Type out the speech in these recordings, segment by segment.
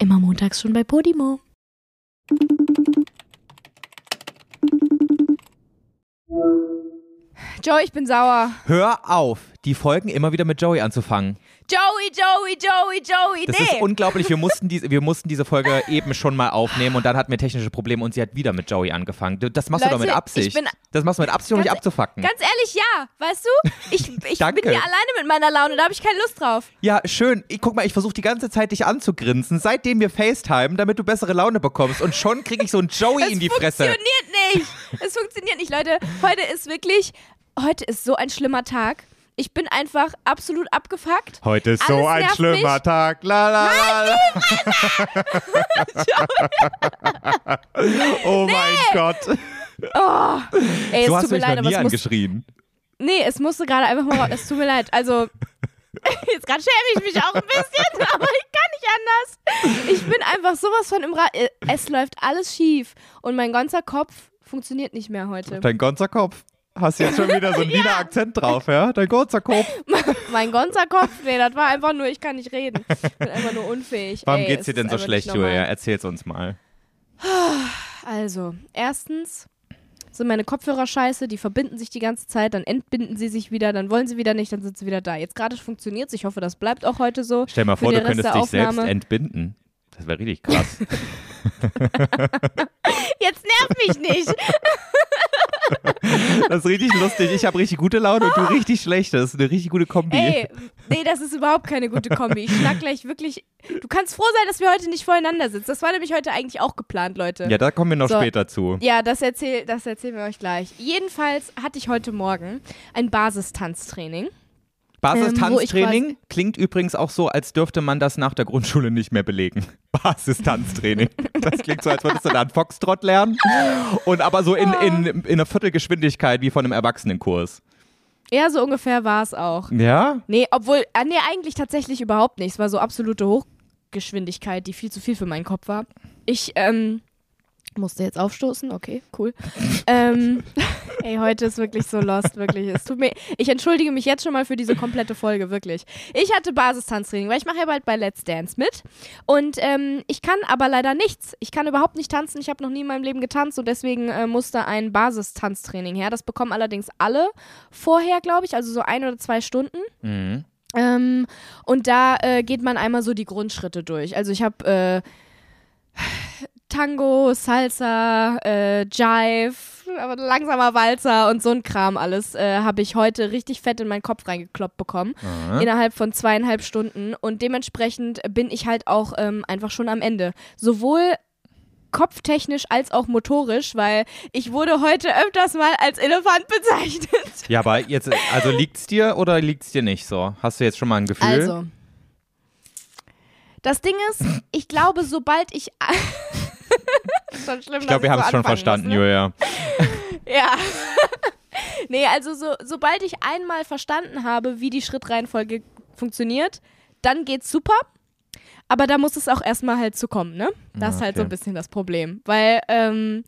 Immer montags schon bei Podimo. Joe, ich bin sauer. Hör auf, die Folgen immer wieder mit Joey anzufangen. Joey, Joey, Joey, Joey, Das nee. ist unglaublich. Wir mussten, diese, wir mussten diese Folge eben schon mal aufnehmen und dann hatten wir technische Probleme und sie hat wieder mit Joey angefangen. Das machst du doch Leute, mit Absicht. ich bin- das machst du mit Absicht, um mich Ganz- abzufacken. Ganz ehrlich, ja. Weißt du? Ich, ich bin hier alleine mit meiner Laune, da habe ich keine Lust drauf. Ja, schön. Ich, guck mal, ich versuche die ganze Zeit dich anzugrinsen, seitdem wir FaceTime, damit du bessere Laune bekommst. Und schon kriege ich so einen Joey Es in die Fresse. funktioniert nicht. Es funktioniert nicht, Leute. Heute ist wirklich, heute ist so ein schlimmer Tag. Ich bin einfach absolut abgefuckt. Heute ist Alles nervt mich. Tag. La, la, la, la. oh mein Gott. Oh. Ey, es so hast tut du mir mich leid, noch aber nie es muss, angeschrien. Nee, es musste gerade einfach mal raus. Es tut mir leid. Also, jetzt gerade schäme ich mich auch ein bisschen, aber ich kann nicht anders. Ich bin einfach sowas von im Rad. Es läuft alles schief und mein ganzer Kopf funktioniert nicht mehr heute. Dein ganzer Kopf. Hast jetzt schon wieder so einen Wiener Akzent drauf, ja? Dein ganzer Kopf. Mein ganzer Kopf, nee, das war einfach nur, ich kann nicht reden. Ich bin einfach nur unfähig. Warum Ey, geht's dir denn so schlecht. Julia? Erzähl's uns mal. Also, erstens sind meine Kopfhörer scheiße, die verbinden sich die ganze Zeit, dann entbinden sie sich wieder, dann wollen sie wieder nicht, dann sind sie wieder da. Jetzt gerade funktioniert's, ich hoffe, das bleibt auch heute so. Stell mal vor, du könntest dich selbst entbinden. Das wäre richtig krass. Jetzt nerv mich nicht! das ist richtig lustig. Ich habe richtig gute Laune und du richtig schlecht. Das ist eine richtig gute Kombi. Ey, nee, das ist überhaupt keine gute Kombi. Ich schnack gleich wirklich. Du kannst froh sein, dass wir heute nicht voreinander sitzen. Das war nämlich heute eigentlich auch geplant, Leute. Ja, da kommen wir noch So. später zu. Ja, das, erzähl, das erzählen wir euch gleich. Jedenfalls hatte ich heute Morgen ein Basistanztraining. Basistanztraining Ähm, klingt übrigens auch so, als dürfte man das nach der Grundschule nicht mehr belegen. Basistanztraining. Das klingt so, als würdest du da einen Foxtrot lernen. Und aber so in, in, in einer Viertelgeschwindigkeit wie von einem Erwachsenenkurs. Ja, so ungefähr war es auch. Ja? Nee, obwohl, ah, nee, eigentlich tatsächlich überhaupt nicht. Es war so absolute Hochgeschwindigkeit, die viel zu viel für meinen Kopf war. Ich, ähm, musste jetzt aufstoßen, okay, cool. ähm, ey, heute ist wirklich so lost, wirklich. Es tut mir, ich entschuldige mich jetzt schon mal für diese komplette Folge, wirklich. Ich hatte Basistanztraining, weil ich mache ja bald bei Let's Dance mit. Und ähm, ich kann aber leider nichts. Ich kann überhaupt nicht tanzen. Ich habe noch nie in meinem Leben getanzt und deswegen äh, musste ein Basistanztraining her. Das bekommen allerdings alle vorher, glaube ich, also so ein oder zwei Stunden. Mhm. Ähm, und da äh, geht man einmal so die Grundschritte durch. Also ich habe äh, Tango, Salsa, äh, Jive, aber langsamer Walzer und so ein Kram alles äh, habe ich heute richtig fett in meinen Kopf reingekloppt bekommen. Aha. Innerhalb von zweieinhalb Stunden. Und dementsprechend bin ich halt auch ähm, einfach schon am Ende. Sowohl kopftechnisch als auch motorisch, weil ich wurde heute öfters mal als Elefant bezeichnet. Ja, aber jetzt, also liegt's dir oder liegt's dir nicht so? Hast du jetzt schon mal ein Gefühl? Also. Das Ding ist, ich glaube, sobald ich. Schon schlimm, ich glaube, wir haben es schon verstanden, Julia. Ja. nee, also so, sobald ich einmal verstanden habe, wie die Schrittreihenfolge funktioniert, dann geht's super. Aber da muss es auch erstmal halt zu kommen, ne? Das ist halt so ein bisschen das Problem. Weil, ähm,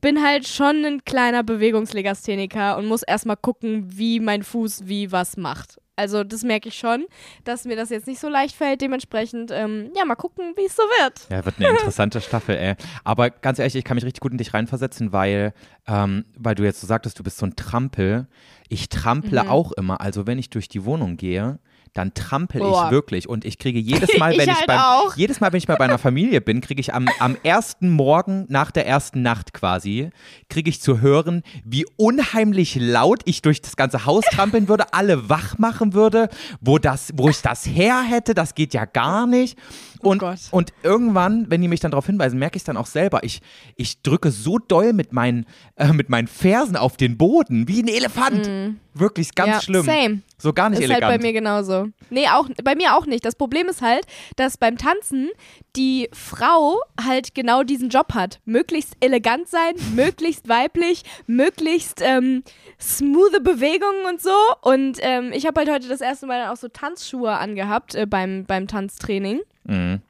bin halt schon ein kleiner Bewegungslegastheniker und muss erstmal gucken, wie mein Fuß wie was macht. Also das merke ich schon, dass mir das jetzt nicht so leicht fällt. Dementsprechend, ähm, ja, mal gucken, wie es so wird. Ja, wird eine interessante Staffel, ey. Aber ganz ehrlich, ich kann mich richtig gut in dich reinversetzen, weil, ähm, weil du jetzt so sagtest, du bist so ein Trampel. Ich trample Mhm. auch immer. Also wenn ich durch die Wohnung gehe, dann trampel Boah. ich wirklich. Und ich kriege jedes Mal, Ich wenn ich, halt beim, auch. jedes Mal, wenn ich bei meiner Familie bin, kriege ich am, am ersten Morgen nach der ersten Nacht quasi, kriege ich zu hören, wie unheimlich laut ich durch das ganze Haus trampeln würde, alle wach machen würde, wo das, wo ich das her hätte, das geht ja gar nicht. Und, Gott. und irgendwann, wenn die mich dann darauf hinweisen, merke ich es dann auch selber. Ich, ich drücke so doll mit meinen, äh, mit meinen Fersen auf den Boden, wie ein Elefant. Wirklich ganz ja, schlimm. Same. So gar nicht ist elegant. halt bei mir genauso. Nee, auch bei mir auch nicht. Das Problem ist halt, dass beim Tanzen die Frau halt genau diesen Job hat. Möglichst elegant sein, möglichst weiblich, möglichst ähm, smoothe Bewegungen und so. Und ähm, ich habe halt heute das erste Mal dann auch so Tanzschuhe angehabt äh, beim, beim Tanztraining. Mhm.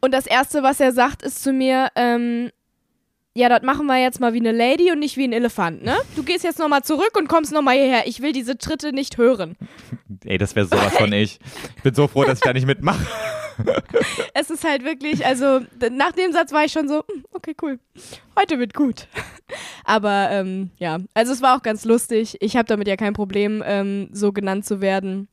Und das erste, was er sagt, ist zu mir, ähm, ja, das machen wir jetzt mal wie eine Lady und nicht wie ein Elefant, ne? Du gehst jetzt nochmal zurück und kommst nochmal hierher. Ich will diese Tritte nicht hören. Ey, das wäre sowas von ich. Ich bin so froh, dass ich da nicht mitmache. es ist halt wirklich, also nach dem Satz war ich schon so, hm, okay, cool. Heute wird gut. Aber ähm, ja, also es war auch ganz lustig. Ich habe damit ja kein Problem, ähm, so genannt zu werden.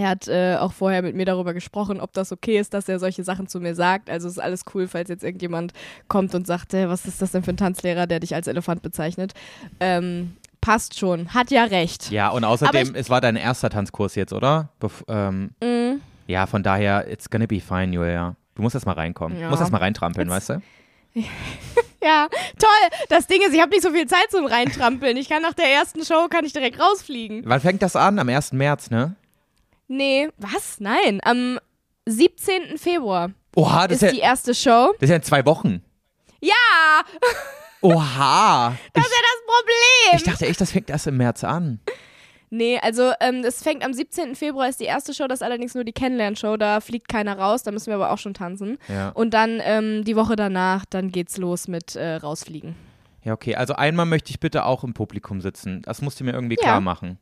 Er hat äh, auch vorher mit mir darüber gesprochen, ob das okay ist, dass er solche Sachen zu mir sagt. Also ist alles cool, falls jetzt irgendjemand kommt und sagt, äh, was ist das denn für ein Tanzlehrer, der dich als Elefant bezeichnet. Ähm, passt schon, hat ja recht. Ja, und außerdem, es war dein erster Tanzkurs jetzt, oder? Bef ähm, Mhm. ja, von daher, it's gonna be fine, Julia. Du musst erst mal reinkommen. Ja. Du musst erst mal reintrampeln, Jetzt- weißt du? Ja, toll. Das Ding ist, ich habe nicht so viel Zeit zum Reintrampeln. Ich kann nach der ersten Show, kann ich direkt rausfliegen. Wann fängt das an? Am 1. März, ne? Nee, was? Nein, am 17. Februar Oha, das ist ist, die ja, erste Show. das ist ja in zwei Wochen. Ja, Oha. das ist ja das Problem. Ich dachte echt, das fängt erst im März an. Nee, also ähm, es fängt am 17. Februar ist die erste Show, das ist allerdings nur die Kennenlernshow, da fliegt keiner raus, da müssen wir aber auch schon tanzen. Ja. Und dann ähm, die Woche danach, dann geht's los mit äh, rausfliegen. Ja, okay. Also einmal möchte ich bitte auch im Publikum sitzen. Das musst du mir irgendwie Ja. klar machen.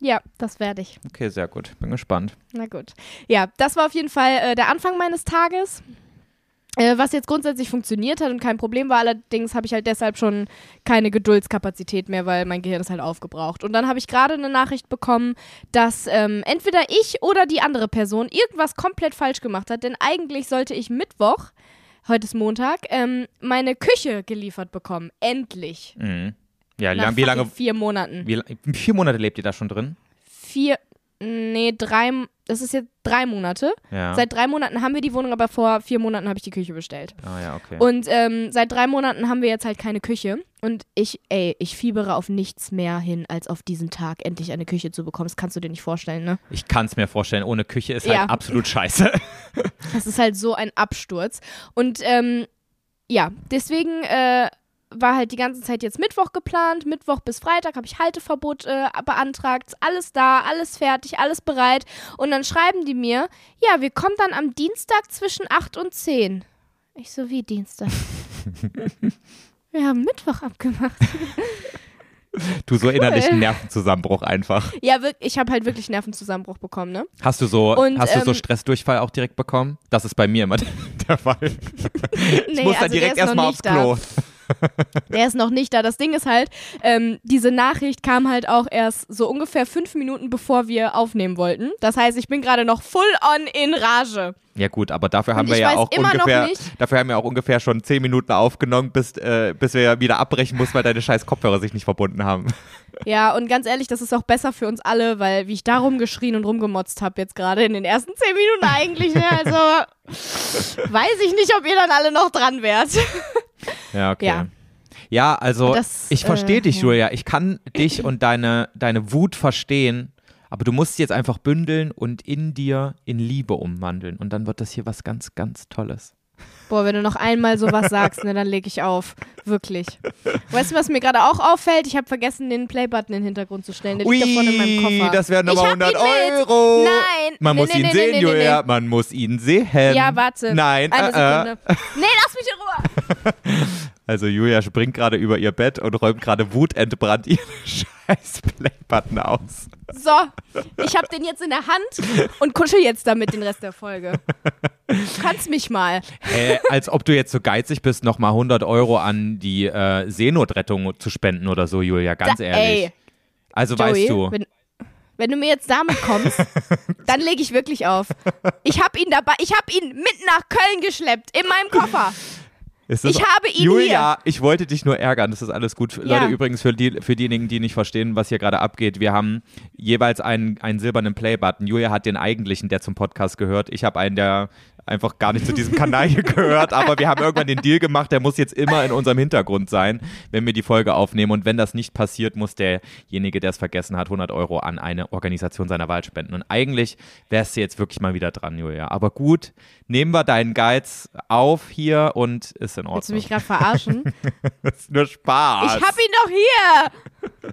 Ja, das werde ich. Okay, sehr gut. Bin gespannt. Na gut. Ja, das war auf jeden Fall äh, der Anfang meines Tages. Äh, was jetzt grundsätzlich funktioniert hat und kein Problem war, allerdings habe ich halt deshalb schon keine Geduldskapazität mehr, weil mein Gehirn ist halt aufgebraucht. Und dann habe ich gerade eine Nachricht bekommen, dass ähm, entweder ich oder die andere Person irgendwas komplett falsch gemacht hat, denn eigentlich sollte ich Mittwoch, heute ist Montag, ähm, meine Küche geliefert bekommen. Endlich. Mhm. Ja, lang, wie lange? Vier Monaten. Wie, vier Monate lebt ihr da schon drin? Vier, nee, drei, das ist jetzt drei Monate. Ja. Seit drei Monaten haben wir die Wohnung, aber vor vier Monaten habe ich die Küche bestellt. ah ja, okay. Und ähm, seit drei Monaten haben wir jetzt halt keine Küche. Und ich, ey, ich fiebere auf nichts mehr hin, als auf diesen Tag endlich eine Küche zu bekommen. Das kannst du dir nicht vorstellen, ne? ich kann es mir vorstellen, ohne Küche ist halt Ja. absolut scheiße. Das ist halt so ein Absturz. Und ähm, ja, deswegen äh, war halt die ganze Zeit jetzt Mittwoch geplant. Mittwoch bis Freitag habe ich Halteverbot äh, beantragt. Alles da, alles fertig, alles bereit. Und dann schreiben die mir, ja, wir kommen dann am Dienstag zwischen 8 und 10. Ich so, wie Dienstag? wir haben Mittwoch abgemacht. Du so innerlichen Nervenzusammenbruch einfach. Ja, ich habe halt wirklich Nervenzusammenbruch bekommen, ne? Hast du so, Und, hast du so ähm, Stressdurchfall auch direkt bekommen? Das ist bei mir immer der Fall. Ich Nee, muss dann also der direkt erstmal aufs da. Klo. Der ist noch nicht da. Das Ding ist halt, ähm, diese Nachricht kam halt auch erst so ungefähr fünf Minuten bevor wir aufnehmen wollten. Das heißt, ich bin gerade noch full on in Rage. Ja gut, aber dafür haben wir ja auch ungefähr, dafür haben wir auch ungefähr schon zehn Minuten aufgenommen, bis, äh, bis wir wieder abbrechen mussten, weil deine scheiß Kopfhörer sich nicht verbunden haben. Ja, und ganz ehrlich, das ist auch besser für uns alle, weil wie ich da rumgeschrien und rumgemotzt habe jetzt gerade in den ersten zehn Minuten eigentlich, ne? Also weiß ich nicht, ob ihr dann alle noch dran wärt. Ja, okay. Ja. Ja, also Das, ich verstehe äh, dich. Julia. Ich kann dich und deine, deine Wut verstehen, aber du musst sie jetzt einfach bündeln und in dir in Liebe umwandeln. Und dann wird das hier was ganz, ganz Tolles. Boah, wenn du noch einmal sowas sagst, ne, dann leg ich auf. Wirklich. Weißt du, was mir gerade auch auffällt? Ich habe vergessen, den Playbutton in den Hintergrund zu stellen. Der liegt da vorne in meinem Koffer. das wären hab 100 ihn mit. Euro. Nein. Man Nee, muss nee, ihn nee, sehen, Julia. Man muss ihn sehen. Ja, warte. Nein, Eine äh, äh. Sekunde. Nee, lass. Also Julia springt gerade über ihr Bett und räumt gerade wutentbrannt ihren scheiß Playbutton aus. So, ich habe den jetzt in der Hand und kuschel jetzt damit den Rest der Folge. Du kannst mich mal. Äh, als ob du jetzt so geizig bist, nochmal 100 Euro an die äh, Seenotrettung zu spenden oder so, Julia, ganz Da- ehrlich. Ey, also Joey, weißt du, Wenn, wenn du mir jetzt damit kommst, dann lege ich wirklich auf. Ich habe ihn dabei, ich habe ihn mit nach Köln geschleppt, in meinem Koffer. Ich habe ihn Julia, ich wollte dich nur ärgern, das ist alles gut. Ja. Leute, übrigens für, die, für diejenigen, die nicht verstehen, was hier gerade abgeht, wir haben jeweils einen, einen silbernen Playbutton. Julia hat den eigentlichen, der zum Podcast gehört. Ich habe einen, der einfach gar nicht zu diesem Kanal hier gehört, aber wir haben irgendwann den Deal gemacht, der muss jetzt immer in unserem Hintergrund sein, wenn wir die Folge aufnehmen. Und wenn das nicht passiert, muss derjenige, der es vergessen hat, 100 Euro an eine Organisation seiner Wahl spenden. Und eigentlich wärst du jetzt wirklich mal wieder dran, Julia. Aber gut, nehmen wir deinen Geiz auf hier und ist in Ordnung. Willst du mich gerade verarschen? Das ist nur Spaß. Ich hab ihn doch hier.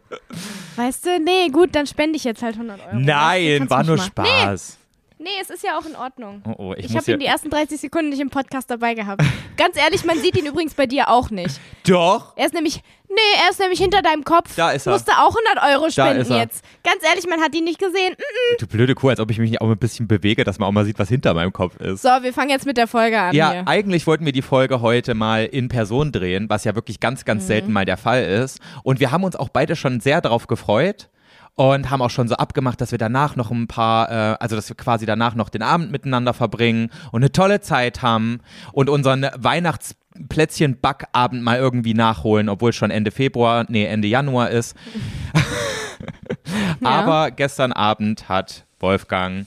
Weißt du, nee, gut, dann spende ich jetzt halt 100 Euro. Nein, war nur mal- Spaß. Nee, Nee, es ist ja auch in Ordnung. Oh, oh, ich, Ich, habe ihn die ersten 30 Sekunden nicht im Podcast dabei gehabt. Ganz ehrlich, man sieht ihn übrigens bei dir auch nicht. Doch! Er ist nämlich, nee, er ist nämlich hinter deinem Kopf. Da ist er. Musste auch 100 Euro spenden jetzt. Ganz ehrlich, man hat ihn nicht gesehen. Mm. Du blöde Kuh, als ob ich mich nicht auch ein bisschen bewege, dass man auch mal sieht, was hinter meinem Kopf ist. So, wir fangen jetzt mit der Folge an Ja, hier. eigentlich wollten wir die Folge heute mal in Person drehen, was ja wirklich ganz, ganz selten mal der Fall ist. Und wir haben uns auch beide schon sehr darauf gefreut und haben auch schon so abgemacht, dass wir danach noch ein paar, äh, also dass wir quasi danach noch den Abend miteinander verbringen und eine tolle Zeit haben und unseren Weihnachtsplätzchen-Backabend mal irgendwie nachholen, obwohl es schon Ende Februar, nee, Ende Januar ist. Aber gestern Abend hat Wolfgang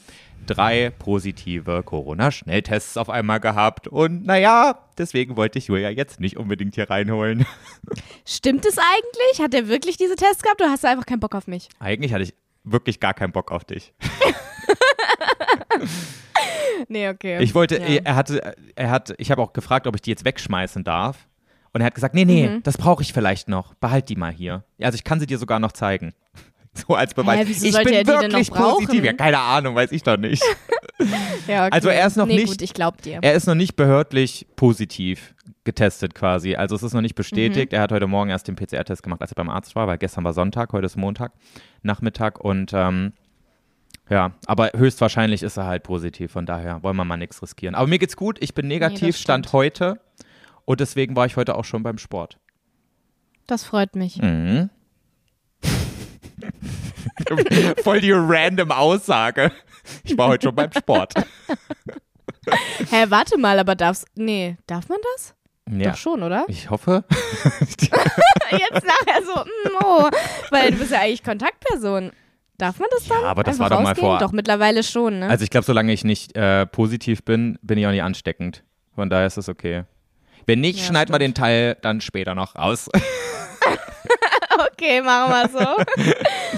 drei positive Corona-Schnelltests auf einmal gehabt. Und naja, deswegen wollte ich Julia jetzt nicht unbedingt hier reinholen. Stimmt es eigentlich? Hat er wirklich diese Tests gehabt oder hast du einfach keinen Bock auf mich? Eigentlich hatte ich wirklich gar keinen Bock auf dich. Nee, okay. Ich wollte, Ja. er hatte, er hat, ich habe auch gefragt, ob ich die jetzt wegschmeißen darf. Und er hat gesagt, nee, nee, Mhm. das brauche ich vielleicht noch. Behalt die mal hier. Ja, Also ich kann sie dir sogar noch zeigen. So als Beweis. Hä, ich bin er die denn wirklich positiv. Ja, keine Ahnung, weiß ich doch nicht. Ja, okay. Also er ist noch nee, nicht- gut, ich glaub dir. Er ist noch nicht behördlich positiv getestet quasi. Also es ist noch nicht Mhm. bestätigt. Er hat heute Morgen erst den PCR-Test gemacht, als er beim Arzt war, weil gestern war Sonntag, heute ist Montag, Nachmittag und ähm, ja, aber höchstwahrscheinlich ist er halt positiv. Von daher wollen wir mal nichts riskieren. Aber mir geht's gut. Ich bin negativ, das Stand heute. Und deswegen war ich heute auch schon beim Sport. Das freut mich. Mhm. Voll die random Aussage. Ich war heute schon beim Sport. Hä, warte mal, aber darf's. Nee, darf man das? Ja. Doch schon, oder? Ich hoffe. Jetzt nachher so, mm, oh, weil du bist ja eigentlich Kontaktperson. Darf man das dann? aber das war doch mal rausgehen? vor- Doch, mittlerweile schon, ne? Also ich glaube, solange ich nicht äh, positiv bin, bin ich auch nicht ansteckend. Von daher ist es okay. Wenn nicht, Ja, schneid mal den Teil dann später noch raus. okay, machen wir so.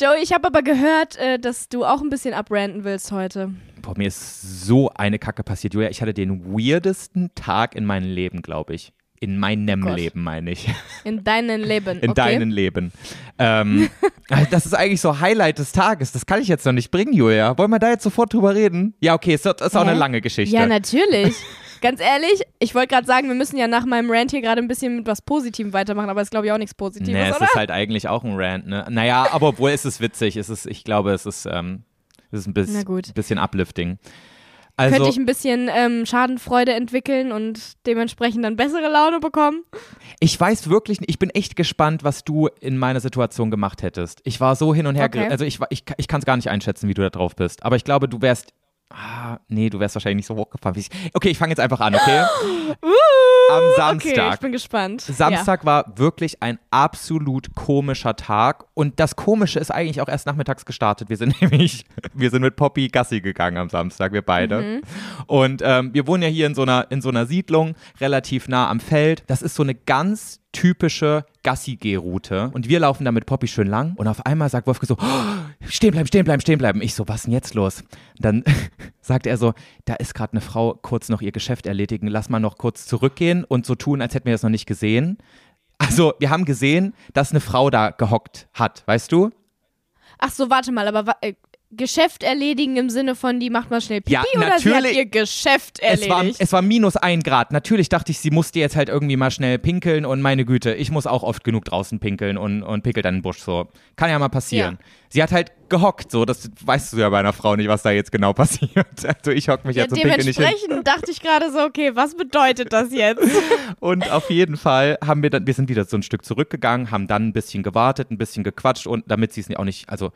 Joey, ich habe aber gehört, äh, dass du auch ein bisschen abranden willst heute. Boah, mir ist so eine Kacke passiert, Julia. Ich hatte den weirdesten Tag in meinem Leben, glaube ich. In meinem Gott. Leben, meine ich. In deinem Leben. In okay? deinem Leben. Ähm, das ist eigentlich so Highlight des Tages. Das kann ich jetzt noch nicht bringen, Julia. Wollen wir da jetzt sofort drüber reden? Ja, okay, es ist auch Hä? eine lange Geschichte. Ja, natürlich. Ganz ehrlich, ich wollte gerade sagen, wir müssen ja nach meinem Rant hier gerade ein bisschen mit was Positivem weitermachen, aber es ist, glaube ich, auch nichts Positives, Nee, es oder? ist halt eigentlich auch ein Rant, ne? Naja, aber obwohl es ist witzig. Es ist, ich glaube, es ist, ähm, es ist ein Na bisschen, gut. bisschen uplifting. Also, Könnte ich ein bisschen ähm, Schadenfreude entwickeln und dementsprechend dann bessere Laune bekommen? ich weiß wirklich nicht, ich bin echt gespannt, was du in meiner Situation gemacht hättest. Ich war so hin und her, Okay. also ich, ich, ich kann es gar nicht einschätzen, wie du da drauf bist. Aber ich glaube, du wärst, ah, nee, du wärst wahrscheinlich nicht so hochgefahren. Wie ich, okay, ich fange jetzt einfach an, okay? Am Okay, ich Samstag. bin gespannt. Samstag war wirklich ein absolut komischer Tag und das Komische ist eigentlich auch erst nachmittags gestartet. Wir sind nämlich, wir sind mit Poppy Gassi gegangen am Samstag, wir beide. Und ähm, wir wohnen ja hier in so einer in so einer Siedlung relativ nah am Feld. Das ist so eine ganz typische Gassi-Geh-Route und wir laufen da mit Poppy schön lang und auf einmal sagt Wolfgang so, oh, stehen bleiben, stehen bleiben, stehen bleiben. Ich so, was denn jetzt los? Dann sagt er so, da ist gerade eine Frau kurz noch ihr Geschäft erledigen, lass mal noch kurz zurückgehen und so tun, als hätten wir das noch nicht gesehen. Also, wir haben gesehen, dass eine Frau da gehockt hat, weißt du? Ach so, warte mal, aber äh, Geschäft erledigen im Sinne von, die macht mal schnell Pipi Ja, oder sie hat ihr Geschäft Es war, erledigt? es war minus ein Grad. Natürlich dachte ich, sie musste jetzt halt irgendwie mal schnell pinkeln und meine Güte, ich muss auch oft genug draußen pinkeln und, und pinkelt dann im Busch so. Kann ja mal passieren. Sie hat halt gehockt, so, das weißt du ja bei einer Frau nicht, was da jetzt genau passiert. Also ich hock mich ja, jetzt und pinkel nicht hin. dementsprechend dachte ich gerade so, okay, was bedeutet das jetzt? Und auf jeden Fall haben wir dann, wir sind wieder so ein Stück zurückgegangen, haben dann ein bisschen gewartet, ein bisschen gequatscht und damit sie es auch nicht, also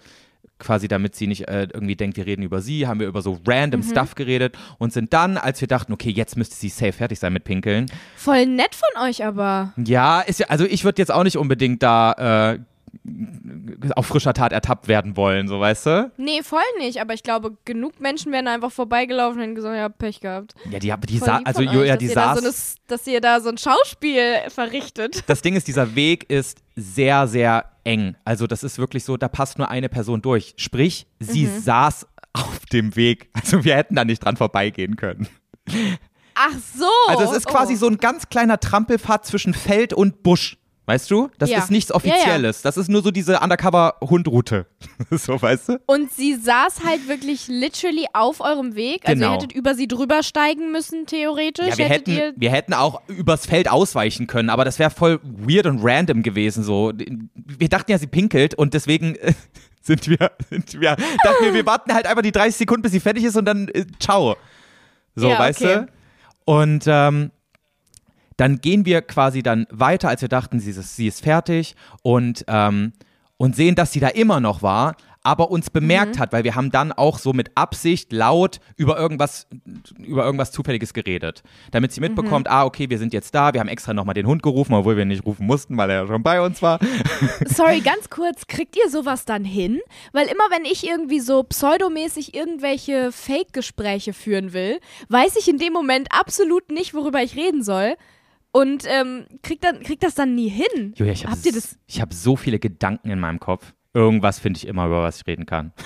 quasi damit sie nicht äh, irgendwie denkt, wir reden über sie, haben wir über so random Mhm. Stuff geredet und sind dann, als wir dachten, okay, jetzt müsste sie safe fertig sein mit Pinkeln. Voll nett von euch aber. Ja, ist ja, also ich würde jetzt auch nicht unbedingt da äh, auf frischer Tat ertappt werden wollen, so weißt du? Nee, voll nicht, aber ich glaube, genug Menschen wären einfach vorbeigelaufen und hätten gesagt, ja, Pech gehabt. Ja, die, die Voll sa lieb also Julia, die dass ihr da saß. So eine, dass ihr da so ein Schauspiel verrichtet. Das Ding ist, dieser Weg ist sehr, sehr eng. Also das ist wirklich so, da passt nur eine Person durch. Sprich, sie Mhm. saß auf dem Weg. Also wir hätten da nicht dran vorbeigehen können. Ach so. Also es ist quasi oh. so ein ganz kleiner Trampelpfad zwischen Feld und Busch. Weißt du? Das Ja. ist nichts Ja, ja. Offizielles. Das ist nur so diese Undercover-Hundroute. so, weißt du? Und sie saß halt wirklich literally auf eurem Weg. Also Genau. ihr hättet über sie drüber steigen müssen, theoretisch. Ja, wir hätten, wir hätten auch übers Feld ausweichen können, aber das wäre voll weird und random gewesen. So. Wir dachten ja, sie pinkelt und deswegen sind wir, sind wir, dachten wir, wir warten halt einfach die 30 Sekunden, bis sie fertig ist und dann äh, ciao. So, Ja, weißt okay. du? Und ähm, dann gehen wir quasi dann weiter, als wir dachten, sie ist, sie ist fertig und, ähm, und sehen, dass sie da immer noch war, aber uns bemerkt Mhm. hat, weil wir haben dann auch so mit Absicht laut über irgendwas, über irgendwas Zufälliges geredet. Damit sie Mhm. mitbekommt, ah, okay, wir sind jetzt da, wir haben extra nochmal den Hund gerufen, obwohl wir ihn nicht rufen mussten, weil er ja schon bei uns war. Sorry, ganz kurz, kriegt ihr sowas dann hin? Weil immer wenn ich irgendwie so pseudomäßig irgendwelche Fake-Gespräche führen will, weiß ich in dem Moment absolut nicht, worüber ich reden soll. Und ähm, kriegt dann, kriegt das dann nie hin. Julia, ich habe Habt ihr das? hab so viele Gedanken in meinem Kopf. Irgendwas finde ich immer, über was ich reden kann.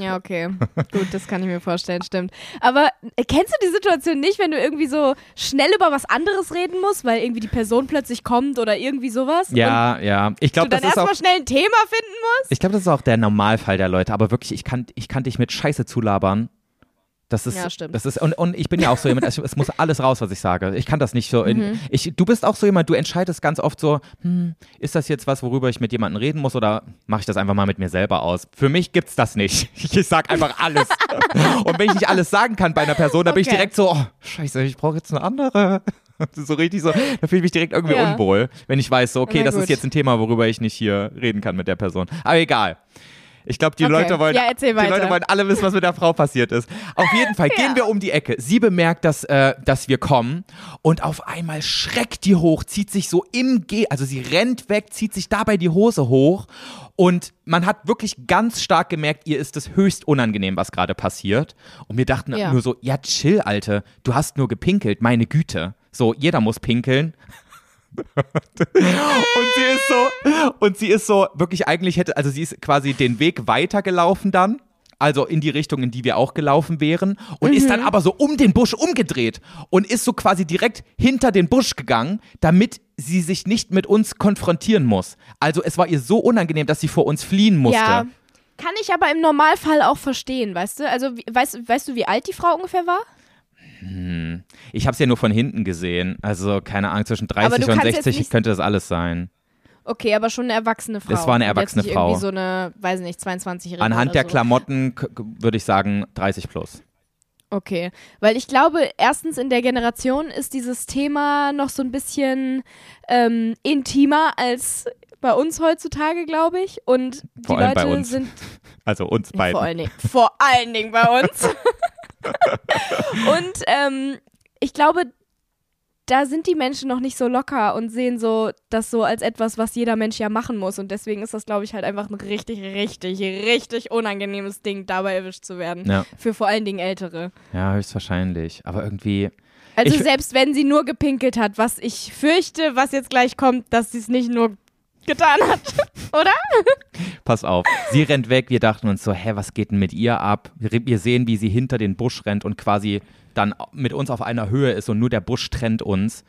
Ja, okay. Gut, das kann ich mir vorstellen, stimmt. Aber äh, kennst du die Situation nicht, wenn du irgendwie so schnell über was anderes reden musst, weil irgendwie die Person plötzlich kommt oder irgendwie sowas? Ja, ja. Ich glaube, du dann das ist auch. erstmal schnell ein Thema finden musst? Ich glaube, das ist auch der Normalfall der Leute, aber wirklich, ich kann, ich kann dich mit Scheiße zulabern. Das ist, Ja, stimmt. das ist, und, und ich bin ja auch so jemand, es, es muss alles raus, was ich sage. Ich kann das nicht so in, Mhm. ich, du bist auch so jemand, du entscheidest ganz oft so, hm, ist das jetzt was, worüber ich mit jemandem reden muss oder mache ich das einfach mal mit mir selber aus? Für mich gibt's das nicht. Ich sag einfach alles. und wenn ich nicht alles sagen kann bei einer Person, dann bin ich Okay. direkt so, oh, scheiße, ich brauche jetzt eine andere. So richtig so, da fühle ich mich direkt irgendwie Ja. unwohl, wenn ich weiß, so, okay, das ist jetzt ein Thema, worüber ich nicht hier reden kann mit der Person. Aber egal. Ich glaube, die Okay. Leute wollen, Ja, die. Leute wollen alle wissen, was mit der Frau passiert ist. Auf jeden Fall Ja. gehen wir um die Ecke. Sie bemerkt, dass, äh, dass wir kommen und auf einmal schreckt die hoch, zieht sich so im Geh, also sie rennt weg, zieht sich dabei die Hose hoch und man hat wirklich ganz stark gemerkt, ihr ist es höchst unangenehm, was gerade passiert. Und wir dachten Ja. nur so, ja chill, Alte, du hast nur gepinkelt, meine Güte. So, jeder muss pinkeln. Und sie ist so, und sie ist so, wirklich eigentlich hätte, also sie ist quasi den Weg weitergelaufen dann. Also in die Richtung, in die wir auch gelaufen wären. Und ist dann aber so um den Busch umgedreht und ist so quasi direkt hinter den Busch gegangen, damit sie sich nicht mit uns konfrontieren muss. Also es war ihr so unangenehm, dass sie vor uns fliehen musste. Ja. Kann ich aber im Normalfall auch verstehen, weißt du? Also, weißt, weißt du, wie alt die Frau ungefähr war? Ich habe es ja nur von hinten gesehen. Also keine Ahnung, zwischen 30 du und kannst jetzt 60 nicht- könnte das alles sein. Okay, aber schon eine erwachsene Frau. Das war eine Und jetzt erwachsene nicht Frau. Irgendwie so eine, weiß nicht, 22-Jährige. Anhand der so. Klamotten würde ich sagen 30 plus. Okay, weil ich glaube, erstens in der Generation ist dieses Thema noch so ein bisschen ähm, intimer als bei uns heutzutage, glaube ich. Und die Vor bei Leute sind Also uns Ja, beiden. vor allen Dingen, vor allen Dingen bei uns. und ähm, ich glaube, da sind die Menschen noch nicht so locker und sehen so das so als etwas, was jeder Mensch ja machen muss. Und deswegen ist das, glaube ich, halt einfach ein richtig, richtig, richtig unangenehmes Ding, dabei erwischt zu werden. Ja. Für vor allen Dingen Ältere. Ja, höchstwahrscheinlich. Aber irgendwie. Also Ich- selbst wenn sie nur gepinkelt hat, was ich fürchte, was jetzt gleich kommt, dass sie es nicht nur getan hat, oder? Pass auf. Sie rennt weg. Wir dachten uns so, hä, was geht denn mit ihr ab? Wir, sehen, wie sie hinter den Busch rennt und quasi dann mit uns auf einer Höhe ist und nur der Busch trennt uns.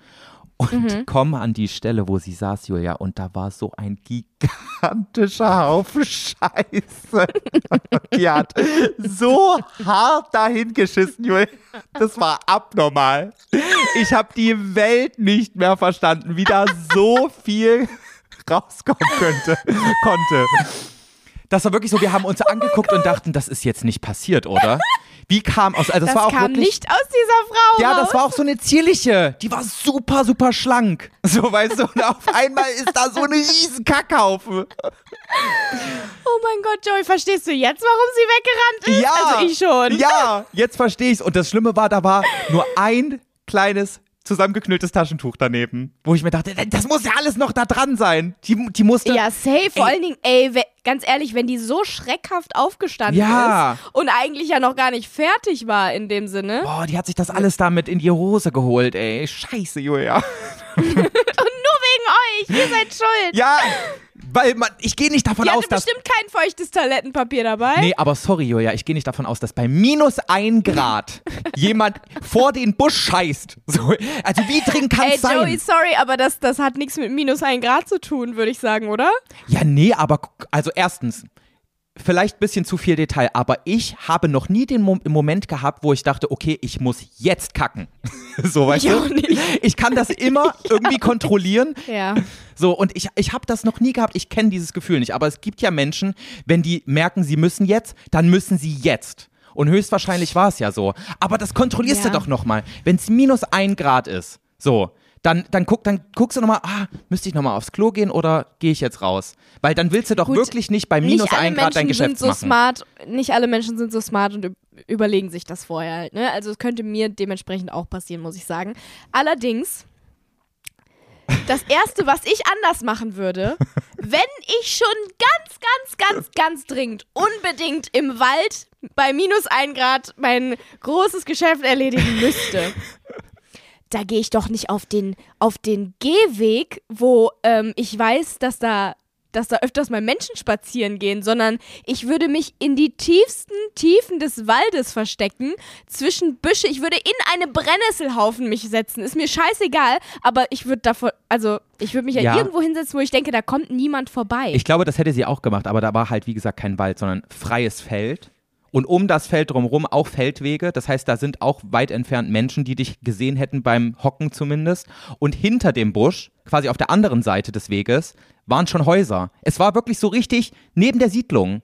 Und Mhm. kommen an die Stelle, wo sie saß, Julia, und da war so ein gigantischer Haufen Scheiße. Die hat so hart dahin geschissen, Julia. Das war abnormal. Ich habe die Welt nicht mehr verstanden, wie da so viel rauskommen könnte, konnte. Das war wirklich so, wir haben uns angeguckt und dachten, das ist jetzt nicht passiert, oder? Wie kam aus, also das, Das, war auch kam wirklich, nicht aus dieser Frau ja, das war auch so eine zierliche. Die war super, super schlank. So, weißt du, und auf einmal ist da so ein riesen Kackhaufen. Oh mein Gott, Joey, verstehst du jetzt, warum sie weggerannt ist? Ja. Also ich schon. Ja, jetzt verstehe ich's. Und das Schlimme war, da war nur ein kleines zusammengeknülltes Taschentuch daneben, wo ich mir dachte, das muss ja alles noch da dran sein. Die, die musste. Ja, safe. Vor Ey. allen Dingen, ey, ganz ehrlich, wenn die so schreckhaft aufgestanden Ja. ist und eigentlich ja noch gar nicht fertig war in dem Sinne Boah, die hat sich das alles damit in die Hose geholt, ey. Scheiße, Julia. und nur wegen euch, ihr seid schuld. Ja, weil man, ich gehe nicht davon Die aus, hatte dass. bestimmt kein feuchtes Toilettenpapier dabei. Nee, aber sorry, Julia, ich gehe nicht davon aus, dass bei minus ein Grad jemand vor den Busch scheißt. So, also wie dringend kann Ey, es sein? Joey, sorry, aber das, das hat nichts mit minus ein Grad zu tun, würde ich sagen, oder? Ja, nee, aber also erstens, vielleicht ein bisschen zu viel Detail, aber ich habe noch nie den Mo Moment gehabt, wo ich dachte, okay, ich muss jetzt kacken. so, weißt Ich du? auch nicht. Ich kann das immer irgendwie kontrollieren. Ja. So, und ich, ich habe das noch nie gehabt. Ich kenne dieses Gefühl nicht. Aber es gibt ja Menschen, wenn die merken, sie müssen jetzt, dann müssen sie jetzt. Und höchstwahrscheinlich war es ja so. Aber das kontrollierst Ja. du doch nochmal. Wenn es minus ein Grad ist, so, dann, dann, guck, dann guckst du nochmal, ah, müsste ich nochmal aufs Klo gehen oder gehe ich jetzt raus? Weil dann willst du doch Gut, wirklich nicht bei minus nicht ein Grad dein Geschäft sind so machen. smart, nicht alle Menschen sind so smart und üb- überlegen sich das vorher halt, ne? Also es könnte mir dementsprechend auch passieren, muss ich sagen. Allerdings, das erste, was ich anders machen würde, wenn ich schon ganz, ganz, ganz, ganz dringend unbedingt im Wald bei minus ein Grad mein großes Geschäft erledigen müsste. Da gehe ich doch nicht auf den, auf den Gehweg, wo ähm, ich weiß, dass da dass da öfters mal Menschen spazieren gehen, sondern ich würde mich in die tiefsten Tiefen des Waldes verstecken, zwischen Büsche. Ich würde in eine Brennnesselhaufen mich setzen. Ist mir scheißegal, aber ich würde davon, also ich würde mich ja, Ja. irgendwo hinsetzen, wo ich denke, da kommt niemand vorbei. Ich glaube, das hätte sie auch gemacht, aber da war halt, wie gesagt, kein Wald, sondern freies Feld. Und um das Feld drumherum auch Feldwege. Das heißt, da sind auch weit entfernt Menschen, die dich gesehen hätten beim Hocken zumindest. Und hinter dem Busch, quasi auf der anderen Seite des Weges, waren schon Häuser. Es war wirklich so richtig neben der Siedlung.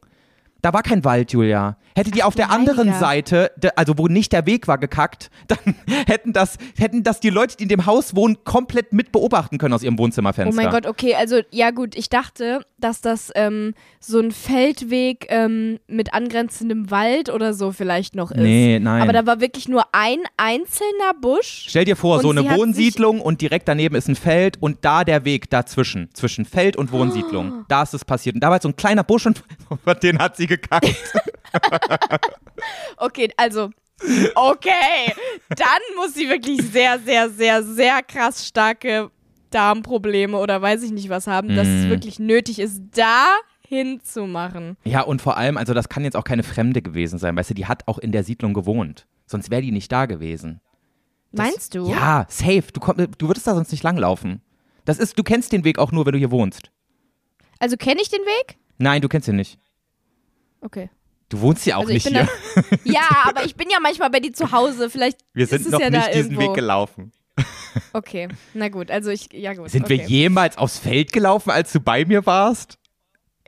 Da war kein Wald, Julia. Hätte die auf du der anderen Heiliger. Seite, also wo nicht der Weg war, gekackt, dann hätten das, hätten das die Leute, die in dem Haus wohnen, komplett mit beobachten können aus ihrem Wohnzimmerfenster. Oh mein Gott, okay, also ja gut, ich dachte, dass das ähm, so ein Feldweg ähm, mit angrenzendem Wald oder so vielleicht noch ist. Nee, nein. Aber da war wirklich nur ein einzelner Busch. Stell dir vor, so eine Wohnsiedlung und direkt daneben ist ein Feld und da der Weg dazwischen, zwischen Feld und Wohnsiedlung. Da ist es passiert. Und da war so ein kleiner Busch und den hat sie gekackt. Okay, also okay, dann muss sie wirklich sehr, sehr, sehr, sehr krass starke Darmprobleme oder weiß ich nicht was haben, dass es Mm. wirklich nötig ist, da hinzumachen. ja, und vor allem, also das kann jetzt auch keine Fremde gewesen sein, weißt du, die hat auch in der Siedlung gewohnt. Sonst wäre die nicht da gewesen. Das- Meinst du? Ja, safe. Du, komm, du würdest da sonst nicht langlaufen. Das ist, du kennst den Weg auch nur, wenn du hier wohnst. Also kenne ich den Weg? Nein, du kennst ihn nicht. Okay. Du wohnst ja auch Also ich nicht hier. Ja, aber ich bin ja manchmal bei dir zu Hause. Vielleicht Wir ist sind es noch ja nicht da diesen irgendwo. Weg gelaufen. Okay, na gut, also ich, ja gut. Sind okay. wir jemals aufs Feld gelaufen, als du bei mir warst?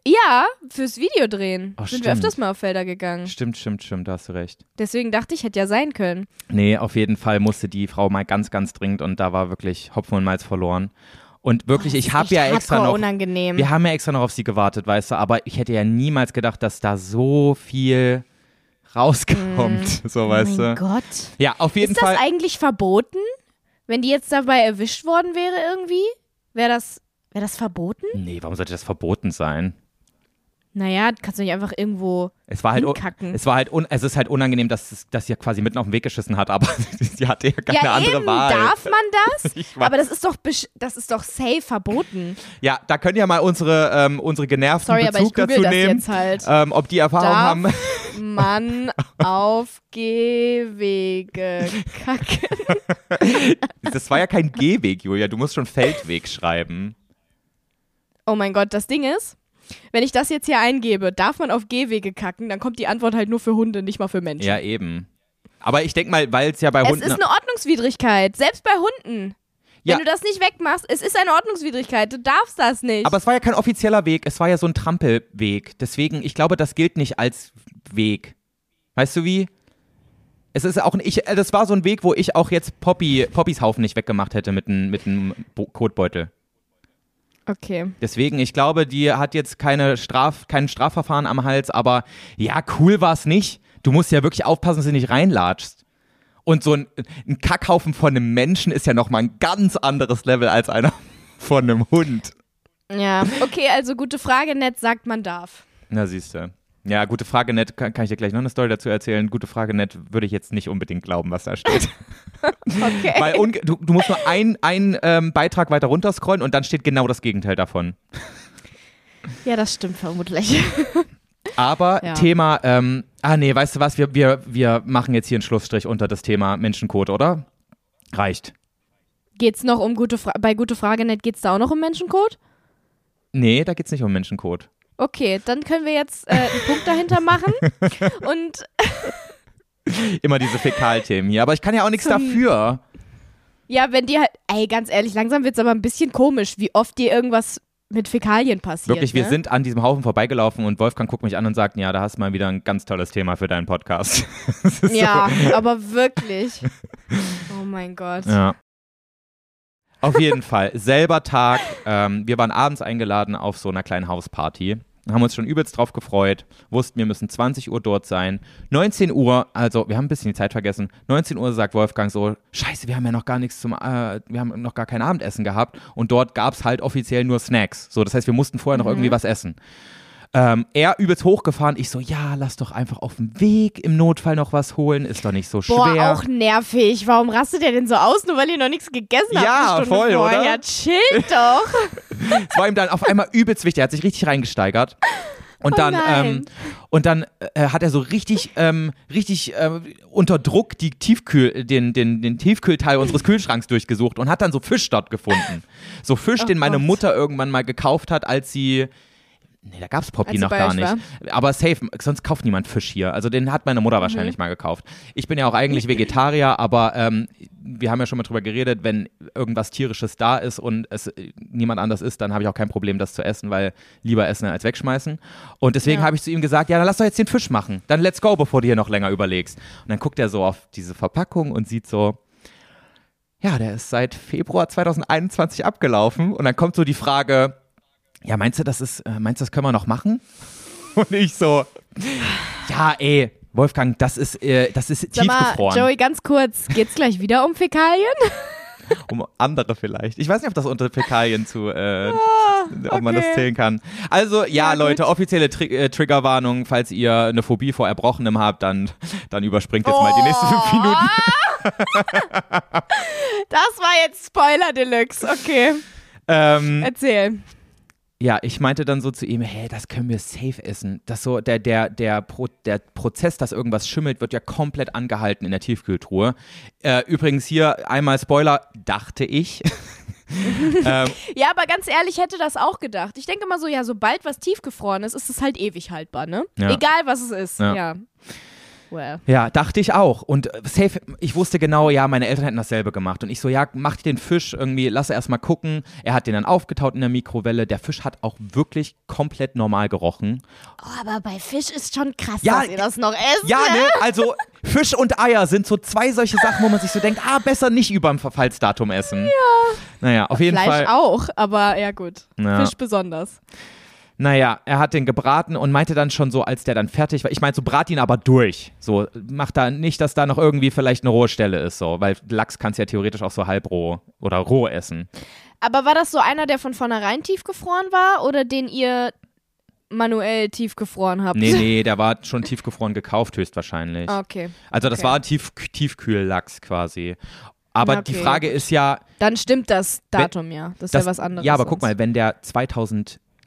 Ja, fürs Video drehen. Ach, sind wir stimmt. öfters mal auf Felder gegangen. Stimmt, stimmt, stimmt, da hast du recht. Deswegen dachte ich, hätte ja sein können. Nee, auf jeden Fall musste die Frau mal ganz, ganz dringend und da war wirklich Hopfen und Malz verloren. Und wirklich, Oh, ich das ist habe ja extra noch. unangenehm. Wir haben ja extra noch auf sie gewartet, weißt du, aber ich hätte ja niemals gedacht, dass da so viel rauskommt. So, weißt oh mein du. Gott. Ja, auf jeden Ist das Fall. eigentlich verboten? Wenn die jetzt dabei erwischt worden wäre irgendwie? Wäre das, wäre das verboten? Nee, warum sollte das verboten sein? Naja, kannst du nicht einfach irgendwo Es war halt, hinkacken. es war halt, un, es ist halt unangenehm, dass, dass sie quasi mitten auf den Weg geschissen hat, aber sie hatte ja keine ja, andere eben, Wahl. darf man das? Aber das ist doch das ist doch safe verboten. Ja, da können ja mal unsere, ähm, unsere genervten Sorry, aber ich Bezug dazu das nehmen, jetzt halt. ähm, ob die Erfahrung Darf haben. man auf Gehwege kacken? Das war ja kein Gehweg, Julia. Du musst schon Feldweg schreiben. Oh mein Gott, das Ding ist, wenn ich das jetzt hier eingebe, darf man auf Gehwege kacken, dann kommt die Antwort halt nur für Hunde, nicht mal für Menschen. Ja, eben. Aber ich denke mal, weil es ja bei es Hunden. ist eine Ordnungswidrigkeit, selbst bei Hunden. Ja. Wenn du das nicht wegmachst, es ist eine Ordnungswidrigkeit, du darfst das nicht. aber es war ja kein offizieller Weg, es war ja so ein Trampelweg. Deswegen, ich glaube, das gilt nicht als Weg. Weißt du wie? Es ist auch ich, äh, das war so ein Weg, wo ich auch jetzt Poppy, Poppys Haufen nicht weggemacht hätte mit einem mit einem Kotbeutel. Okay. Deswegen, ich glaube, die hat jetzt keine Straf, kein Strafverfahren am Hals, aber ja, cool war es nicht. Du musst ja wirklich aufpassen, dass du nicht reinlatschst. Und so ein, ein Kackhaufen von einem Menschen ist ja nochmal ein ganz anderes Level als einer von einem Hund. Ja, okay, also gute Frage, nett sagt man darf. Na, siehst du. Ja, gute Frage, nett. Kann, kann ich dir gleich noch eine Story dazu erzählen? Gute Frage, nett. Würde ich jetzt nicht unbedingt glauben, was da steht. Okay. Weil du, du musst nur einen ähm, Beitrag weiter runterscrollen und dann steht genau das Gegenteil davon. Ja, das stimmt vermutlich. Aber Ja. Thema, ähm, ah nee, weißt du was, wir, wir, wir machen jetzt hier einen Schlussstrich unter das Thema Menschencode, oder? Reicht. Geht's noch um gute Fra bei gute Frage net geht's da auch noch um Menschencode? Nee, da geht's nicht um Menschencode. Okay, dann können wir jetzt äh, einen Punkt dahinter machen. Und Immer diese Fäkalthemen hier. Aber ich kann ja auch nichts dafür. ja, wenn dir halt, ey, ganz ehrlich, langsam wird's aber ein bisschen komisch, wie oft dir irgendwas mit Fäkalien passiert. Wirklich, wir ne? sind an diesem Haufen vorbeigelaufen und Wolfgang guckt mich an und sagt, ja, da hast du mal wieder ein ganz tolles Thema für deinen Podcast. Ja, aber wirklich. Oh mein Gott. So, ja. Auf jeden Fall, selber Tag. Ähm, wir waren abends eingeladen auf so einer kleinen Hausparty. Haben uns schon übelst drauf gefreut, wussten, wir müssen 20 Uhr dort sein. 19 Uhr, also wir haben ein bisschen die Zeit vergessen. 19 Uhr sagt Wolfgang so: Scheiße, wir haben ja noch gar nichts zum, äh, wir haben noch gar kein Abendessen gehabt. Und dort gab es halt offiziell nur Snacks. So, das heißt, wir mussten vorher noch irgendwie was essen. Ähm, er übelst hochgefahren. Ich so: Ja, lass doch einfach auf dem Weg im Notfall noch was holen. Ist doch nicht so Boah, schwer. auch nervig. Warum rastet ihr denn so aus, nur weil ihr noch nichts gegessen habt? Ja, eine Stunde voll, vorher? oder? Ja, chill doch. Es war ihm dann auf einmal übelst wichtig. Er hat sich richtig reingesteigert. Und Oh dann, ähm, und dann äh, hat er so richtig, ähm, richtig äh, unter Druck die Tiefkühl, den, den, den Tiefkühlteil unseres Kühlschranks durchgesucht und hat dann so Fisch dort gefunden. So Fisch, Oh den meine Gott. Mutter irgendwann mal gekauft hat, als sie. Nee, da gab's Poppy noch gar nicht. Aber safe, sonst kauft niemand Fisch hier. Also den hat meine Mutter wahrscheinlich mal gekauft. Ich bin ja auch eigentlich Vegetarier, aber ähm, wir haben ja schon mal drüber geredet, wenn irgendwas tierisches da ist und es äh, niemand anders ist, dann habe ich auch kein Problem, das zu essen, weil lieber essen als wegschmeißen. Und deswegen Ja. habe ich zu ihm gesagt, ja, dann lass doch jetzt den Fisch machen. Dann let's go, bevor du hier noch länger überlegst. Und dann guckt er so auf diese Verpackung und sieht so, ja, der ist seit Februar 2021 abgelaufen. Und dann kommt so die Frage, ja, meinst du, das ist, äh, meinst du, das können wir noch machen? Und ich so, ja, ey, Wolfgang, das ist, äh, das ist Sag mal, tiefgefroren. Joey, ganz kurz. Geht's gleich wieder um Fäkalien? Um andere vielleicht. Ich weiß nicht, ob das unter Fäkalien zu, äh, ob man das Ah, zählen kann. Also, ja, Ja, gut. Leute, offizielle Tri äh, Triggerwarnung, falls ihr eine Phobie vor Erbrochenem habt, dann, dann überspringt jetzt mal die nächsten fünf Oh. Minuten. Das war jetzt Spoiler Deluxe. Okay, Ähm, erzähl. Ja, ich meinte dann so zu ihm, hey, das können wir safe essen. Das so, der, der, der, Pro, der Prozess, dass irgendwas schimmelt, wird ja komplett angehalten in der Tiefkühltruhe. Äh, übrigens hier einmal Spoiler, dachte ich. ähm, Ja, aber ganz ehrlich, hätte das auch gedacht. Ich denke mal so, ja, sobald was tiefgefroren ist, ist es halt ewig haltbar, ne? Ja. Egal, was es ist. Ja. Ja. Well. ja, dachte ich auch. Und äh, safe, ich wusste genau, ja, meine Eltern hätten dasselbe gemacht. Und ich so, ja, mach den Fisch irgendwie, lass erst mal gucken. Er hat den dann aufgetaut in der Mikrowelle. Der Fisch hat auch wirklich komplett normal gerochen. Oh, aber bei Fisch ist schon krass, Ja, dass ihr das noch esst. Ja, ne? Also Fisch und Eier sind so zwei solche Sachen, wo man sich so denkt, ah, besser nicht über dem Verfallsdatum essen. Ja. Naja, auf jeden Fleisch Fall. auch, aber ja gut. Ja. Fisch besonders. Naja, er hat den gebraten und meinte dann schon so, als der dann fertig war, ich meinte so, brat ihn aber durch. So, mach da nicht, dass da noch irgendwie vielleicht eine rohe Stelle ist, so, weil Lachs kannst du ja theoretisch auch so halbroh oder roh essen. Aber war das so einer, der von vornherein tiefgefroren war oder den ihr manuell tiefgefroren habt? Nee, nee, der war schon tiefgefroren gekauft, höchstwahrscheinlich. Okay. Also, das okay. war Tief Tiefkühllachs quasi. Aber die Okay. Frage ist ja, Dann stimmt das Datum ja. Das ist Das- ja was anderes. Ja, aber guck sonst. mal, wenn der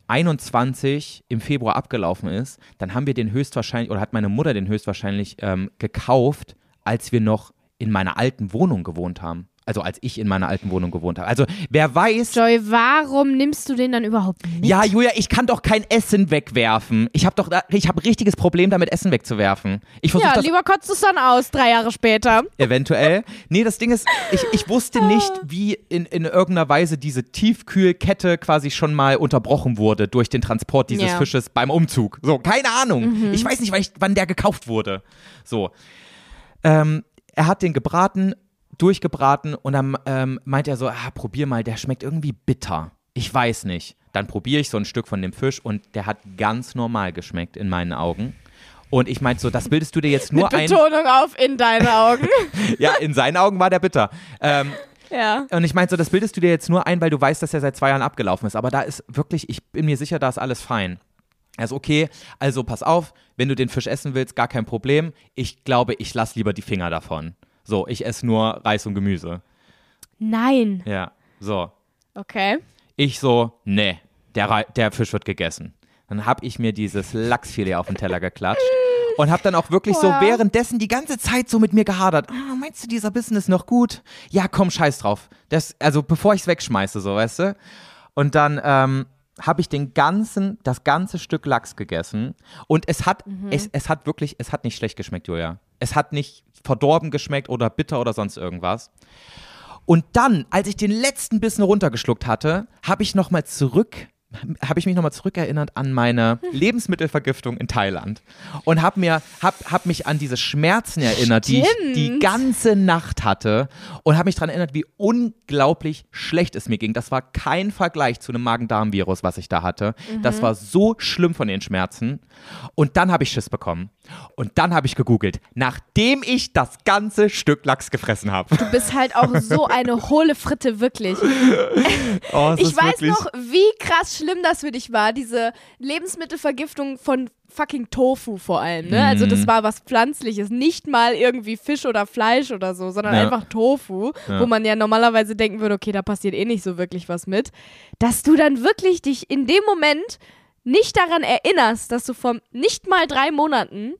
2021 im Februar abgelaufen ist, dann haben wir den höchstwahrscheinlich, oder hat meine Mutter den höchstwahrscheinlich ähm, gekauft, als wir noch in meiner alten Wohnung gewohnt haben. Also als ich in meiner alten Wohnung gewohnt habe. Also wer weiß. Joy, warum nimmst du den dann überhaupt mit? Ja, Julia, ich kann doch kein Essen wegwerfen. Ich habe doch, da- ich habe ein richtiges Problem damit, Essen wegzuwerfen. Ich versuche Ja, lieber kotzt es dann aus, drei Jahre später. Eventuell. Nee, das Ding ist, ich, ich wusste nicht, wie in, in irgendeiner Weise diese Tiefkühlkette quasi schon mal unterbrochen wurde durch den Transport dieses Ja. Fisches beim Umzug. So, keine Ahnung. Ich weiß nicht, wann, ich, wann der gekauft wurde. So. Ähm, er hat den gebraten, durchgebraten und dann ähm, meint er so, ah, probier mal, der schmeckt irgendwie bitter. Ich weiß nicht. Dann probiere ich so ein Stück von dem Fisch und der hat ganz normal geschmeckt in meinen Augen. Und ich meinte so, das bildest du dir jetzt nur Mit ein. Betonung auf in deine Augen. Ja, in seinen Augen war der bitter. Ähm, ja. und ich meinte so, das bildest du dir jetzt nur ein, weil du weißt, dass er seit zwei Jahren abgelaufen ist. Aber da ist wirklich, ich bin mir sicher, da ist alles fein. Also okay, also pass auf, wenn du den Fisch essen willst, gar kein Problem. Ich glaube, ich lasse lieber die Finger davon. So, ich esse nur Reis und Gemüse. Nein. Ja, so. Okay. Ich so, nee, der, Rei- der Fisch wird gegessen. Dann habe ich mir dieses Lachsfilet auf den Teller geklatscht und habe dann auch wirklich so Boah. währenddessen die ganze Zeit so mit mir gehadert. Ah, meinst du, dieser Bissen ist noch gut? Ja, komm, scheiß drauf. Das, also bevor ich es wegschmeiße, so, weißt du? Und dann ähm, habe ich den ganzen, das ganze Stück Lachs gegessen und es hat, es, es hat wirklich, es hat nicht schlecht geschmeckt, Julia. Es hat nicht verdorben geschmeckt oder bitter oder sonst irgendwas. Und dann, als ich den letzten Bissen runtergeschluckt hatte, habe ich nochmal zurück, habe ich mich nochmal zurückerinnert an meine Lebensmittelvergiftung in Thailand und habe mir, hab, hab mich an diese Schmerzen erinnert, die ich die Stimmt. ganze Nacht hatte und habe mich daran erinnert, wie unglaublich schlecht es mir ging. Das war kein Vergleich zu einem Magen-Darm-Virus, was ich da hatte. Das war so schlimm von den Schmerzen. Und dann habe ich Schiss bekommen. Und dann habe ich gegoogelt, nachdem ich das ganze Stück Lachs gefressen habe. Du bist halt auch so eine hohle Fritte, wirklich. Oh, Ich weiß noch, wie krass schlimm das für dich war, diese Lebensmittelvergiftung von fucking Tofu vor allem. Ne? Also Mhm. das war was Pflanzliches, nicht mal irgendwie Fisch oder Fleisch oder so, sondern Ja. einfach Tofu, Ja. wo man ja normalerweise denken würde, okay, da passiert eh nicht so wirklich was mit. Dass du dann wirklich dich in dem Moment nicht daran erinnerst, dass du vor nicht mal drei Monaten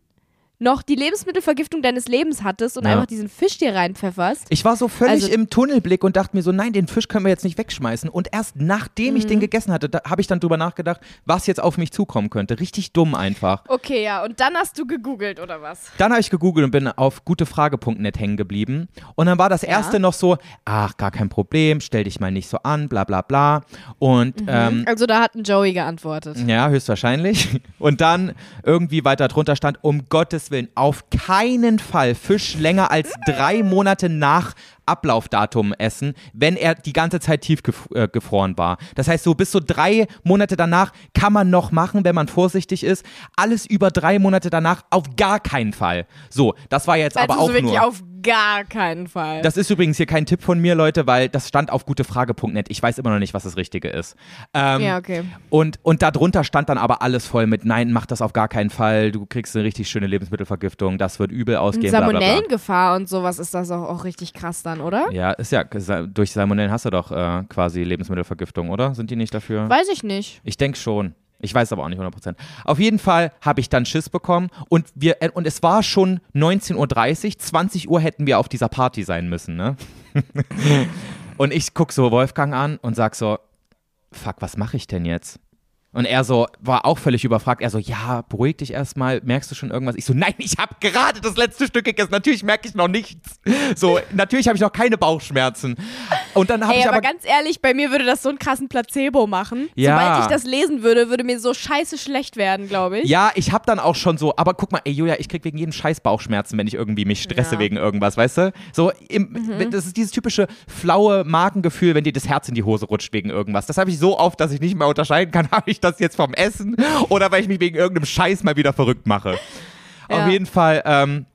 noch die Lebensmittelvergiftung deines Lebens hattest und Ja. einfach diesen Fisch dir reinpfefferst. Ich war so völlig Also- im Tunnelblick und dachte mir so, nein, den Fisch können wir jetzt nicht wegschmeißen. Und erst nachdem ich Mhm. den gegessen hatte, habe ich dann drüber nachgedacht, was jetzt auf mich zukommen könnte. Richtig dumm einfach. Okay, ja, und dann hast du gegoogelt oder was? Dann habe ich gegoogelt und bin auf gutefrage.net hängen geblieben. Und dann war das erste noch so, ach, gar kein Problem, stell dich mal nicht so an, bla bla bla. Und ähm, Also da hat ein Joey geantwortet. ja, höchstwahrscheinlich. Und dann irgendwie weiter drunter stand, um Gottes Willen, auf keinen Fall Fisch länger als drei Monate nach Ablaufdatum essen, wenn er die ganze Zeit tiefgefroren war. Das heißt, so bis so drei Monate danach kann man noch machen, wenn man vorsichtig ist. Alles über drei Monate danach auf gar keinen Fall. So, das war jetzt Also aber auch so wirklich nur. auf gar keinen Fall. Das ist übrigens hier kein Tipp von mir, Leute, weil das stand auf gutefrage.net. Ich weiß immer noch nicht, was das Richtige ist. Ähm, ja, okay. und, und darunter stand dann aber alles voll mit, nein, mach das auf gar keinen Fall, du kriegst eine richtig schöne Lebensmittelvergiftung, das wird übel Und ausgehen, bla. Salmonellengefahr und sowas ist das auch, auch richtig krass dann, oder? Ja, ist ja, durch Salmonellen hast du doch äh, quasi Lebensmittelvergiftung, oder? Sind die nicht dafür? Weiß ich nicht. Ich denke schon. Ich weiß aber auch nicht 100%. Auf jeden Fall habe ich dann Schiss bekommen und, wir, äh, und es war schon 19.30 Uhr, 20 Uhr hätten wir auf dieser Party sein müssen, ne? und ich gucke so Wolfgang an und sag so, fuck, was mache ich denn jetzt? Und er so, war auch völlig überfragt. Er so, ja, beruhig dich erstmal. Merkst du schon irgendwas? Ich so, nein, ich habe gerade das letzte Stück gegessen. Natürlich merke ich noch nichts. So, natürlich habe ich noch keine Bauchschmerzen. Und dann habe ich aber, aber, ganz ehrlich, bei mir würde das so einen krassen Placebo machen. Ja. Sobald ich das lesen würde, würde mir so scheiße schlecht werden, glaube ich. Ja, ich habe dann auch schon so, aber guck mal, ey Julia, ich krieg wegen jedem Scheiß Bauchschmerzen, wenn ich irgendwie mich stresse Ja. Mhm. wegen irgendwas, weißt du? So, im, das ist dieses typische flaue Magengefühl, wenn dir das Herz in die Hose rutscht wegen irgendwas. Das habe ich so oft, dass ich nicht mehr unterscheiden kann, habe ich das jetzt vom Essen oder weil ich mich wegen irgendeinem Scheiß mal wieder verrückt mache. Ja. Auf jeden Fall, ähm,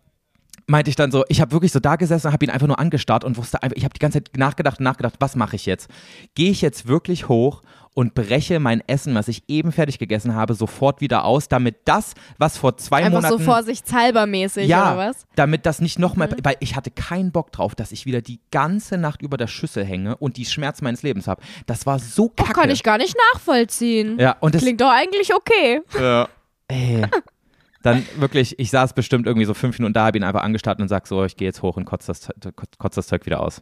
meinte ich dann so, ich habe wirklich so da gesessen, habe ihn einfach nur angestarrt und wusste einfach, ich habe die ganze Zeit nachgedacht und nachgedacht, was mache ich jetzt? Gehe ich jetzt wirklich hoch und breche mein Essen, was ich eben fertig gegessen habe, sofort wieder aus, damit das, was vor zwei Einfach Monaten so vorsichtshalber mäßig, ja, oder was? damit das nicht nochmal, weil ich hatte keinen Bock drauf, dass ich wieder die ganze Nacht über der Schüssel hänge und die Schmerzen meines Lebens habe. Das war so Ach, kacke. kann ich gar nicht nachvollziehen. ja, und das, Klingt doch eigentlich okay. ja. Ey. Dann wirklich, ich saß bestimmt irgendwie so fünf Minuten da, habe ihn einfach angestarrt und sag so, ich gehe jetzt hoch und kotze das, kotz das Zeug wieder aus.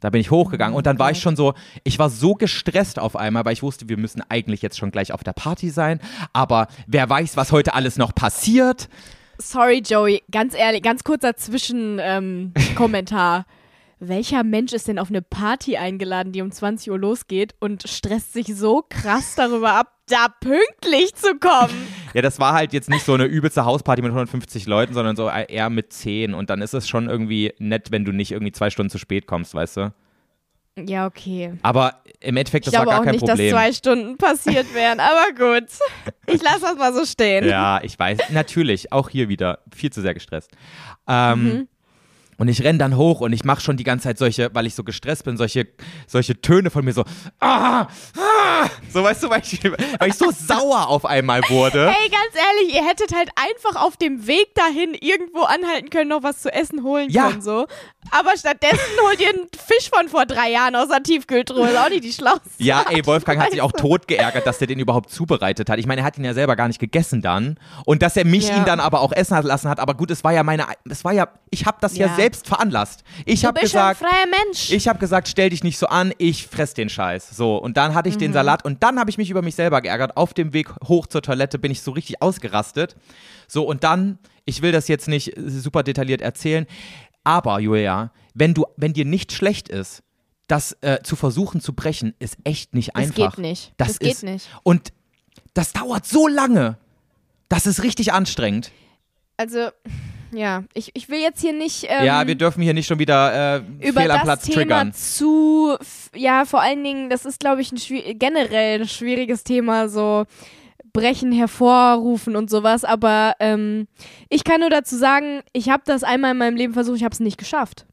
Da bin ich hochgegangen und dann war ich schon so, ich war so gestresst auf einmal, weil ich wusste, wir müssen eigentlich jetzt schon gleich auf der Party sein, aber wer weiß, was heute alles noch passiert. Sorry, Joey, ganz ehrlich, ganz kurzer Zwischenkommentar. Ähm. Welcher Mensch ist denn auf eine Party eingeladen, die um 20 Uhr losgeht und stresst sich so krass darüber ab, da pünktlich zu kommen? Ja, das war halt jetzt nicht so eine übelste Hausparty mit 150 Leuten, sondern so eher mit 10 und dann ist es schon irgendwie nett, wenn du nicht irgendwie zwei Stunden zu spät kommst, weißt du? Ja, okay. Aber im Endeffekt, Ich das war glaube gar auch kein nicht, Problem. dass zwei Stunden passiert wären, aber gut. Ich lasse das mal so stehen. Ja, ich weiß. Natürlich, auch hier wieder viel zu sehr gestresst. Ähm, Mhm. Und ich renn dann hoch und ich mache schon die ganze Zeit solche, weil ich so gestresst bin, solche, solche Töne von mir so, ah, ah, so weißt du, weil ich, weil ich so sauer auf einmal wurde. Ey, ganz ehrlich, ihr hättet halt einfach auf dem Weg dahin irgendwo anhalten können, noch was zu essen holen Ja. können, so. Aber stattdessen holt ihr einen Fisch von vor drei Jahren aus der Tiefkühltruhe. Ist auch nicht die schlauste. Ja, ey, Wolfgang hat sich auch tot geärgert, dass der den überhaupt zubereitet hat. Ich meine, er hat ihn ja selber gar nicht gegessen dann. Und dass er mich Ja. ihn dann aber auch essen lassen hat. Aber gut, es war ja meine, es war ja, ich habe das ja. Ja. selbst veranlasst. Ich habe ja ein gesagt, freier Mensch. ich habe gesagt, stell dich nicht so an, ich fress den Scheiß. So, und dann hatte ich den Salat und dann habe ich mich über mich selber geärgert. Auf dem Weg hoch zur Toilette bin ich so richtig ausgerastet. So, und dann, ich will das jetzt nicht super detailliert erzählen, aber Julia, wenn du, wenn dir nicht schlecht ist, das äh, zu versuchen zu brechen, ist echt nicht Das einfach. geht nicht. Das, Das geht ist, nicht. Und das dauert so lange. Das ist richtig anstrengend. also, ja, ich, ich will jetzt hier nicht ähm, ja, wir dürfen hier nicht schon wieder äh, über fehl am das Platz Thema triggern. zu, ja, vor allen Dingen, das ist, glaube ich, ein generell ein schwieriges Thema, so brechen, hervorrufen und sowas, aber ähm, ich kann nur dazu sagen, ich habe das einmal in meinem Leben versucht, ich habe es nicht geschafft.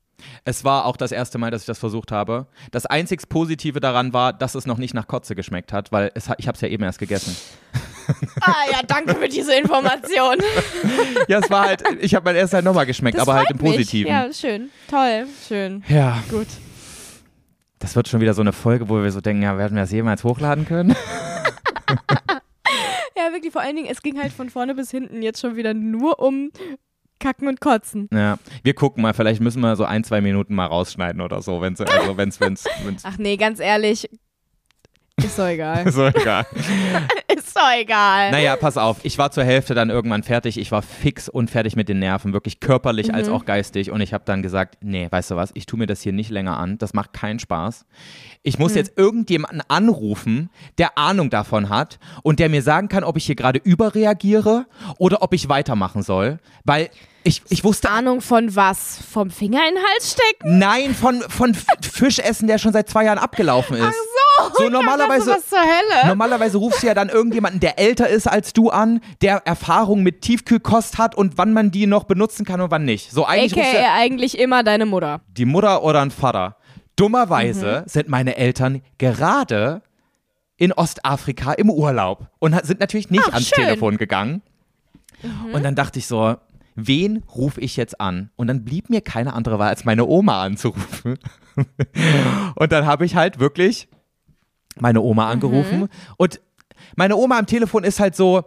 Es war auch das erste Mal, dass ich das versucht habe. Das einzig Positive daran war, dass es noch nicht nach Kotze geschmeckt hat, weil es, ich habe es ja eben erst gegessen. Ah ja, danke für diese Information. Ja, es war halt, ich habe mein erstes halt nochmal geschmeckt, Das aber halt im freut mich. Positiven. Ja, schön, toll, schön, ja, gut. das wird schon wieder so eine Folge, wo wir so denken, ja, werden wir das jemals hochladen können? Ja, wirklich, vor allen Dingen, es ging halt von vorne bis hinten jetzt schon wieder nur um Kacken und Kotzen. Ja, wir gucken mal, vielleicht müssen wir so ein, zwei Minuten mal rausschneiden oder so, wenn es, also wenn's, wenn's, wenn's, Ach nee, ganz ehrlich, ist doch egal. so egal. ist doch egal. Naja, pass auf, ich war zur Hälfte dann irgendwann fertig. Ich war fix und fertig mit den Nerven, wirklich körperlich als Mhm. auch geistig. Und ich habe dann gesagt, nee, weißt du was, ich tue mir das hier nicht länger an. Das macht keinen Spaß. Ich Mhm. muss jetzt irgendjemanden anrufen, der Ahnung davon hat und der mir sagen kann, ob ich hier gerade überreagiere oder ob ich weitermachen soll. Weil ich, ich wusste Ahnung von was? Vom Finger in den Hals stecken? Nein, von, von Fischessen, der schon seit zwei Jahren abgelaufen ist. So, ich normalerweise- dachte, was zur Hölle? Normalerweise rufst du ja dann irgendjemanden, der älter ist als du an, der Erfahrung mit Tiefkühlkost hat und wann man die noch benutzen kann und wann nicht. So eigentlich du ja AKA eigentlich immer deine Mutter. die Mutter oder ein Vater. Dummerweise Mhm. sind meine Eltern gerade in Ostafrika im Urlaub und sind natürlich nicht Ach, ans schön. Mhm. Telefon gegangen. Und dann dachte ich so, wen rufe ich jetzt an? Und dann blieb mir keine andere Wahl, als meine Oma anzurufen. und dann habe ich halt wirklich meine Oma angerufen. Mhm. Und meine Oma am Telefon ist halt so,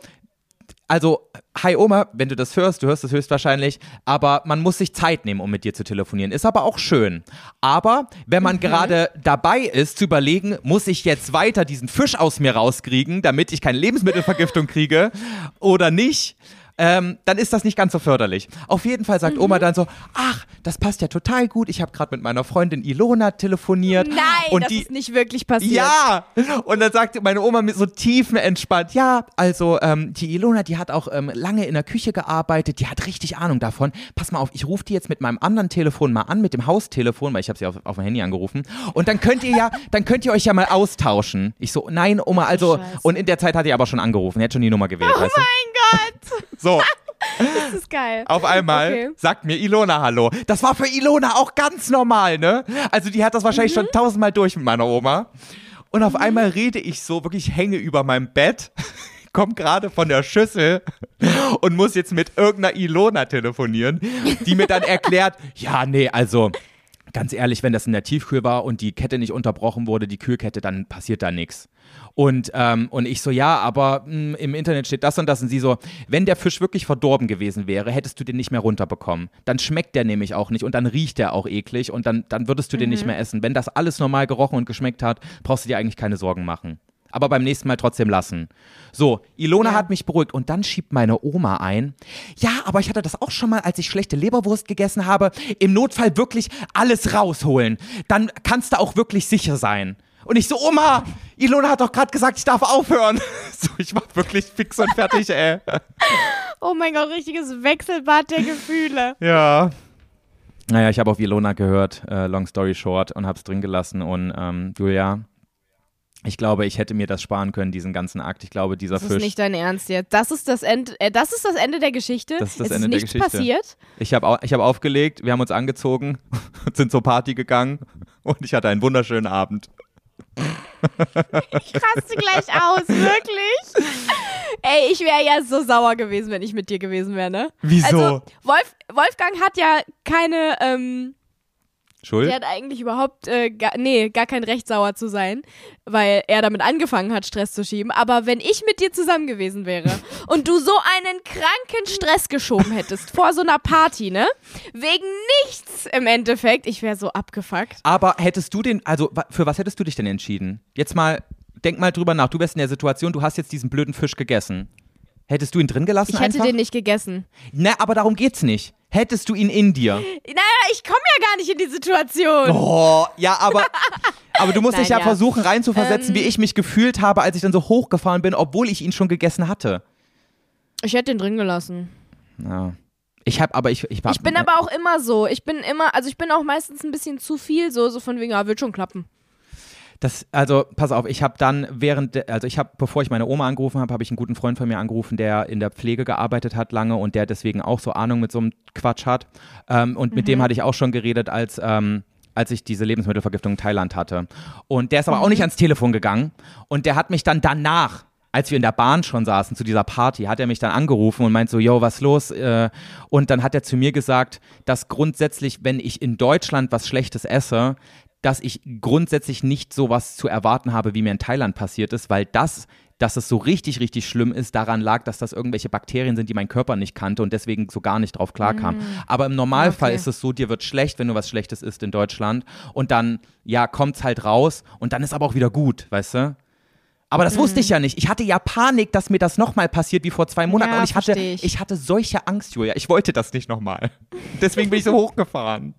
also, hi Oma, wenn du das hörst, du hörst es höchstwahrscheinlich, aber man muss sich Zeit nehmen, um mit dir zu telefonieren. Ist aber auch schön. Aber wenn man gerade dabei ist, zu überlegen, muss ich jetzt weiter diesen Fisch aus mir rauskriegen, damit ich keine Lebensmittelvergiftung kriege oder nicht, ähm, dann ist das nicht ganz so förderlich. Auf jeden Fall sagt Oma dann so, ach, das passt ja total gut. Ich habe gerade mit meiner Freundin Ilona telefoniert. Nein, und das die, ist nicht wirklich passiert. ja! Und dann sagte meine Oma mit so tiefenentspannt, ja, also ähm, die Ilona, die hat auch ähm, lange in der Küche gearbeitet, die hat richtig Ahnung davon. Pass mal auf, ich rufe die jetzt mit meinem anderen Telefon mal an, mit dem Haustelefon, weil ich habe sie auf, auf dem Handy angerufen. Und dann könnt ihr ja, dann könnt ihr euch ja mal austauschen. Ich so, nein, Oma, also, Scheiße. und in der Zeit hat die aber schon angerufen, hat schon die Nummer gewählt, weißt du? Gott, So, das ist geil. auf einmal Okay. sagt mir Ilona Hallo. Das war für Ilona auch ganz normal, ne? Also die hat das wahrscheinlich Mhm. schon tausendmal durch mit meiner Oma. Und auf einmal rede ich so, wirklich hänge über meinem Bett, komm gerade von der Schüssel und muss jetzt mit irgendeiner Ilona telefonieren, die mir dann erklärt, ja, nee, also ganz ehrlich, wenn das in der Tiefkühl war und die Kette nicht unterbrochen wurde, die Kühlkette, dann passiert da nichts. Und, ähm, und ich so, ja, aber mh, im Internet steht das und das. Und sie so, wenn der Fisch wirklich verdorben gewesen wäre, hättest du den nicht mehr runterbekommen. Dann schmeckt der nämlich auch nicht und dann riecht der auch eklig und dann, dann würdest du den nicht mehr essen. Wenn das alles normal gerochen und geschmeckt hat, brauchst du dir eigentlich keine Sorgen machen. Aber beim nächsten Mal trotzdem lassen. So, Ilona Ja. hat mich beruhigt und dann schiebt meine Oma ein. Ja, aber ich hatte das auch schon mal, als ich schlechte Leberwurst gegessen habe. Im Notfall wirklich alles rausholen. Dann kannst du auch wirklich sicher sein. Und ich so, Oma, Ilona hat doch gerade gesagt, ich darf aufhören. So, ich war wirklich fix und fertig, ey. Oh mein Gott, richtiges Wechselbad der Gefühle. Ja. Naja, ich habe auf Ilona gehört, äh, long story short, und hab's drin gelassen. Und ähm, Julia, ich glaube, ich hätte mir das sparen können, diesen ganzen Akt. Ich glaube, dieser Das ist Fisch. nicht dein Ernst jetzt. Das ist das Ende, äh, das ist das Ende der Geschichte. Das ist das es Ende ist der nichts Geschichte. passiert. Ich habe ich hab aufgelegt, wir haben uns angezogen, sind zur Party gegangen und ich hatte einen wunderschönen Abend. Ich raste gleich aus, wirklich. Ey, ich wäre ja so sauer gewesen, wenn ich mit dir gewesen wäre, ne? Wieso? Also, Wolf, Wolfgang hat ja keine, ähm, Schuld? Die hat eigentlich überhaupt, äh, gar, nee, gar kein Recht sauer zu sein, weil er damit angefangen hat, Stress zu schieben. Aber wenn ich mit dir zusammen gewesen wäre und du so einen kranken Stress geschoben hättest vor so einer Party, ne? Wegen nichts im Endeffekt, ich wäre so abgefuckt. Aber hättest du den, also für was hättest du dich denn entschieden? Jetzt mal, denk mal drüber nach. Du wärst in der Situation, du hast jetzt diesen blöden Fisch gegessen. Hättest du ihn drin gelassen Ich hätte einfach? den nicht gegessen. Na, aber darum geht's nicht. Hättest du ihn in dir? Naja, ich komme ja gar nicht in die Situation. Oh, ja, aber, aber du musst dich ja, Nein, ja. versuchen reinzuversetzen, Ähm. wie ich mich gefühlt habe, als ich dann so hochgefahren bin, obwohl ich ihn schon gegessen hatte. Ich hätte den drin gelassen. Ja. Ich hab, aber ich, ich. Ich bin aber auch immer so. Ich bin immer, also ich bin auch meistens ein bisschen zu viel so, so von wegen, ja, wird schon klappen. Das, also, pass auf, ich habe dann während, also ich habe, bevor ich meine Oma angerufen habe, habe ich einen guten Freund von mir angerufen, der in der Pflege gearbeitet hat lange und der deswegen auch so Ahnung mit so einem Quatsch hat. Ähm, und mit dem hatte ich auch schon geredet, als, ähm, als ich diese Lebensmittelvergiftung in Thailand hatte. Und der ist aber auch nicht ans Telefon gegangen und der hat mich dann danach als wir in der Bahn schon saßen zu dieser Party, hat er mich dann angerufen und meint so, yo, was los? Äh, Und dann hat er zu mir gesagt, dass grundsätzlich, wenn ich in Deutschland was Schlechtes esse, dass ich grundsätzlich nicht sowas zu erwarten habe, wie mir in Thailand passiert ist, weil das, dass es so richtig, richtig schlimm ist, daran lag, dass das irgendwelche Bakterien sind, die mein Körper nicht kannte und deswegen so gar nicht drauf klarkam. Aber im Normalfall Okay. ist es so, dir wird schlecht, wenn du was Schlechtes isst in Deutschland und dann, ja, kommt's halt raus und dann ist aber auch wieder gut, weißt du? Aber das wusste ich ja nicht. Ich hatte ja Panik, dass mir das nochmal passiert wie vor zwei Monaten. Ja, und ich hatte, ich. ich hatte solche Angst, Julia. Ich wollte das nicht nochmal. Deswegen bin ich so hochgefahren.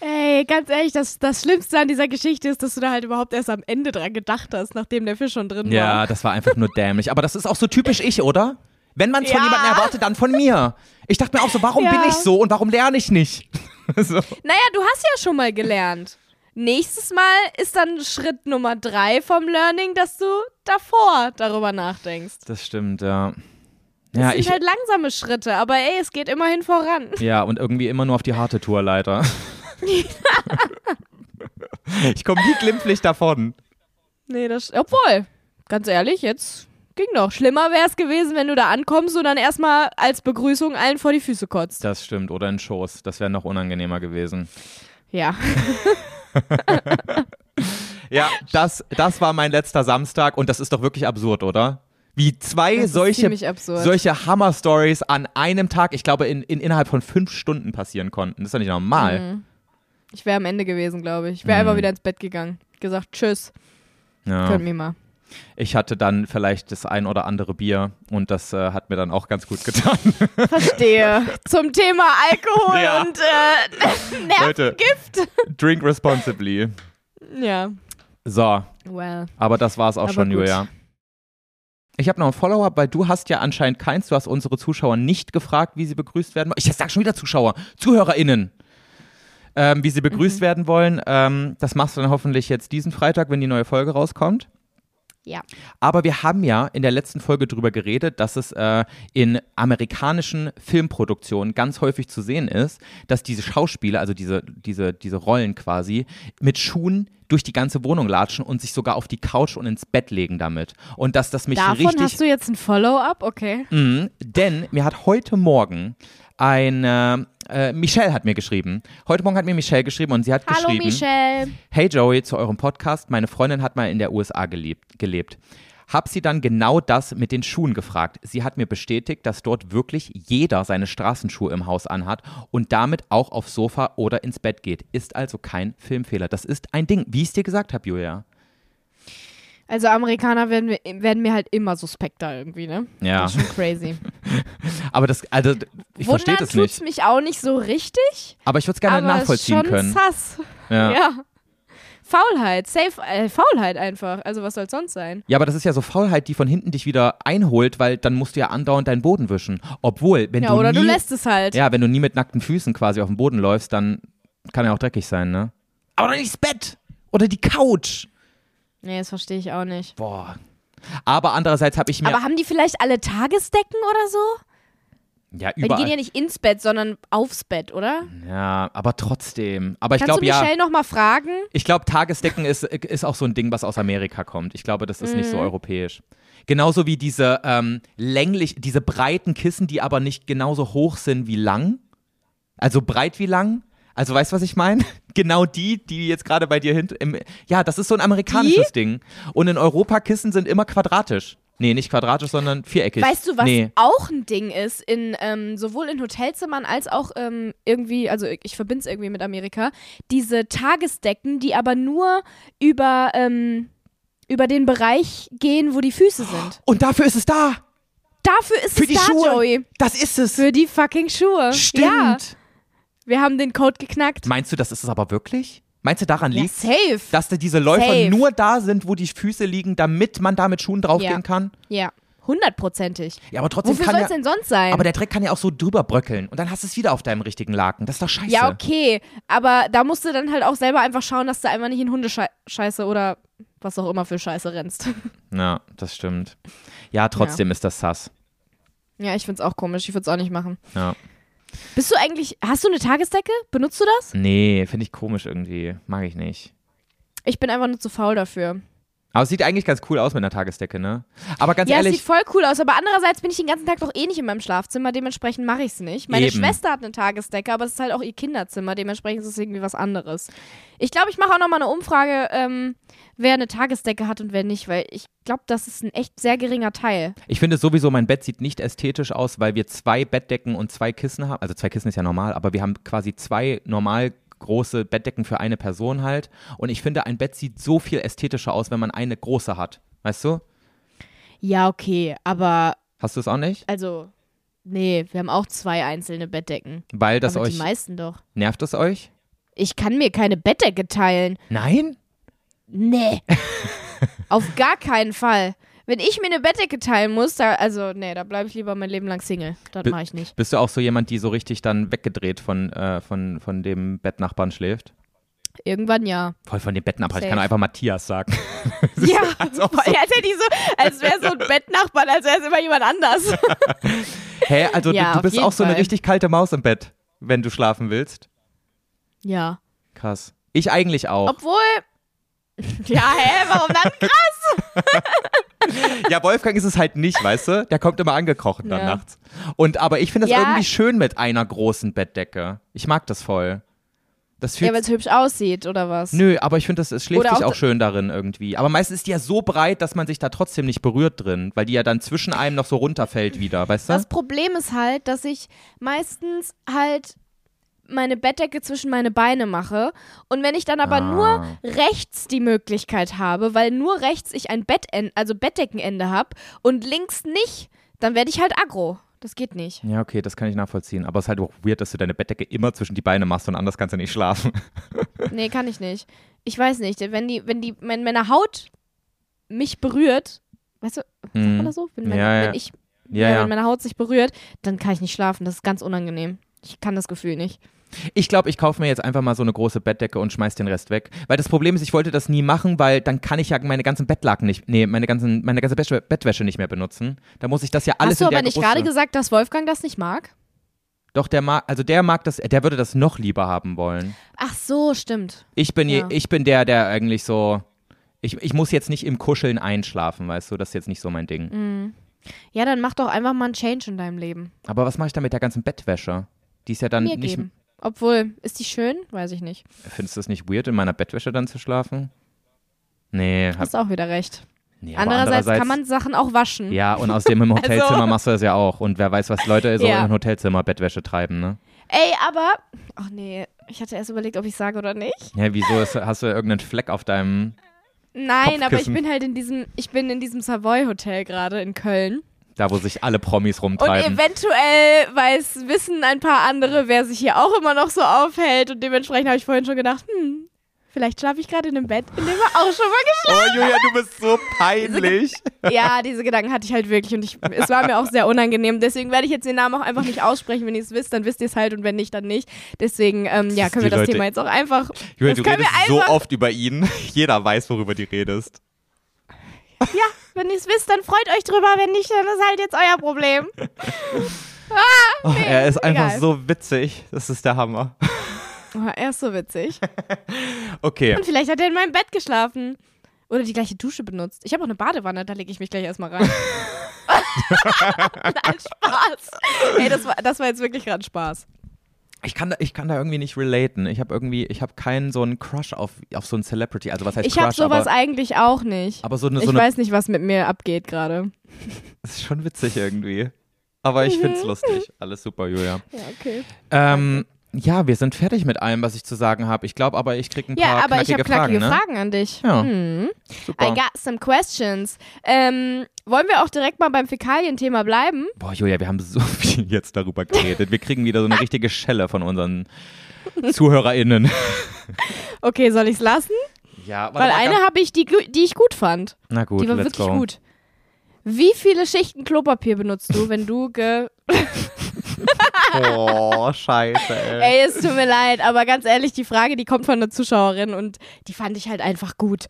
Ey, ganz ehrlich, das, das Schlimmste an dieser Geschichte ist, dass du da halt überhaupt erst am Ende dran gedacht hast, nachdem der Fisch schon drin Ja, war. das war einfach nur dämlich. Aber das ist auch so typisch ich, oder? Wenn man es von Ja. jemandem erwartet, dann von mir. Ich dachte mir auch so, warum Ja. bin ich so und warum lerne ich nicht? so. Naja, du hast ja schon mal gelernt. Nächstes Mal ist dann Schritt Nummer drei vom Learning, dass du davor darüber nachdenkst. Das stimmt, ja. Das Ja, sind ich, halt langsame Schritte, aber ey, es geht immerhin voran. ja, und irgendwie immer nur auf die harte Tour, leider. ich komme nie glimpflich davon. Nee, das. Obwohl, ganz ehrlich, jetzt ging doch. Schlimmer wäre es gewesen, wenn du da ankommst und dann erstmal als Begrüßung allen vor die Füße kotzt. Das stimmt, oder ein Schoß. Das wäre noch unangenehmer gewesen. Ja. Ja, das, das war mein letzter Samstag und das ist doch wirklich absurd, oder? Wie zwei Das solche, solche Hammer-Stories an einem Tag, ich glaube, in, in, innerhalb von fünf Stunden passieren konnten. Das ist doch nicht normal. Mhm. Ich wäre am Ende gewesen, glaube ich. Ich wäre Mhm. einfach wieder ins Bett gegangen. Gesagt, tschüss, Ja. könnt mir mal. Ich hatte dann vielleicht das ein oder andere Bier und das äh, hat mir dann auch ganz gut getan. Verstehe. Zum Thema Alkohol Ja. und äh, Leute, Nervengift. drink responsibly. Ja. So, Well. aber das war's auch Aber schon, gut. Julia. Ich habe noch ein Follow-up, weil du hast ja anscheinend keins. Du hast unsere Zuschauer nicht gefragt, wie sie begrüßt werden wollen. Ich sag schon wieder Zuschauer, ZuhörerInnen. Ähm, wie sie begrüßt Mhm. werden wollen. Ähm, das machst du dann hoffentlich jetzt diesen Freitag, wenn die neue Folge rauskommt. Ja. Aber wir haben ja in der letzten Folge drüber geredet, dass es äh, in amerikanischen Filmproduktionen ganz häufig zu sehen ist, dass diese Schauspieler, also diese, diese, diese Rollen quasi, mit Schuhen durch die ganze Wohnung latschen und sich sogar auf die Couch und ins Bett legen damit. Und dass das mich Davon richtig. hast du jetzt ein Follow-up? Okay. Mhm, denn mir hat heute Morgen ein äh, äh, Michelle hat mir geschrieben. Heute Morgen hat mir Michelle geschrieben und sie hat Hallo geschrieben. Michelle. Hey Joey, zu eurem Podcast. Meine Freundin hat mal in der USA gelebt. gelebt. Hab sie dann genau das mit den Schuhen gefragt. Sie hat mir bestätigt, dass dort wirklich jeder seine Straßenschuhe im Haus anhat und damit auch aufs Sofa oder ins Bett geht. Ist also kein Filmfehler. Das ist ein Ding, wie ich es dir gesagt habe, Julia. Also Amerikaner werden mir, werden mir halt immer suspekter irgendwie, ne? Ja. Das ist schon crazy. Aber das, also, ich verstehe das tut's nicht. mich auch nicht so richtig, Aber ich würde es gerne aber nachvollziehen ist schon können. sass. Ja. Ja. Faulheit, safe, äh, Faulheit einfach. Also was soll sonst sein? Ja, aber das ist ja so Faulheit, die von hinten dich wieder einholt, weil dann musst du ja andauernd deinen Boden wischen. Obwohl, wenn Ja, du oder nie, du lässt es halt. ja, wenn du nie mit nackten Füßen quasi auf dem Boden läufst, dann kann er auch dreckig sein, ne? Aber nicht das Bett oder die Couch. Nee, das verstehe ich auch nicht. Boah. Aber andererseits habe ich mir Aber haben die vielleicht alle Tagesdecken oder so? ja Weil die überall gehen ja nicht ins Bett, sondern aufs Bett, oder? ja, aber trotzdem. Aber ich Kannst glaube du ja, Michelle noch mal fragen? ich glaube Tagesdecken ist ist auch so ein Ding, was aus Amerika kommt. Ich glaube, das ist nicht Mhm. so europäisch. Genauso wie diese ähm, länglich, diese breiten Kissen, die aber nicht genauso hoch sind wie lang. Also breit wie lang, Also weißt du, was ich meine? Genau die, die jetzt gerade bei dir hinten. Ja, das ist so ein amerikanisches Ding. Und in Europa Kissen sind immer quadratisch. Nee, nicht quadratisch, sondern viereckig. Weißt du, was nee. auch ein Ding ist, in, ähm, sowohl in Hotelzimmern als auch ähm, irgendwie, also ich, ich verbinde es irgendwie mit Amerika, diese Tagesdecken, die aber nur über, ähm, über den Bereich gehen, wo die Füße sind. Und dafür ist es da. Dafür ist Für es die da, Schuhe. Joey. Das ist es. Für die fucking Schuhe. Stimmt. Ja, wir haben den Code geknackt. Meinst du, das ist es aber wirklich? Meinst du, daran Ja, liegt safe. dass da diese Läufer Safe. nur da sind, wo die Füße liegen, damit man da mit Schuhen draufgehen Ja. kann? Ja, hundertprozentig. Ja, aber trotzdem Wofür kann soll ja. es denn sonst sein? Aber der Dreck kann ja auch so drüber bröckeln und dann hast du es wieder auf deinem richtigen Laken. Das ist doch scheiße. ja, okay. Aber da musst du dann halt auch selber einfach schauen, dass du einfach nicht in Hundescheiße oder was auch immer für Scheiße rennst. Ja, das stimmt. Ja, trotzdem ist das sass. Ja, ich find's auch komisch. Ich würde es auch nicht machen. Ja. Bist du eigentlich, hast du eine Tagesdecke? Benutzt du das? Nee, finde ich komisch irgendwie. Mag ich nicht. Ich bin einfach nur zu faul dafür. Aber es sieht eigentlich ganz cool aus mit einer Tagesdecke, ne? Aber ganz ja, es ehrlich, sieht voll cool aus, aber andererseits bin ich den ganzen Tag doch eh nicht in meinem Schlafzimmer, dementsprechend mache ich es nicht. Meine Eben. Schwester hat eine Tagesdecke, aber es ist halt auch ihr Kinderzimmer, dementsprechend ist es irgendwie was anderes. Ich glaube, ich mache auch nochmal eine Umfrage, ähm, wer eine Tagesdecke hat und wer nicht, weil ich glaube, das ist ein echt sehr geringer Teil. ich finde sowieso, mein Bett sieht nicht ästhetisch aus, weil wir zwei Bettdecken und zwei Kissen haben. Also zwei Kissen ist ja normal, aber wir haben quasi zwei normal große Bettdecken für eine Person halt. Und ich finde, ein Bett sieht so viel ästhetischer aus, wenn man eine große hat. Weißt du? Ja, okay, aber Hast du es auch nicht? also, nee, wir haben auch zwei einzelne Bettdecken. Weil das aber euch. die meisten doch. Nervt es euch? Ich kann mir keine Bettdecke teilen. Nein? Nee. Auf gar keinen Fall. Wenn ich mir eine Bettdecke teilen muss, da, also, nee, da bleibe ich lieber mein Leben lang Single. Das mache ich nicht. Bist du auch so jemand, die so richtig dann weggedreht von, äh, von, von dem Bettnachbarn schläft? Irgendwann ja. Voll von dem Bettnachbarn. Ich kann einfach Matthias sagen. Ja, als ob voll, als so, als wäre so ein Bettnachbarn, als wäre es immer jemand anders. Hä, also Ja, du, du bist auch so eine Fall. richtig kalte Maus im Bett, wenn du schlafen willst. Ja. Krass. Ich eigentlich auch. Obwohl. Ja, hä, warum dann? Ja, Wolfgang ist es halt nicht, weißt du? Der kommt immer angekrochen dann Ja. nachts. Und aber ich finde das Ja. irgendwie schön mit einer großen Bettdecke. Ich mag das voll. Das Ja, weil es hübsch aussieht, oder was? Nö, aber ich finde, das- es schläft sich auch auch schön darin irgendwie. Aber meistens ist die ja so breit, dass man sich da trotzdem nicht berührt drin, weil die ja dann zwischen einem noch so runterfällt wieder, weißt du? Das Problem ist halt, dass ich meistens halt meine Bettdecke zwischen meine Beine mache und wenn ich dann aber Ah. nur rechts die Möglichkeit habe, weil nur rechts ich ein Bettende, also Bettdeckenende habe und links nicht, dann werde ich halt aggro. Das geht nicht. Ja, okay, das kann ich nachvollziehen. Aber es ist halt auch weird, dass du deine Bettdecke immer zwischen die Beine machst und anders kannst du nicht schlafen. Nee, kann ich nicht. Ich weiß nicht, wenn die wenn die wenn meine Haut mich berührt, weißt du, sagt man das so? Wenn, meine, Mhm. Ja, ja. wenn ich ja. wenn meine Haut sich berührt, dann kann ich nicht schlafen. Das ist ganz unangenehm. Ich kann das Gefühl nicht. Ich glaube, ich kaufe mir jetzt einfach mal so eine große Bettdecke und schmeiß den Rest weg. Weil das Problem ist, ich wollte das nie machen, weil dann kann ich ja meine ganzen Bettlaken nicht, nee, meine, ganzen, meine ganze Bettwäsche, nicht mehr benutzen. Da muss ich das ja alles Hast du in aber nicht gerade gesagt, dass Wolfgang das nicht mag? Doch, der mag, also der mag das, der würde das noch lieber haben wollen. Ach so, stimmt. Ich bin, Ja. ich bin der, der eigentlich so, ich, ich muss jetzt nicht im Kuscheln einschlafen, weißt du, das ist jetzt nicht so mein Ding. Mhm. Ja, dann mach doch einfach mal einen Change in deinem Leben. Aber was mache ich da mit der ganzen Bettwäsche? Die ist ja dann Mir nicht, geben. Obwohl, ist die schön? Weiß ich nicht. findest du es nicht weird, in meiner Bettwäsche dann zu schlafen? Nee, hab, Hast auch wieder recht. nee aber Andererseits, kann man Sachen auch waschen. Ja, und außerdem im Hotelzimmer Also- machst du das ja auch. Und wer weiß, was Leute so Ja. im Hotelzimmer Bettwäsche treiben, ne? Ey, aber. Ach nee, ich hatte erst überlegt, ob ich sage oder nicht. Ja, wieso ist, hast du irgendeinen Fleck auf deinem, Nein, aber ich Kopfkissen. bin halt in diesem, ich bin in diesem Savoy-Hotel gerade in Köln. Da wo sich alle Promis Und rumtreiben? eventuell weiß, wissen ein paar andere, wer sich hier auch immer noch so aufhält. Und dementsprechend habe ich vorhin schon gedacht, hm, vielleicht schlafe ich gerade in einem Bett, in dem wir auch schon mal Oh, Julia, du bist so peinlich. Ja, diese Gedanken hatte ich halt wirklich und ich, es war mir auch sehr unangenehm. Deswegen werde ich jetzt den Namen auch einfach nicht aussprechen. Wenn ihr es wisst, dann wisst ihr es halt und wenn nicht, dann nicht. Deswegen, ähm, ja, können wir das Leute- Thema jetzt auch einfach. Julia, du redest so einfach, oft über ihn. Jeder weiß, worüber du redest. Ja, wenn ihr es wisst, dann freut euch drüber. Wenn nicht, dann ist halt jetzt euer Problem. Oh, er ist einfach egal. so witzig. Das ist der Hammer. Oh, er ist so witzig. Okay. Und vielleicht hat er in meinem Bett geschlafen. Oder die gleiche Dusche benutzt. Ich habe auch eine Badewanne, da lege ich mich gleich erstmal rein. Nein, Spaß. Ey, das war, das war jetzt wirklich gerade Spaß. Ich kann, da, ich kann da irgendwie nicht relaten. Ich habe irgendwie, ich habe keinen so einen Crush auf, auf so einen Celebrity. Also was heißt Ich habe Crush? sowas aber, eigentlich auch nicht. aber so eine, so ich eine weiß nicht, was mit mir abgeht gerade. das ist schon witzig irgendwie. Aber ich find's lustig. Alles super, Julia. Ja, okay. Ähm, ja, wir sind fertig mit allem, was ich zu sagen habe. Ich glaube aber, ich krieg ein Ja, paar aber ich knackige habe knackige Fragen, ne? Fragen an dich. Ja. Hm. Super. I got some questions. Ähm, wollen wir auch direkt mal beim Fäkalien-Thema bleiben? Boah, Julia, wir haben so viel jetzt darüber geredet. Wir kriegen wieder so eine richtige Schelle von unseren ZuhörerInnen. Okay, soll ich's lassen? Ja, Weil eine habe ich, die, die ich gut fand. Na gut, die war wirklich go. gut. Wie viele Schichten Klopapier benutzt du, wenn du ge... Oh, scheiße, ey. Ey, es tut mir leid, aber ganz ehrlich, die Frage, die kommt von einer Zuschauerin und die fand ich halt einfach gut.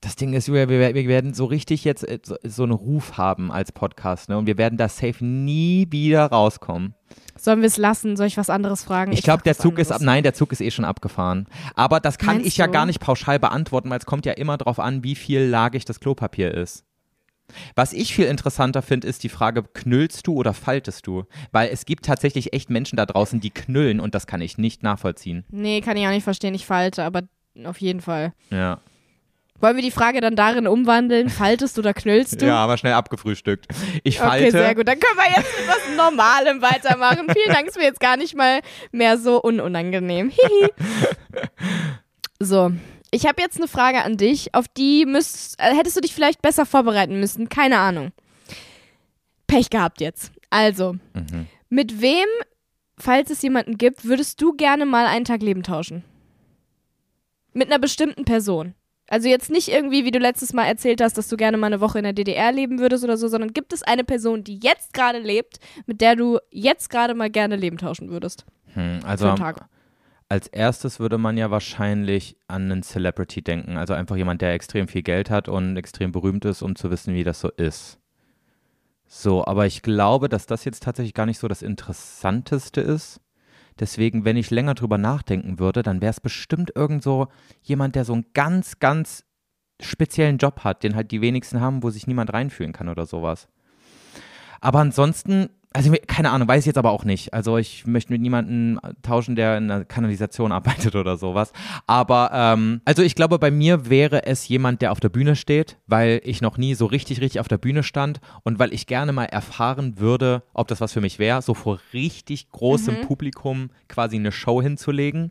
Das Ding ist, Julia, wir, wir werden so richtig jetzt äh, so, einen Ruf haben als Podcast, ne? Und wir werden da safe nie wieder rauskommen. Sollen wir es lassen? Soll ich was anderes fragen? Ich glaube, frag der Zug ist ab. anderes. Nein, der Zug ist eh schon abgefahren. Aber das kann Meinst ich ja du? gar nicht pauschal beantworten, weil es kommt ja immer drauf an, wie viel lagig das Klopapier ist. Was ich viel interessanter finde, ist die Frage, knüllst du oder faltest du? Weil es gibt tatsächlich echt Menschen da draußen, die knüllen und das kann ich nicht nachvollziehen. Nee, kann ich auch nicht verstehen. Ich falte, aber auf jeden Fall. Ja. Wollen wir die Frage dann darin umwandeln? Faltest oder knüllst du? Ja, aber schnell abgefrühstückt. Ich Okay, falte. sehr gut. Dann können wir jetzt mit was Normalem weitermachen. Vielen Dank, ist mir jetzt gar nicht mal mehr so ununangenehm. Hihi. so, ich habe jetzt eine Frage an dich, auf die müsst, äh, hättest du dich vielleicht besser vorbereiten müssen. Keine Ahnung. Pech gehabt jetzt. Also, Mhm. mit wem, falls es jemanden gibt, würdest du gerne mal einen Tag Leben tauschen? Mit einer bestimmten Person. Also jetzt nicht irgendwie, wie du letztes Mal erzählt hast, dass du gerne mal eine Woche in der DDR leben würdest oder so, sondern gibt es eine Person, die jetzt gerade lebt, mit der du jetzt gerade mal gerne Leben tauschen würdest? Hm, Für also einen Tag. Als erstes würde man ja wahrscheinlich an einen Celebrity denken. Also einfach jemand, der extrem viel Geld hat und extrem berühmt ist, um zu wissen, wie das so ist. So, aber ich glaube, dass das jetzt tatsächlich gar nicht so das Interessanteste ist. Deswegen, wenn ich länger drüber nachdenken würde, dann wäre es bestimmt irgend so jemand, der so einen ganz, ganz speziellen Job hat, den halt die wenigsten haben, wo sich niemand reinfühlen kann oder sowas. Aber ansonsten, also keine Ahnung, weiß ich jetzt aber auch nicht. Also ich möchte mit niemandem tauschen, der in einer Kanalisation arbeitet oder sowas. Aber ähm, also ich glaube, bei mir wäre es jemand, der auf der Bühne steht, weil ich noch nie so richtig, richtig auf der Bühne stand und weil ich gerne mal erfahren würde, ob das was für mich wäre, so vor richtig großem Publikum quasi eine Show hinzulegen.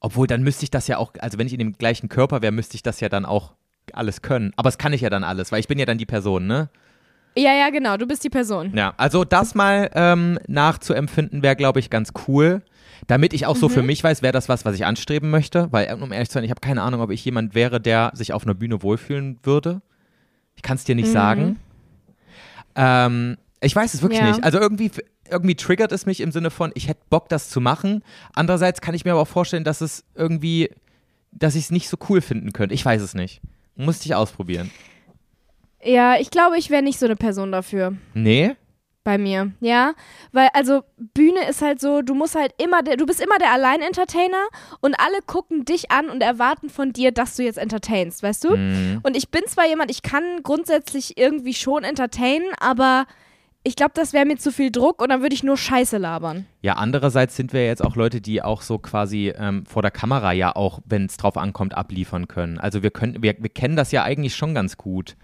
Obwohl, dann müsste ich das ja auch, also wenn ich in dem gleichen Körper wäre, müsste ich das ja dann auch alles können. Aber es kann ich ja dann alles, weil ich bin ja dann die Person, ne? Ja, ja, genau, du bist die Person. Ja, also das mal ähm, nachzuempfinden wäre, glaube ich, ganz cool. Damit ich auch so für mich weiß, wäre das was, was ich anstreben möchte. Weil, um ehrlich zu sein, ich habe keine Ahnung, ob ich jemand wäre, der sich auf einer Bühne wohlfühlen würde. Ich kann es dir nicht sagen. Ähm, ich weiß es wirklich Ja. nicht. Also irgendwie, irgendwie triggert es mich im Sinne von, ich hätte Bock, das zu machen. Andererseits kann ich mir aber auch vorstellen, dass es irgendwie, dass ich es nicht so cool finden könnte. Ich weiß es nicht. Musste ich ausprobieren. Ja, ich glaube, ich wäre nicht so eine Person dafür. Nee? Bei mir, ja. Weil, also, Bühne ist halt so, du musst halt immer, der, du bist immer der Allein-Entertainer und alle gucken dich an und erwarten von dir, dass du jetzt entertainst, weißt du? Mhm. Und ich bin zwar jemand, ich kann grundsätzlich irgendwie schon entertainen, aber ich glaube, das wäre mir zu viel Druck und dann würde ich nur Scheiße labern. Ja, andererseits sind wir jetzt auch Leute, die auch so quasi ähm, vor der Kamera ja auch, wenn es drauf ankommt, abliefern können. Also wir können, wir, wir kennen das ja eigentlich schon ganz gut.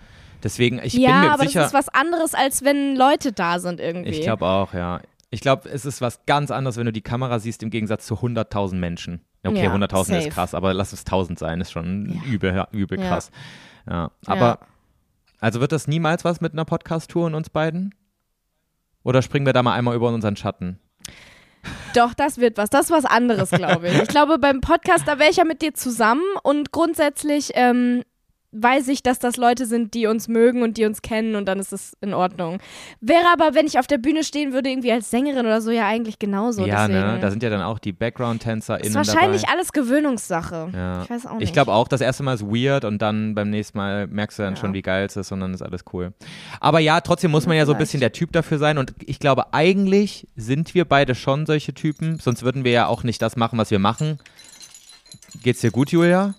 Deswegen, ich ja, bin mir aber sicher. das ist was anderes, als wenn Leute da sind irgendwie. ich glaube auch, ja. Ich glaube, es ist was ganz anderes, wenn du die Kamera siehst, im Gegensatz zu 100.000 Menschen. Okay, Ja, 100.000 safe. ist krass, aber lass es 1000 sein, ist schon Ja. übel, übel krass. Ja. Aber, also wird das niemals was mit einer Podcast-Tour und uns beiden? Oder springen wir da mal einmal über unseren Schatten? Doch, das wird was. Das ist was anderes, glaube ich. Ich glaube, beim Podcast, da wäre ich ja mit dir zusammen und grundsätzlich ähm, weiß ich, dass das Leute sind, die uns mögen und die uns kennen und dann ist es in Ordnung. Wäre aber, wenn ich auf der Bühne stehen würde, irgendwie als Sängerin oder so, ja eigentlich genauso. ja, deswegen. ne? Da sind ja dann auch die Background-TänzerInnen ist dabei. wahrscheinlich alles Gewöhnungssache. Ja. Ich weiß auch nicht. Ich glaube auch, das erste Mal ist weird und dann beim nächsten Mal merkst du dann Ja. schon, wie geil es ist und dann ist alles cool. Aber ja, trotzdem muss man ja so ein bisschen der Typ dafür sein und ich glaube, eigentlich sind wir beide schon solche Typen, sonst würden wir ja auch nicht das machen, was wir machen. Geht's dir gut, Julia?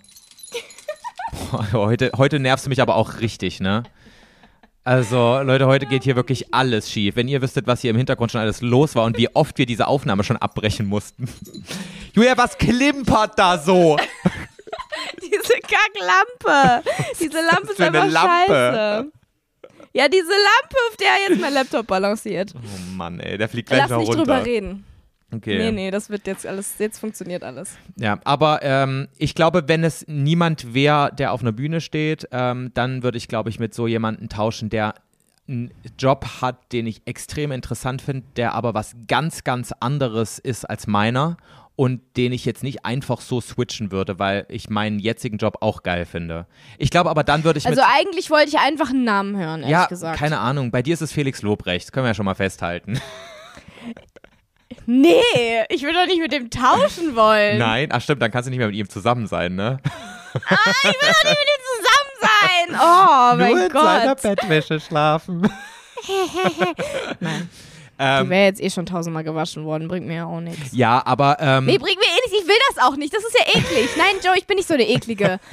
Boah, heute, heute nervst du mich aber auch richtig, ne? Also, Leute, heute geht hier wirklich alles schief. Wenn ihr wüsstet, was hier im Hintergrund schon alles los war und wie oft wir diese Aufnahme schon abbrechen mussten. Julia, was klimpert da so? Diese Kacklampe. Diese Lampe ist eine einfach Lampe? scheiße. Ja, diese Lampe, auf der jetzt mein Laptop balanciert. Oh Mann, ey, der fliegt gleich Lass noch nicht runter. drüber reden. Okay. Nee, nee, das wird jetzt alles, jetzt funktioniert alles. Ja, aber ähm, ich glaube, wenn es niemand wäre, der auf einer Bühne steht, ähm, dann würde ich, glaube ich, mit so jemandem tauschen, der einen Job hat, den ich extrem interessant finde, der aber was ganz, ganz anderes ist als meiner und den ich jetzt nicht einfach so switchen würde, weil ich meinen jetzigen Job auch geil finde. Ich glaube aber, dann würde ich Also eigentlich wollte ich einfach einen Namen hören, ehrlich Ja, gesagt. keine Ahnung. Bei dir ist es Felix Lobrecht. Können wir ja schon mal festhalten. Nee, ich will doch nicht mit dem tauschen wollen. Nein? Ach stimmt, dann kannst du nicht mehr mit ihm zusammen sein, ne? Ich will doch nicht mit ihm zusammen sein. Oh mein Gott. Bettwäsche schlafen. Nein. Ähm, Die wäre jetzt eh schon tausendmal gewaschen worden, bringt mir ja auch nichts. Ja, aber ähm, Nee, bringt mir eh. Ich will das auch nicht. Das ist ja eklig. Nein, Joe, ich bin nicht so eine eklige.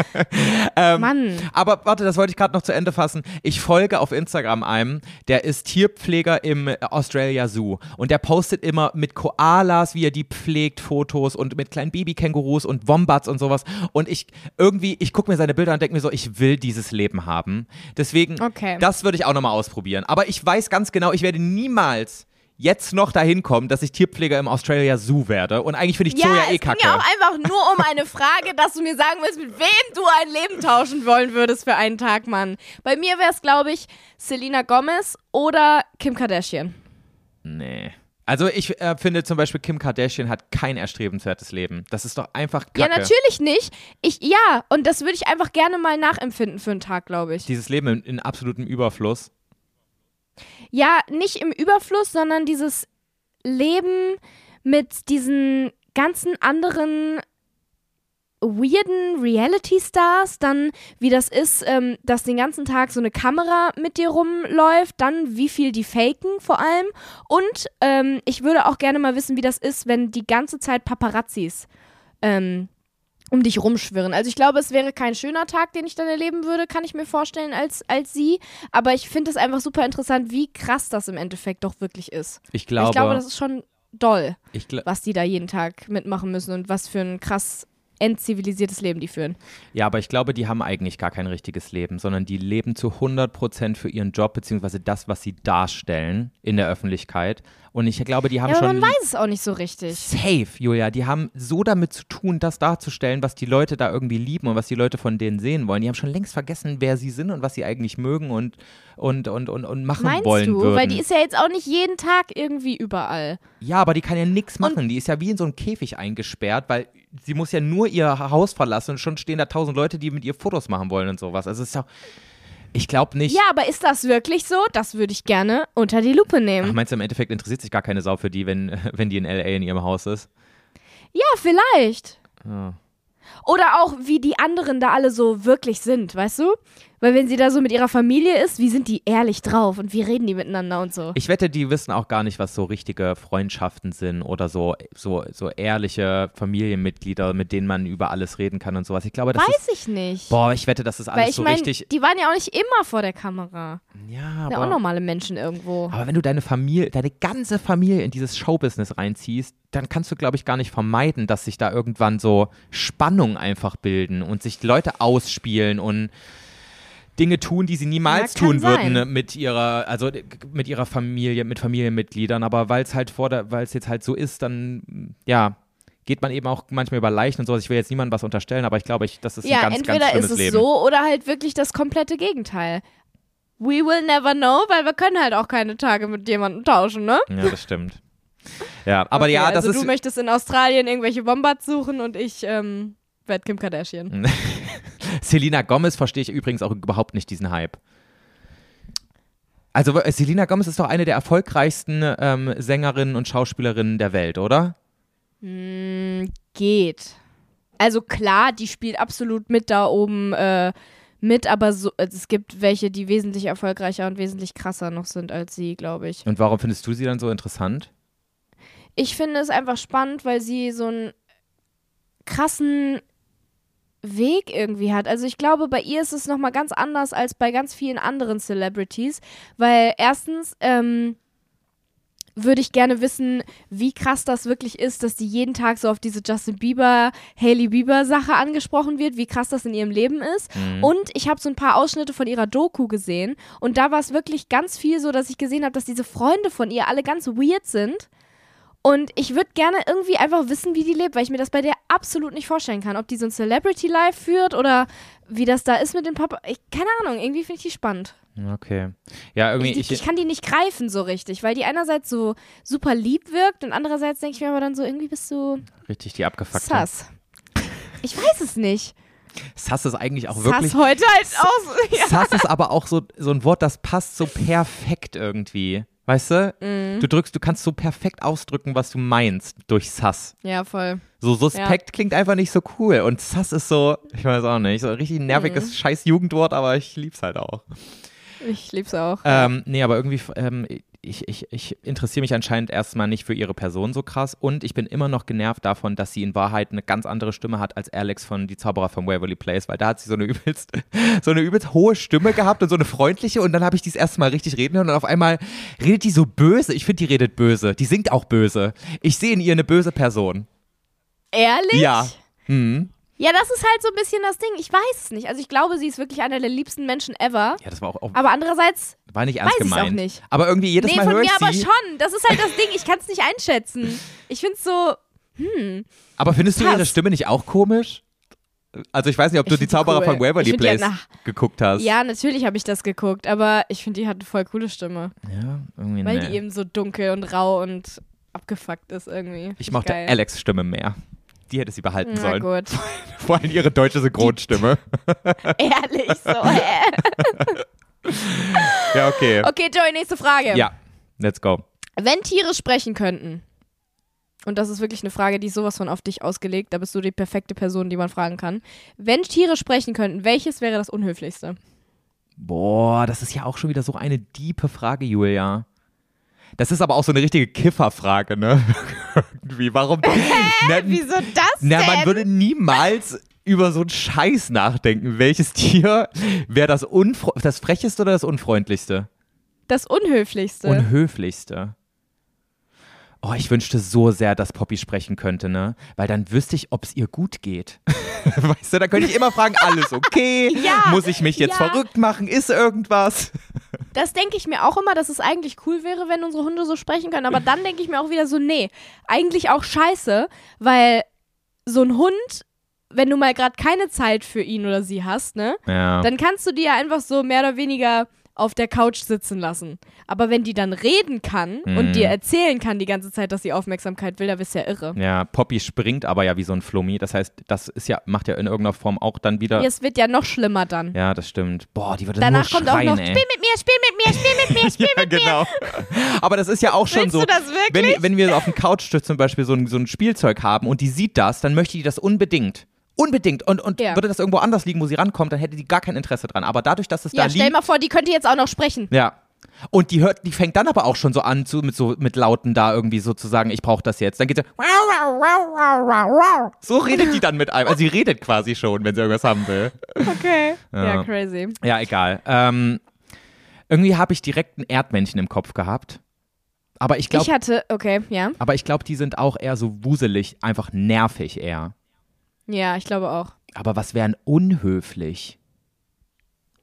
Ähm, Mann. aber warte, das wollte ich gerade noch zu Ende fassen. Ich folge auf Instagram einem, der ist Tierpfleger im Australia Zoo und der postet immer mit Koalas, wie er die pflegt, Fotos und mit kleinen Babykängurus und Wombats und sowas. Und ich irgendwie, ich gucke mir seine Bilder an und denke mir so, ich will dieses Leben haben. Deswegen, Okay. das würde ich auch nochmal ausprobieren. Aber ich weiß ganz genau, ich werde niemals jetzt noch dahin kommen, dass ich Tierpfleger im Australia Zoo werde. Und eigentlich finde ich Zoo ja, es eh ging kacke. ja auch einfach nur um eine Frage, dass du mir sagen willst, mit wem du ein Leben tauschen wollen würdest für einen Tag, Mann. Bei mir wäre es, glaube ich, Selena Gomez oder Kim Kardashian. Nee. Also ich äh, finde zum Beispiel Kim Kardashian hat kein erstrebenswertes Leben. Das ist doch einfach kacke. Ja, natürlich nicht. Ich, ja, und das würde ich einfach gerne mal nachempfinden für einen Tag, glaube ich. Dieses Leben in, in absolutem Überfluss. Ja, nicht im Überfluss, sondern dieses Leben mit diesen ganzen anderen weirden Reality-Stars, dann wie das ist, ähm, dass den ganzen Tag so eine Kamera mit dir rumläuft, dann wie viel die faken vor allem. Und ähm, ich würde auch gerne mal wissen, wie das ist, wenn die ganze Zeit Paparazzis ähm, um dich rumschwirren. Also ich glaube, es wäre kein schöner Tag, den ich dann erleben würde, kann ich mir vorstellen, als, als sie. Aber ich finde es einfach super interessant, wie krass das im Endeffekt doch wirklich ist. Ich glaube, ich glaube, das ist schon doll, was die da jeden Tag mitmachen müssen und was für ein krass entzivilisiertes Leben die führen. ja, aber ich glaube, die haben eigentlich gar kein richtiges Leben, sondern die leben zu 100% für ihren Job, beziehungsweise das, was sie darstellen in der Öffentlichkeit. Und ich glaube, die haben Ja, aber schon man weiß es auch nicht so richtig. safe, Julia, die haben so damit zu tun, das darzustellen, was die Leute da irgendwie lieben und was die Leute von denen sehen wollen. Die haben schon längst vergessen, wer sie sind und was sie eigentlich mögen und, und, und, und, und machen Meinst wollen du? würden. Weil die ist ja jetzt auch nicht jeden Tag irgendwie überall. Ja, aber die kann ja nichts machen. Die ist ja wie in so einem Käfig eingesperrt, weil sie muss ja nur ihr Haus verlassen und schon stehen da tausend Leute, die mit ihr Fotos machen wollen und sowas. Also es ist doch. Ich glaube nicht. Ja, aber ist das wirklich so? Das würde ich gerne unter die Lupe Ach, nehmen. meinst du, im Endeffekt interessiert sich gar keine Sau für die, wenn, wenn die in L.A. in ihrem Haus ist? Ja, vielleicht. Ja. Oder auch, wie die anderen da alle so wirklich sind, weißt du? Weil wenn sie da so mit ihrer Familie ist, wie sind die ehrlich drauf und wie reden die miteinander und so? Ich wette, die wissen auch gar nicht, was so richtige Freundschaften sind oder so, so, so ehrliche Familienmitglieder, mit denen man über alles reden kann und sowas. Ich glaube, das ist. Weiß ich nicht. Boah, ich wette, das ist alles Weil ich so meine, richtig. die waren ja auch nicht immer vor der Kamera. Ja, Ja, auch aber. normale Menschen irgendwo. Aber wenn du deine Familie, deine ganze Familie in dieses Showbusiness reinziehst, dann kannst du, glaube ich, gar nicht vermeiden, dass sich da irgendwann so Spannungen einfach bilden und sich Leute ausspielen und Dinge tun, die sie niemals Ja, tun würden sein. mit ihrer, also mit ihrer Familie, mit Familienmitgliedern. Aber weil es halt vor weil es jetzt halt so ist, dann ja, geht man eben auch manchmal über Leichen und sowas. Ich will jetzt niemandem was unterstellen, aber ich glaube, ich, das ist ein ja, ganz, entweder ganz schlimmes ist es Leben. so oder halt wirklich das komplette Gegenteil. We will never know, weil wir können halt auch keine Tage mit jemandem tauschen, ne? Ja, das stimmt. Ja, aber Okay, ja, das also ist. du möchtest in Australien irgendwelche Wombats suchen und ich ähm, werde Kim Kardashian. Selena Gomez verstehe ich übrigens auch überhaupt nicht diesen Hype. Also äh, Selena Gomez ist doch eine der erfolgreichsten ähm, Sängerinnen und Schauspielerinnen der Welt, oder? Geht. Also klar, die spielt absolut mit da oben äh, mit, aber so, also es gibt welche, die wesentlich erfolgreicher und wesentlich krasser noch sind als sie, glaube ich. Und warum findest du sie dann so interessant? Ich finde es einfach spannend, weil sie so einen krassen Weg irgendwie hat. Also ich glaube, bei ihr ist es nochmal ganz anders als bei ganz vielen anderen Celebrities, weil erstens, ähm, würde ich gerne wissen, wie krass das wirklich ist, dass die jeden Tag so auf diese Justin Bieber, Hailey Bieber Sache angesprochen wird, wie krass das in ihrem Leben ist. Mhm. Und ich habe so ein paar Ausschnitte von ihrer Doku gesehen und da war es wirklich ganz viel so, dass ich gesehen habe, dass diese Freunde von ihr alle ganz weird sind. Und ich würde gerne irgendwie einfach wissen, wie die lebt, weil ich mir das bei der absolut nicht vorstellen kann. Ob die so ein Celebrity Life führt oder wie das da ist mit dem Papa. Ich, keine Ahnung, irgendwie finde ich die spannend. Okay. Ja, irgendwie. Ich, ich, kann die nicht greifen so richtig, weil die einerseits so super lieb wirkt und andererseits denke ich mir aber dann so, irgendwie bist du richtig die abgefuckte. sass. Ich weiß es nicht. Sass ist eigentlich auch wirklich. Sass heute halt auch. Ja. Sass ist aber auch so, so ein Wort, das passt so perfekt irgendwie. Weißt du? Mhm. Du drückst, du kannst so perfekt ausdrücken, was du meinst durch Sass. ja, voll. So suspekt klingt einfach nicht so cool. Und Sass ist so, ich weiß auch nicht, so ein richtig nerviges Mhm. scheiß Jugendwort, aber ich lieb's halt auch. Ich lieb's auch. Ähm, nee, aber irgendwie, ähm, ich, ich, ich interessiere mich anscheinend erstmal nicht für ihre Person so krass und ich bin immer noch genervt davon, dass sie in Wahrheit eine ganz andere Stimme hat als Alex von Die Zauberer von Waverly Place, weil da hat sie so eine übelst, so eine übelst hohe Stimme gehabt und so eine freundliche und dann habe ich die das erste Mal richtig reden hören und auf einmal redet die so böse. Ich finde, die redet böse. Die singt auch böse. Ich sehe in ihr eine böse Person. Ehrlich? Ja. Mhm. Ja, das ist halt so ein bisschen das Ding. Ich weiß es nicht. Also ich glaube, sie ist wirklich einer der liebsten Menschen ever. Ja, das war auch, auch Aber andererseits, war nicht ernst weiß ich's auch gemeint. nicht. Aber irgendwie jedes nee, Mal von höre mir ich aber sie. schon. Das ist halt das Ding. Ich kann es nicht einschätzen. Ich finde es so, Aber findest du Krass. ihre Stimme nicht auch komisch? Also ich weiß nicht, ob du die Zauberer cool. von Waverly die- Place geguckt hast. ja, natürlich habe ich das geguckt, aber ich finde, die hat eine voll coole Stimme. Ja, irgendwie Weil nee. die eben so dunkel und rau und abgefuckt ist irgendwie. Ich mochte. Alex Stimme mehr. Die hätte sie behalten Na sollen. gut. Vor allem ihre deutsche Synchronstimme. Ehrlich so. Äh. ja, okay. Okay, Joey, nächste Frage. Ja, let's go. Wenn Tiere sprechen könnten, und das ist wirklich eine Frage, die ist sowas von auf dich ausgelegt, da bist du die perfekte Person, die man fragen kann. Wenn Tiere sprechen könnten, welches wäre das Unhöflichste? Boah, das ist ja auch schon wieder so eine diepe Frage, Julia. Das ist aber auch so eine richtige Kifferfrage, ne? Irgendwie, warum? Na, Wieso das Na, denn? man würde niemals über so einen Scheiß nachdenken. Welches Tier wäre das, unfre das frecheste oder das unfreundlichste? das Unhöflichste. Unhöflichste. Oh, ich wünschte so sehr, dass Poppy sprechen könnte, ne? Weil dann wüsste ich, ob es ihr gut geht. weißt du, da könnte ich immer fragen, alles okay? Ja, Muss ich mich jetzt ja. verrückt machen? Ist irgendwas? Das denke ich mir auch immer, dass es eigentlich cool wäre, wenn unsere Hunde so sprechen können. Aber dann denke ich mir auch wieder so, nee, eigentlich auch scheiße, weil so ein Hund, wenn du mal gerade keine Zeit für ihn oder sie hast, ne, Ja. dann kannst du die ja einfach so mehr oder weniger auf der Couch sitzen lassen. Aber wenn die dann reden kann Mhm. und dir erzählen kann die ganze Zeit, dass sie Aufmerksamkeit will, da bist du ja irre. ja, Poppy springt aber ja wie so ein Flummi. Das heißt, das ist ja, macht ja in irgendeiner Form auch dann wieder. Es wird ja noch schlimmer dann. Ja, das stimmt. Boah, die würde Danach nur kommt schreien, auch noch, ey. spiel mit mir, spiel mit mir, spiel mit mir, spiel ja, mit mir. genau. Aber das ist ja auch schon Willst so. du das wirklich? Wenn, wenn wir auf dem Couchtisch zum Beispiel so ein, so ein Spielzeug haben und die sieht das, dann möchte die das unbedingt. Unbedingt. Und, und Ja. würde das irgendwo anders liegen, wo sie rankommt, dann hätte die gar kein Interesse dran. Aber dadurch, dass es da Ja, stell liegt. mal vor, die könnte jetzt auch noch sprechen. Ja. Und die hört, die fängt dann aber auch schon so an, zu, mit so mit Lauten da irgendwie so zu sagen, ich brauche das jetzt. Dann geht sie. So redet die dann mit einem. Also sie redet quasi schon, wenn sie irgendwas haben will. Okay. Ja. Ja, crazy. Ja, egal. Ähm, irgendwie habe ich direkt ein Erdmännchen im Kopf gehabt. Aber ich glaube, Ich hatte, okay, ja. aber ich glaube, die sind auch eher so wuselig, einfach nervig eher. Ja, ich glaube auch. Aber was wären unhöflich?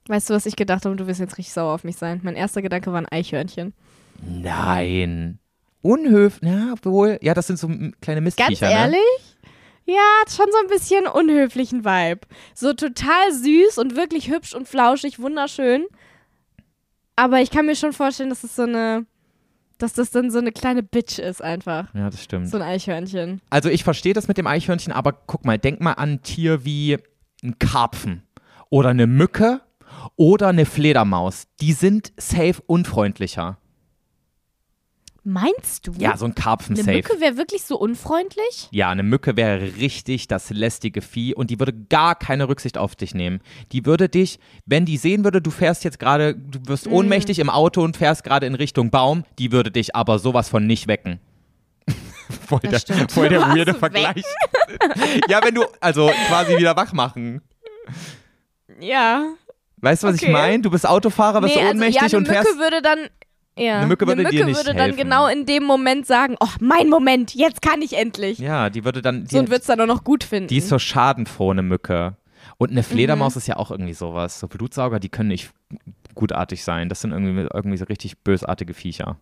Weißt du, was ich gedacht habe? Du wirst jetzt richtig sauer auf mich sein. Mein erster Gedanke war ein Eichhörnchen. Nein. Unhöflich, ja, obwohl, ja, das sind so kleine Ganz Mistviecher, ne? ehrlich? Ja, hat schon so ein bisschen unhöflichen Vibe. So total süß und wirklich hübsch und flauschig, wunderschön. Aber ich kann mir schon vorstellen, dass es so eine, dass das dann so eine kleine Bitch ist einfach. Ja, das stimmt. So ein Eichhörnchen. Also ich verstehe das mit dem Eichhörnchen, aber guck mal, denk mal an ein Tier wie ein Karpfen oder eine Mücke oder eine Fledermaus. Die sind safe unfreundlicher. Meinst du? Ja, so ein Karpfen Eine. Mücke wäre wirklich so unfreundlich? Ja, eine Mücke wäre richtig das lästige Vieh und die würde gar keine Rücksicht auf dich nehmen. Die würde dich, wenn die sehen würde, du fährst jetzt gerade, du wirst ohnmächtig im Auto und fährst gerade in Richtung Baum, die würde dich aber sowas von nicht wecken. voll der, voll der weirde Vergleich. ja, wenn du, also quasi wieder wach machen. Ja. Weißt du, was ich Okay. meine? Du bist Autofahrer, wirst nee, du also, ohnmächtig ja, eine und Mücke fährst. würde dann. Ja, Eine Mücke würde eine dir Mücke nicht würde helfen. dann genau in dem Moment sagen: Oh, mein Moment, jetzt kann ich endlich. Ja, die würde dann. so und Die, wird es dann auch noch gut finden. die ist so schadenfroh, eine Mücke. Und eine Fledermaus Mhm. ist ja auch irgendwie sowas. So Blutsauger, die können nicht gutartig sein. Das sind irgendwie, irgendwie so richtig bösartige Viecher.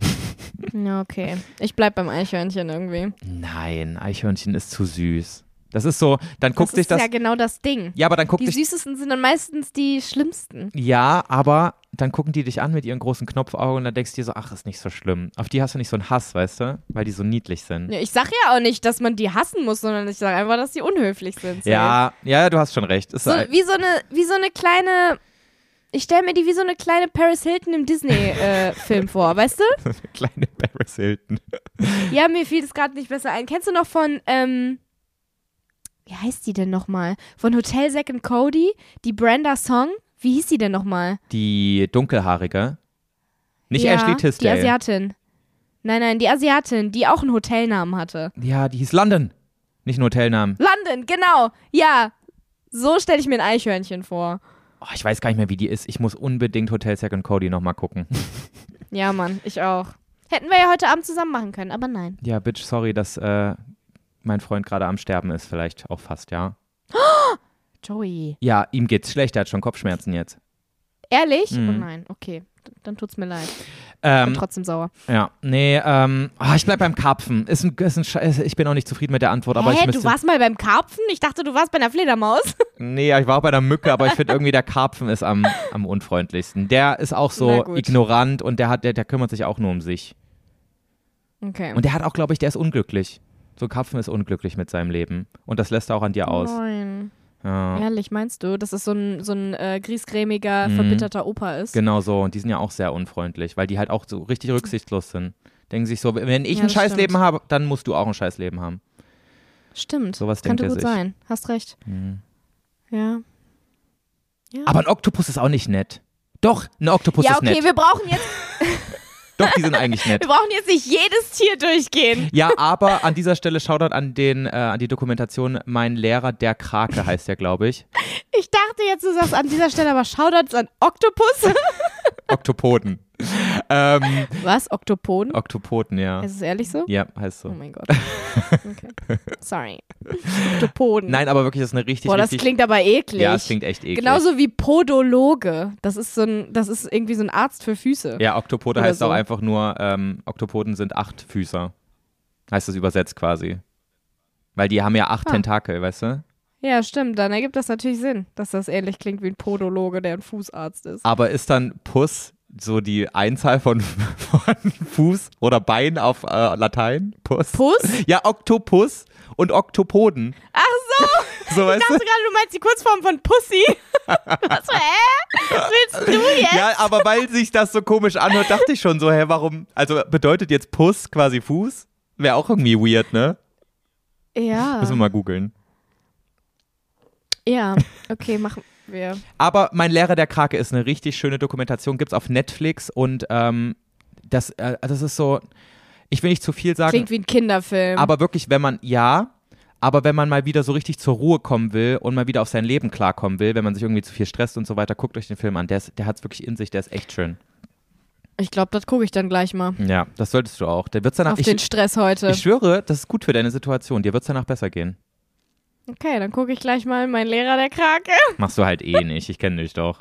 ja, okay. Ich bleib beim Eichhörnchen irgendwie. Nein, Eichhörnchen ist zu süß. Das ist so, dann guckt das sich ist das. ja genau das Ding. Ja, aber dann guckt Die dich. süßesten sind dann meistens die schlimmsten. Ja, aber dann gucken die dich an mit ihren großen Knopfaugen und dann denkst du dir so, ach, ist nicht so schlimm. Auf die hast du nicht so einen Hass, weißt du? Weil die so niedlich sind. Ja, ich sag ja auch nicht, dass man die hassen muss, sondern ich sage einfach, dass die unhöflich sind. So. Ja, ja, du hast schon recht. Ist So, ein- wie, so eine, wie so eine kleine. Ich stelle mir die wie so eine kleine Paris Hilton im Disney-Film vor, weißt du? eine kleine Paris Hilton. Ja, mir fiel es gerade nicht besser ein. Kennst du noch von, ähm, wie heißt die denn nochmal? Von Hotel and Cody, die Brenda Song? Wie hieß die denn nochmal? Die dunkelhaarige. Nicht ja, Ashley Die Tisdale. Asiatin. Nein, nein, die Asiatin, die auch einen Hotelnamen hatte. ja, die hieß London. Nicht ein Hotelnamen. London, genau. Ja, so stelle ich mir ein Eichhörnchen vor. Oh, ich weiß gar nicht mehr, wie die ist. Ich muss unbedingt Hotel Second Cody nochmal gucken. Ja, Mann, ich auch. Hätten wir ja heute Abend zusammen machen können, aber nein. ja, Bitch, sorry, dass äh, mein Freund gerade am Sterben ist. Vielleicht auch fast, ja. Joey. Ja, ihm geht's schlecht. Er hat schon Kopfschmerzen jetzt. Ehrlich? Mhm. Oh nein, okay. Dann tut's mir leid. Ähm, Bin trotzdem sauer. Ja, nee, ähm, ah, ich bleib beim Karpfen. Ist ein, ist ein Scheiß, ich bin auch nicht zufrieden mit der Antwort, aber Hä, ich müsste. du warst mal beim Karpfen? Ich dachte, du warst bei einer Fledermaus. Nee, ich war auch bei der Mücke, aber ich finde irgendwie der Karpfen ist am, am unfreundlichsten. Der ist auch so ignorant und der hat, der, der kümmert sich auch nur um sich. Okay. Und der hat auch, glaube ich, der ist unglücklich. So ein Karpfen ist unglücklich mit seinem Leben. Und das lässt er auch an dir aus. Nein. Ja, Ehrlich, meinst du, dass es so ein, so ein äh, griesgrämiger, Mhm. verbitterter Opa ist? genau so. Und die sind ja auch sehr unfreundlich, weil die halt auch so richtig rücksichtslos sind. Denken sich so, wenn ich Ja, ein Scheißleben habe, dann musst du auch ein Scheißleben haben. Stimmt. Sowas denkt Könnte er gut sich. sein. Hast recht. Mhm. Ja. ja. Aber ein Oktopus ist auch nicht nett. Doch, ein Oktopus ja, ist okay, nett. wir brauchen jetzt, Doch, die sind eigentlich nett. wir brauchen jetzt nicht jedes Tier durchgehen. Ja, aber an dieser Stelle Shoutout an, den, äh, an die Dokumentation Mein Lehrer, der Krake heißt der, glaube ich. Ich dachte jetzt, du sagst an dieser Stelle aber Shoutouts an Oktopus. Oktopoden. Ähm, Was? Oktopoden? Oktopoden, ja. Ist es ehrlich so? Ja, heißt Oh so. mein Gott. Okay. Sorry. Oktopoden. Nein, aber wirklich, das ist eine richtig, Boah, das richtig. klingt aber eklig. ja, es klingt echt eklig. Genauso wie Podologe. Das ist so ein, das ist irgendwie so ein Arzt für Füße. Ja, Oktopode heißt so. auch einfach nur, ähm, Oktopoden sind acht Füßer. Heißt das übersetzt quasi. Weil die haben ja acht Ah. Tentakel, weißt du? Ja, stimmt. Dann ergibt das natürlich Sinn, dass das ähnlich klingt wie ein Podologe, der ein Fußarzt ist. Aber ist dann Puss so die Einzahl von, von Fuß oder Bein auf äh, Latein? Puss? Puss? Ja, Oktopus und Oktopoden. Ach so. So, Ich dachte du? gerade, du meinst die Kurzform von Pussy. Was, hä? Was willst du jetzt? Ja, aber weil sich das so komisch anhört, dachte ich schon so, hä, warum? Also bedeutet jetzt Puss quasi Fuß? Wäre auch irgendwie weird, ne? Ja. Müssen wir mal googeln. Ja, okay, machen wir. Aber mein Lehrer der Krake ist eine richtig schöne Dokumentation, gibt's auf Netflix und ähm, das, äh, das ist so, ich will nicht zu viel sagen, Klingt wie ein Kinderfilm. aber wirklich, wenn man, ja, aber wenn man mal wieder so richtig zur Ruhe kommen will und mal wieder auf sein Leben klarkommen will, wenn man sich irgendwie zu viel stresst und so weiter, guckt euch den Film an. Der, ist, der hat es wirklich in sich, der ist echt schön. ich glaube, das gucke ich dann gleich mal. Ja, das solltest du auch. Der wird's danach, Auf den ich, Stress heute. ich schwöre, das ist gut für deine Situation. Dir wird es danach besser gehen. Okay, dann gucke ich gleich mal mein Lehrer der Krake. Machst du halt eh nicht, ich kenne dich doch.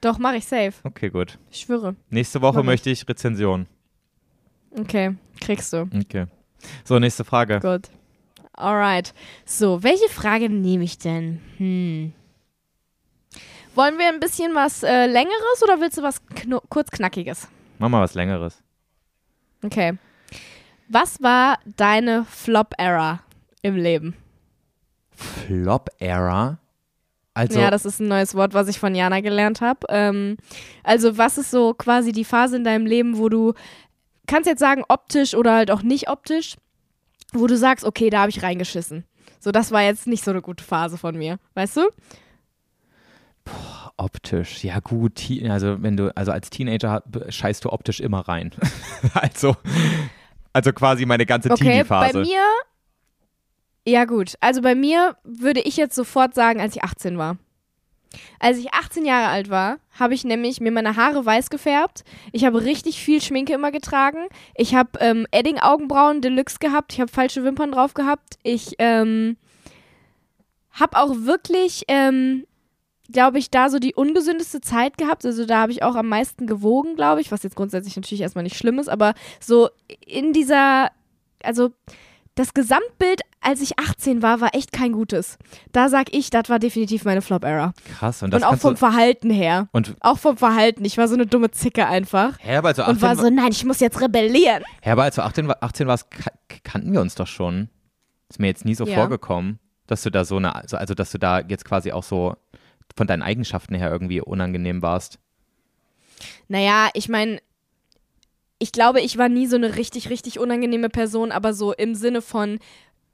Doch, mache ich safe. Okay, gut. Ich schwöre. Nächste Woche Mach möchte ich Rezension. Okay, kriegst du. Okay. So, nächste Frage. Gut. Alright. So, welche Frage nehme ich denn? Hm. Wollen wir ein bisschen was äh, Längeres oder willst du was kurzknackiges? Mach mal was Längeres. Okay. Was war deine Flop-Era im Leben? Flop-Era? Also, ja, das ist ein neues Wort, was ich von Jana gelernt habe. Ähm, also, was ist so quasi die Phase in deinem Leben, wo du, kannst jetzt sagen, optisch oder halt auch nicht optisch, wo du sagst, okay, da habe ich reingeschissen. So, das war jetzt nicht so eine gute Phase von mir, weißt du? optisch, ja gut, also wenn du, also als Teenager scheißt du optisch immer rein. also, Also quasi meine ganze Okay, bei Teenie-Phase. mir. Ja, gut. Also bei mir würde ich jetzt sofort sagen, als ich 18 war. Als ich 18 Jahre alt war, habe ich nämlich mir meine Haare weiß gefärbt. Ich habe richtig viel Schminke immer getragen. Ich habe ähm, Edding-Augenbrauen Deluxe gehabt. Ich habe falsche Wimpern drauf gehabt. Ich ähm, habe auch wirklich, ähm, glaube ich, da so die ungesündeste Zeit gehabt. Also da habe ich auch am meisten gewogen, glaube ich, was jetzt grundsätzlich natürlich erstmal nicht schlimm ist, aber so in dieser, also das Gesamtbild, als ich 18 war, war echt kein gutes. Da sag ich, das war definitiv meine Flop-Era. Krass. Und das Und auch vom Verhalten her. und Auch vom Verhalten. Ich war so eine dumme Zicke einfach. Hä, aber als du 18, Und war so, nein, ich muss jetzt rebellieren. Hä, aber als du 18, war- 18 warst, ka kannten wir uns doch schon. Ist mir jetzt nie so Ja. vorgekommen, dass du da so eine, also, also dass du da jetzt quasi auch so von deinen Eigenschaften her irgendwie unangenehm warst. Naja, ich meine, ich glaube, ich war nie so eine richtig, richtig unangenehme Person, aber so im Sinne von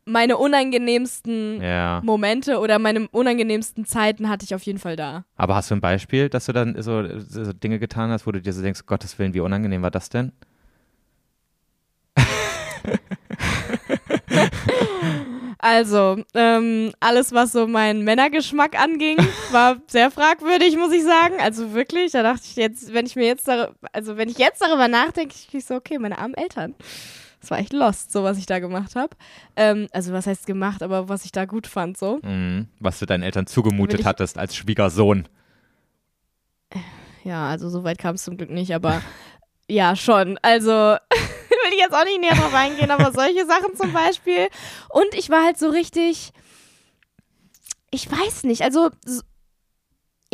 meine unangenehmsten Ja. Momente oder meine unangenehmsten Zeiten hatte ich auf jeden Fall da. Aber hast du ein Beispiel, dass du dann so, so Dinge getan hast, wo du dir so denkst, Gottes Willen, wie unangenehm war das denn? Also, ähm, alles, was so meinen Männergeschmack anging, war sehr fragwürdig, muss ich sagen. Also wirklich, da dachte ich jetzt, wenn ich mir jetzt, dar- also wenn ich jetzt darüber nachdenke, ich ich so, okay, meine armen Eltern. Das war echt lost, so was ich da gemacht habe. Ähm, also was heißt gemacht, aber was ich da gut fand, so. Mhm. Was du deinen Eltern zugemutet hattest als Schwiegersohn. Ja, also so weit kam es zum Glück nicht, aber ja, schon. Also ich jetzt auch nicht näher drauf eingehen, aber solche Sachen zum Beispiel. Und ich war halt so richtig, ich weiß nicht, also so-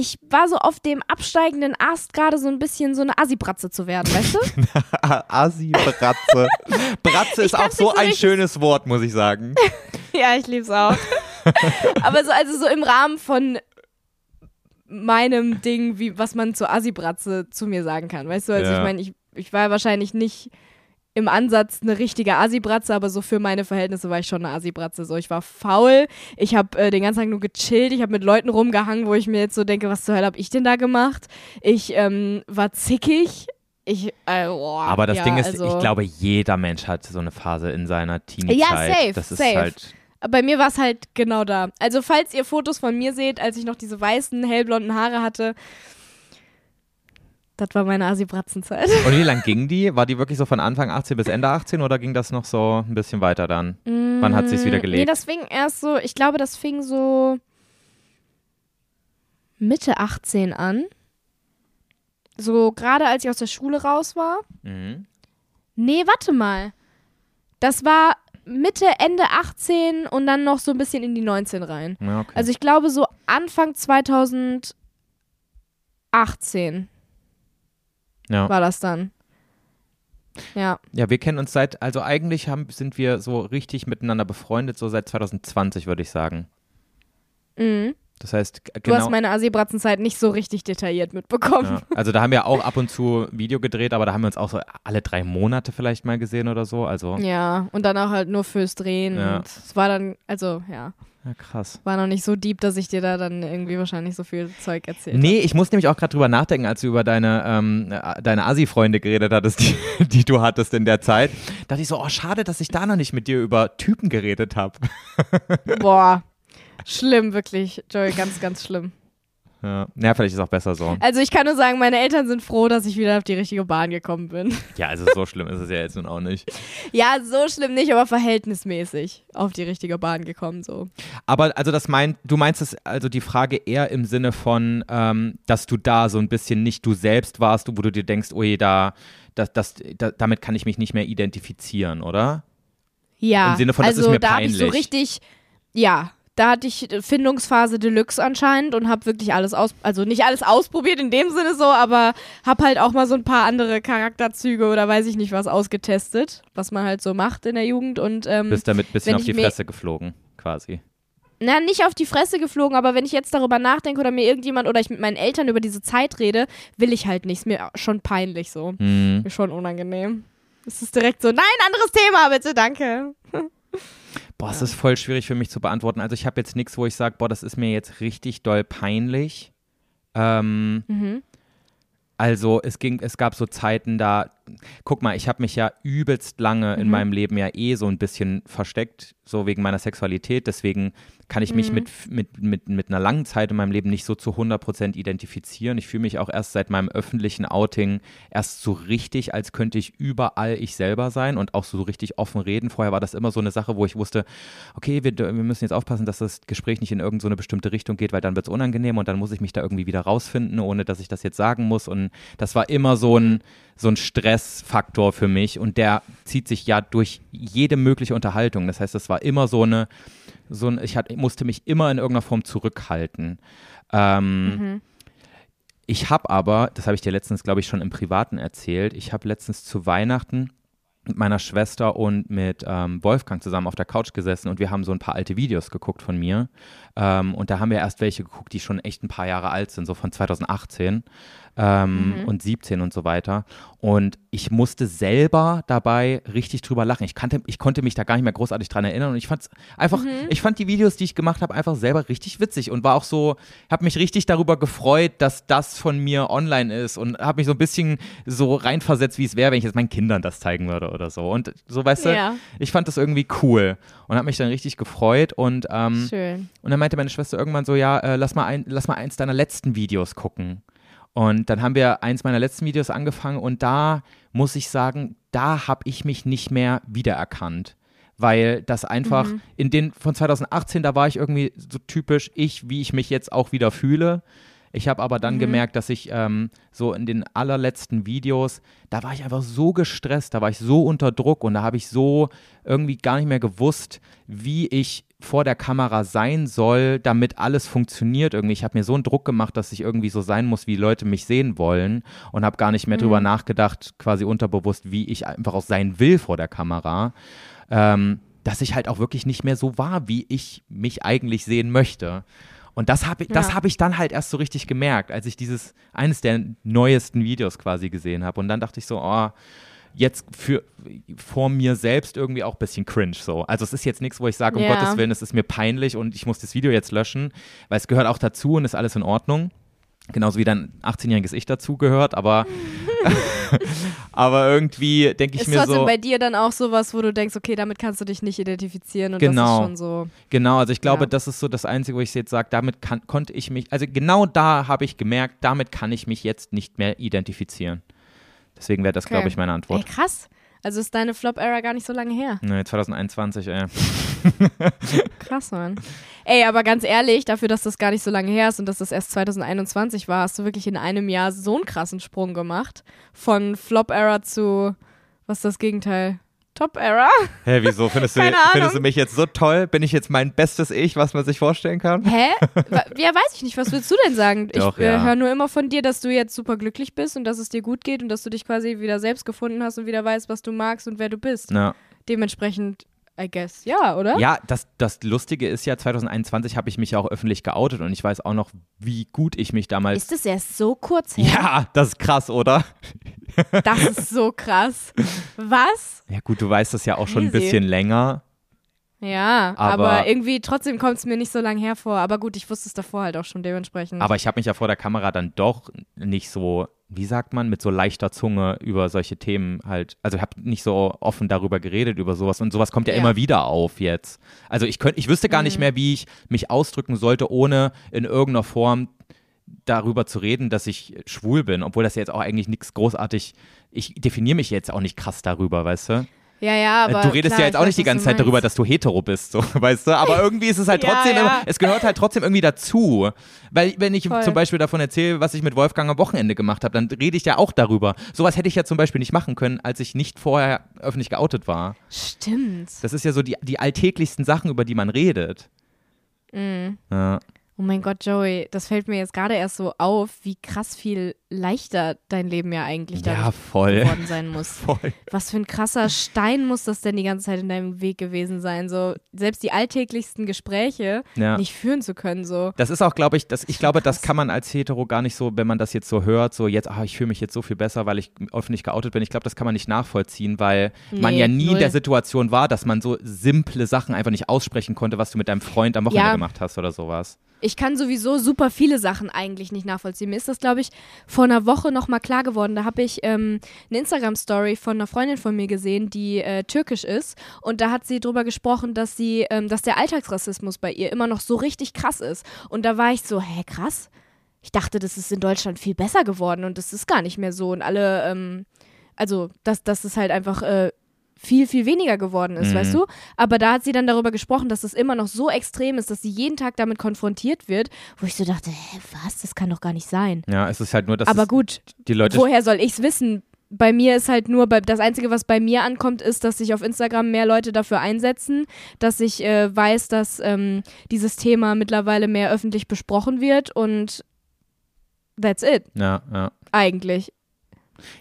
ich war so auf dem absteigenden Ast gerade so ein bisschen so eine Assi-Bratze zu werden, weißt du? Asi-Bratze. Bratze ist auch so so ein schönes Wort, muss ich sagen. ja, ich lieb's auch. aber so, also so im Rahmen von meinem Ding, wie was man zur Assi-Bratze zu mir sagen kann, weißt du? Also Ja. ich meine, ich, ich war wahrscheinlich nicht im Ansatz eine richtige Assi-Bratze, aber so für meine Verhältnisse war ich schon eine Assi-Bratze. So, ich war faul, ich habe äh, den ganzen Tag nur gechillt, ich habe mit Leuten rumgehangen, wo ich mir jetzt so denke, was zur Hölle habe ich denn da gemacht? Ich ähm, war zickig. Ich, äh, boah, Aber das ja, Ding ist, also, ich glaube, jeder Mensch hat so eine Phase in seiner Teenie-Zeit. safe, Das ist safe. halt. Bei mir war es halt genau da. Also, falls ihr Fotos von mir seht, als ich noch diese weißen, hellblonden Haare hatte, das war meine Asi-Bratzenzeit. Und wie lang ging die? War die wirklich so von Anfang 18 bis Ende 18 oder ging das noch so ein bisschen weiter dann? Wann hat sich's wieder Nee, gelegt? das fing erst so, ich glaube, das fing so Mitte 18 an. So gerade als ich aus der Schule raus war. Mhm. Nee, warte mal. Das war Mitte, Ende 18 und dann noch so ein bisschen in die 19 rein. Ja, okay. Also ich glaube so Anfang 2018 ja. war das dann. Ja. ja, wir kennen uns seit, also eigentlich haben, sind wir so richtig miteinander befreundet, so seit 2020, würde ich sagen. Mhm. Das heißt, g- Du hast genau. meine Asi-Bratzenzeit nicht so richtig detailliert mitbekommen. Ja, also da haben wir auch ab und zu Video gedreht, aber da haben wir uns auch so alle drei Monate vielleicht mal gesehen oder so. Also, Ja, und dann auch halt nur fürs Drehen. Ja. Und es war dann, also ja, ja, krass. war noch nicht so deep, dass ich dir da dann irgendwie wahrscheinlich so viel Zeug erzählt Nee, ich muss nämlich auch gerade drüber nachdenken, als du über deine, ähm, äh, deine Asi-Freunde geredet hattest, die, die du hattest in der Zeit. Da dachte ich so, oh, schade, dass ich da noch nicht mit dir über Typen geredet habe. Boah, schlimm, wirklich, Joey, ganz, ganz schlimm. Ja. ja, vielleicht ist auch besser so. Also ich kann nur sagen, meine Eltern sind froh, dass ich wieder auf die richtige Bahn gekommen bin. Ja, also so schlimm ist es ja jetzt nun auch nicht. Ja, so schlimm nicht, aber verhältnismäßig auf die richtige Bahn gekommen, so. Aber also das meint, du meinst es also die Frage eher im Sinne von, ähm, dass du da so ein bisschen nicht du selbst warst, wo du dir denkst, oh je, da, das, das, da, damit kann ich mich nicht mehr identifizieren, oder? Ja, Im Sinne von, das also ist mir da habe ich so peinlich. richtig, ja, da hatte ich Findungsphase Deluxe anscheinend und habe wirklich alles aus, also nicht alles ausprobiert in dem Sinne so, aber habe halt auch mal so ein paar andere Charakterzüge oder weiß ich nicht was ausgetestet, was man halt so macht in der Jugend und ähm, Bist damit ein bisschen auf die Fresse geflogen, quasi. na, nicht auf die Fresse geflogen, aber wenn ich jetzt darüber nachdenke oder mir irgendjemand oder ich mit meinen Eltern über diese Zeit rede, will ich halt nicht. Ist mir schon peinlich so. Hm. Mir schon unangenehm. Es ist direkt so, nein, anderes Thema, bitte, danke. Boah, es ist voll schwierig für mich zu beantworten. Also ich habe jetzt nichts, wo ich sage, boah, das ist mir jetzt richtig doll peinlich. Ähm, Mhm. Also es ging, es gab so Zeiten, da guck mal, ich habe mich ja übelst lange in Mhm. meinem Leben ja eh so ein bisschen versteckt, so wegen meiner Sexualität. Deswegen kann ich mich Mhm. mit, mit, mit, mit einer langen Zeit in meinem Leben nicht so zu 100% identifizieren. Ich fühle mich auch erst seit meinem öffentlichen Outing erst so richtig, als könnte ich überall ich selber sein und auch so richtig offen reden. Vorher war das immer so eine Sache, wo ich wusste, okay, wir, wir müssen jetzt aufpassen, dass das Gespräch nicht in irgendeine so bestimmte Richtung geht, weil dann wird es unangenehm und dann muss ich mich da irgendwie wieder rausfinden, ohne dass ich das jetzt sagen muss. Und das war immer so ein, so ein Stressfaktor für mich und der zieht sich ja durch jede mögliche Unterhaltung. Das heißt, das war immer so eine, so ein, ich, hat, ich musste mich immer in irgendeiner Form zurückhalten. Ähm, Mhm. Ich habe aber, das habe ich dir letztens, glaube ich, schon im Privaten erzählt, ich habe letztens zu Weihnachten mit meiner Schwester und mit ähm, Wolfgang zusammen auf der Couch gesessen und wir haben so ein paar alte Videos geguckt von mir. Ähm, und da haben wir erst welche geguckt, die schon echt ein paar Jahre alt sind, so von 2018 ähm, Mhm. und 17 und so weiter. Und ich musste selber dabei richtig drüber lachen. Ich, kannte, ich konnte mich da gar nicht mehr großartig dran erinnern und ich fand einfach, ich fand die Videos, die ich gemacht habe, einfach selber richtig witzig und war auch so, habe mich richtig darüber gefreut, dass das von mir online ist und habe mich so ein bisschen so reinversetzt, wie es wäre, wenn ich jetzt meinen Kindern das zeigen würde oder so. Und so, weißt du, Ja. ich fand das irgendwie cool und habe mich dann richtig gefreut und ähm, und dann meinte meine Schwester irgendwann so, ja, äh, lass, mal ein, lass mal eins deiner letzten Videos gucken. Und dann haben wir eins meiner letzten Videos angefangen und da muss ich sagen, da habe ich mich nicht mehr wiedererkannt. Weil das einfach Mhm. in den von 2018, da war ich irgendwie so typisch ich, wie ich mich jetzt auch wieder fühle. Ich habe aber dann Mhm. gemerkt, dass ich ähm, so in den allerletzten Videos, da war ich einfach so gestresst, da war ich so unter Druck und da habe ich so irgendwie gar nicht mehr gewusst, wie ich vor der Kamera sein soll, damit alles funktioniert irgendwie. Ich habe mir so einen Druck gemacht, dass ich irgendwie so sein muss, wie Leute mich sehen wollen und habe gar nicht mehr drüber nachgedacht, quasi unterbewusst, wie ich einfach auch sein will vor der Kamera. Ähm, dass ich halt auch wirklich nicht mehr so war, wie ich mich eigentlich sehen möchte. Und das habe ich, das Ja. habe ich dann halt erst so richtig gemerkt, als ich dieses, eines der neuesten Videos quasi gesehen habe. Und dann dachte ich so, oh, jetzt für vor mir selbst irgendwie auch ein bisschen cringe so. Also es ist jetzt nichts, wo ich sage, um Ja. Gottes Willen, es ist mir peinlich und ich muss das Video jetzt löschen, weil es gehört auch dazu und ist alles in Ordnung. Genauso wie dein 18-jähriges Ich dazugehört, aber, aber irgendwie denke ich Ist mir trotzdem so. bei dir dann auch sowas, wo du denkst, okay, damit kannst du dich nicht identifizieren und Genau. das ist schon so. Genau, also ich glaube, Ja. das ist so das Einzige, wo ich jetzt sage, damit kann, konnte ich mich, also genau da habe ich gemerkt, damit kann ich mich jetzt nicht mehr identifizieren. Deswegen wäre das, Okay. glaube ich, meine Ey, Antwort. krass. Also ist deine Flop-Era gar nicht so lange her. Nee, 2021, ey. Krass, Mann. Ey, aber ganz ehrlich, dafür, dass das gar nicht so lange her ist und dass das erst 2021 war, hast du wirklich in einem Jahr so einen krassen Sprung gemacht. Von Flop-Era zu, was ist das Gegenteil? Top-Era? Hä, wieso? Findest du, findest du mich jetzt so toll? Bin ich jetzt mein bestes Ich, was man sich vorstellen kann? Hä? Ja, weiß ich nicht. Was willst du denn sagen? Doch, ich äh, ja. höre nur immer von dir, dass du jetzt super glücklich bist und dass es dir gut geht und dass du dich quasi wieder selbst gefunden hast und wieder weißt, was du magst und wer du bist. Ja. Dementsprechend, I guess, ja, oder? Ja, das, das Lustige ist ja, 2021 habe ich mich ja auch öffentlich geoutet und ich weiß auch noch, wie gut ich mich damals. Ist das erst so kurz her? ja, das ist krass, oder? Das ist so krass. Was? Ja, gut, du weißt das ja auch schon ein Crazy. bisschen länger. Ja, Aber- aber, irgendwie trotzdem kommt es mir nicht so lang hervor. Aber gut, ich wusste es davor halt auch schon dementsprechend. Aber ich habe mich ja vor der Kamera dann doch nicht so, wie sagt man, mit so leichter Zunge über solche Themen halt, also ich habe nicht so offen darüber geredet, über sowas und sowas kommt ja, Ja. immer wieder auf jetzt. Also ich könnte, ich wüsste gar nicht mehr, wie ich mich ausdrücken sollte, ohne in irgendeiner Form darüber zu reden, dass ich schwul bin, obwohl das ja jetzt auch eigentlich nichts großartig, ich definiere mich jetzt auch nicht krass darüber, weißt du? Ja, ja, aber. du redest klar, ja jetzt auch weiß, nicht die ganze Zeit darüber, dass du hetero bist, so, weißt du? Aber irgendwie ist es halt Ja, trotzdem ja. es gehört halt trotzdem irgendwie dazu. Weil wenn ich Voll. zum Beispiel davon erzähle, was ich mit Wolfgang am Wochenende gemacht habe, dann rede ich ja auch darüber. Sowas hätte ich ja zum Beispiel nicht machen können, als ich nicht vorher öffentlich geoutet war. Stimmt. Das ist ja so die, die alltäglichsten Sachen, über die man redet. Mhm. Ja. Oh mein Gott, Joey, das fällt mir jetzt gerade erst so auf, wie krass viel leichter dein Leben ja eigentlich Ja, voll. geworden sein muss. Voll. Was für ein krasser Stein muss das denn die ganze Zeit in deinem Weg gewesen sein, so selbst die alltäglichsten Gespräche Ja. nicht führen zu können, so. Das ist auch, glaube ich, das, ich glaube, das krass. kann man als Hetero gar nicht so, wenn man das jetzt so hört, so jetzt, ah, ich fühle mich jetzt so viel besser, weil ich öffentlich geoutet bin. Ich glaube, das kann man nicht nachvollziehen, weil man Nee, ja nie in null. der Situation war, dass man so simple Sachen einfach nicht aussprechen konnte, was du mit deinem Freund am Wochenende Ja. gemacht hast oder sowas. Ich kann sowieso super viele Sachen eigentlich nicht nachvollziehen. Mir ist das, glaube ich, vor einer Woche nochmal klar geworden. Da habe ich ähm, eine Instagram-Story von einer Freundin von mir gesehen, die äh, türkisch ist. Und da hat sie drüber gesprochen, dass sie, ähm, dass der Alltagsrassismus bei ihr immer noch so richtig krass ist. Und da war ich so, hä, krass? Ich dachte, das ist in Deutschland viel besser geworden und das ist gar nicht mehr so. Und alle, ähm, also, dass, dass es halt einfach äh, viel, viel weniger geworden ist, Mhm. weißt du? Aber da hat sie dann darüber gesprochen, dass es immer noch so extrem ist, dass sie jeden Tag damit konfrontiert wird, wo ich so dachte, hä, was? Das kann doch gar nicht sein. Ja, es ist halt nur, dass Aber es, gut, die Leute. woher soll ich's wissen? Bei mir ist halt nur, bei, das Einzige, was bei mir ankommt, ist, dass sich auf Instagram mehr Leute dafür einsetzen, dass ich äh, weiß, dass ähm, dieses Thema mittlerweile mehr öffentlich besprochen wird und that's it, Ja, ja. eigentlich.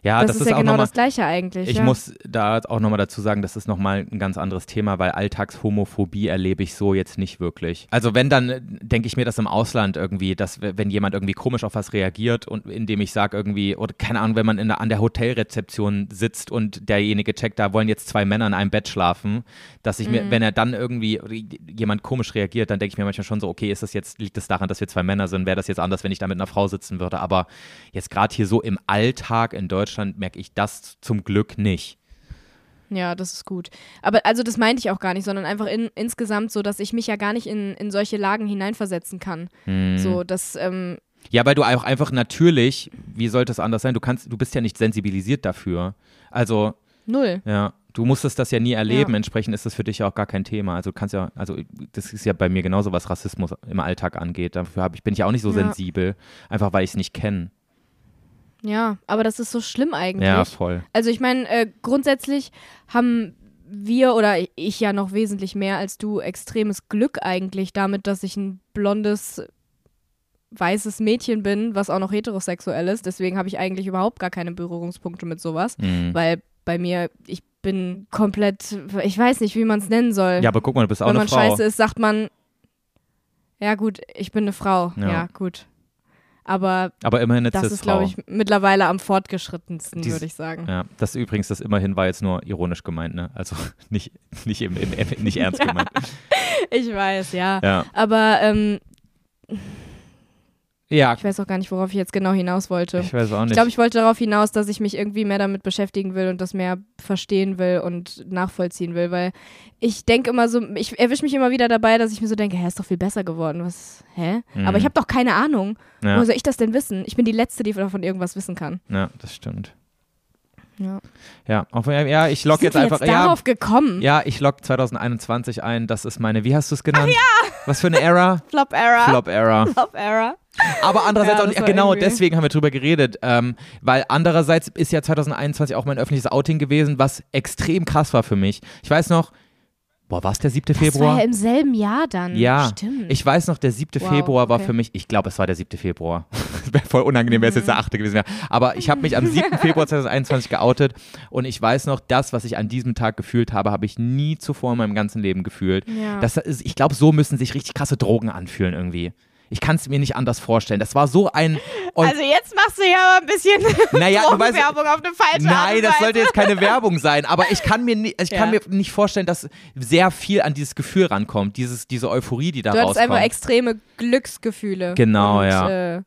Ja, das, das, ist ja auch genau nochmal. das Gleiche eigentlich. Ich ja. muss da auch nochmal dazu sagen, das ist nochmal ein ganz anderes Thema, weil Alltagshomophobie erlebe ich so jetzt nicht wirklich. Also wenn, dann denke ich mir das im Ausland irgendwie, dass wenn jemand irgendwie komisch auf was reagiert und indem ich sage irgendwie, oder keine Ahnung, wenn man in an der Hotelrezeption sitzt und derjenige checkt, da wollen jetzt zwei Männer in einem Bett schlafen, dass ich mir, Mhm. wenn er dann irgendwie jemand komisch reagiert, dann denke ich mir manchmal schon so, okay, ist das jetzt, liegt es daran, dass wir zwei Männer sind, wäre das jetzt anders, wenn ich da mit einer Frau sitzen würde, aber jetzt gerade hier so im Alltag in Deutschland merke ich das zum Glück nicht. Ja, das ist gut. Aber also das meinte ich auch gar nicht, sondern einfach in, insgesamt so, dass ich mich ja gar nicht in, in solche Lagen hineinversetzen kann. Hm. So, dass, ähm, Ja, weil du auch einfach natürlich, wie sollte es anders sein, du kannst, du bist ja nicht sensibilisiert dafür. Also, null. ja, du musstest das ja nie erleben, Ja. entsprechend ist das für dich ja auch gar kein Thema. Also du kannst ja, also das ist ja bei mir genauso, was Rassismus im Alltag angeht. Dafür hab ich, bin ich auch nicht so Ja. sensibel, einfach weil ich es nicht kenne. Ja, aber das ist so schlimm eigentlich. Ja, voll. Also ich meine, äh, grundsätzlich haben wir oder ich ja noch wesentlich mehr als du extremes Glück eigentlich damit, dass ich ein blondes weißes Mädchen bin, was auch noch heterosexuell ist. Deswegen habe ich eigentlich überhaupt gar keine Berührungspunkte mit sowas, Mhm. weil bei mir ich bin komplett, ich weiß nicht, wie man es nennen soll. Ja, aber guck mal, du bist auch Wenn eine man Frau. scheiße ist, sagt man, ja gut, ich bin eine Frau. Ja. Ja, gut. Aber aber immerhin eine das ist, glaube ich, mittlerweile am fortgeschrittensten, würde ich sagen. Ja, das übrigens, das immerhin war jetzt nur ironisch gemeint, ne? Also nicht, nicht, im, im, im, nicht ernst gemeint. Ich weiß, ja. Ja. Aber ähm, Ja, ich weiß auch gar nicht, worauf ich jetzt genau hinaus wollte. ich weiß auch nicht. Ich glaube, ich wollte darauf hinaus, dass ich mich irgendwie mehr damit beschäftigen will und das mehr verstehen will und nachvollziehen will, weil ich denke immer so, ich erwische mich immer wieder dabei, dass ich mir so denke, hä, ist doch viel besser geworden. Was? Hä? Mhm. Aber ich habe doch keine Ahnung. ja, Woher soll ich das denn wissen? Ich bin die Letzte, die davon irgendwas wissen kann. ja, das stimmt. Ja. Ja, auf, ja ich log Sind jetzt einfach. jetzt ja, darauf gekommen? ja, ich log 2021 ein. Das ist meine, wie hast du es genannt? ja! Was für eine Era? Flop Era. Flop Era. Flop Era. Aber andererseits Ja, auch das nicht, war genau irgendwie- deswegen haben wir drüber geredet, ähm, weil andererseits ist ja 2021 auch mein öffentliches Outing gewesen, was extrem krass war für mich. Ich weiß noch, boah, war es der 7. Das war Februar? ja im selben Jahr dann. Ja, Stimmt. Ich weiß noch, der 7. Wow, Februar war okay. für mich, ich glaube, es war der 7. Februar. wäre voll unangenehm, wenn es jetzt der 8. gewesen wäre. Aber ich habe mich am 7. Februar 2021 geoutet und ich weiß noch, das, was ich an diesem Tag gefühlt habe, habe ich nie zuvor in meinem ganzen Leben gefühlt. Ja. Das ist, ich glaube, so müssen sich richtig krasse Drogen anfühlen irgendwie. Ich kann es mir nicht anders vorstellen. Das war so ein. Und, also jetzt machst du ja aber ein bisschen naja, du weißt, Drogenwerbung auf eine falsche Art Nein, und das Weise. sollte jetzt keine Werbung sein, aber ich kann mir, nie, ich kann Ja. mir nicht vorstellen, dass sehr viel an dieses Gefühl rankommt, dieses, diese Euphorie, die da Du rauskommt. einfach extreme Glücksgefühle. Genau, und, ja. Äh, ja.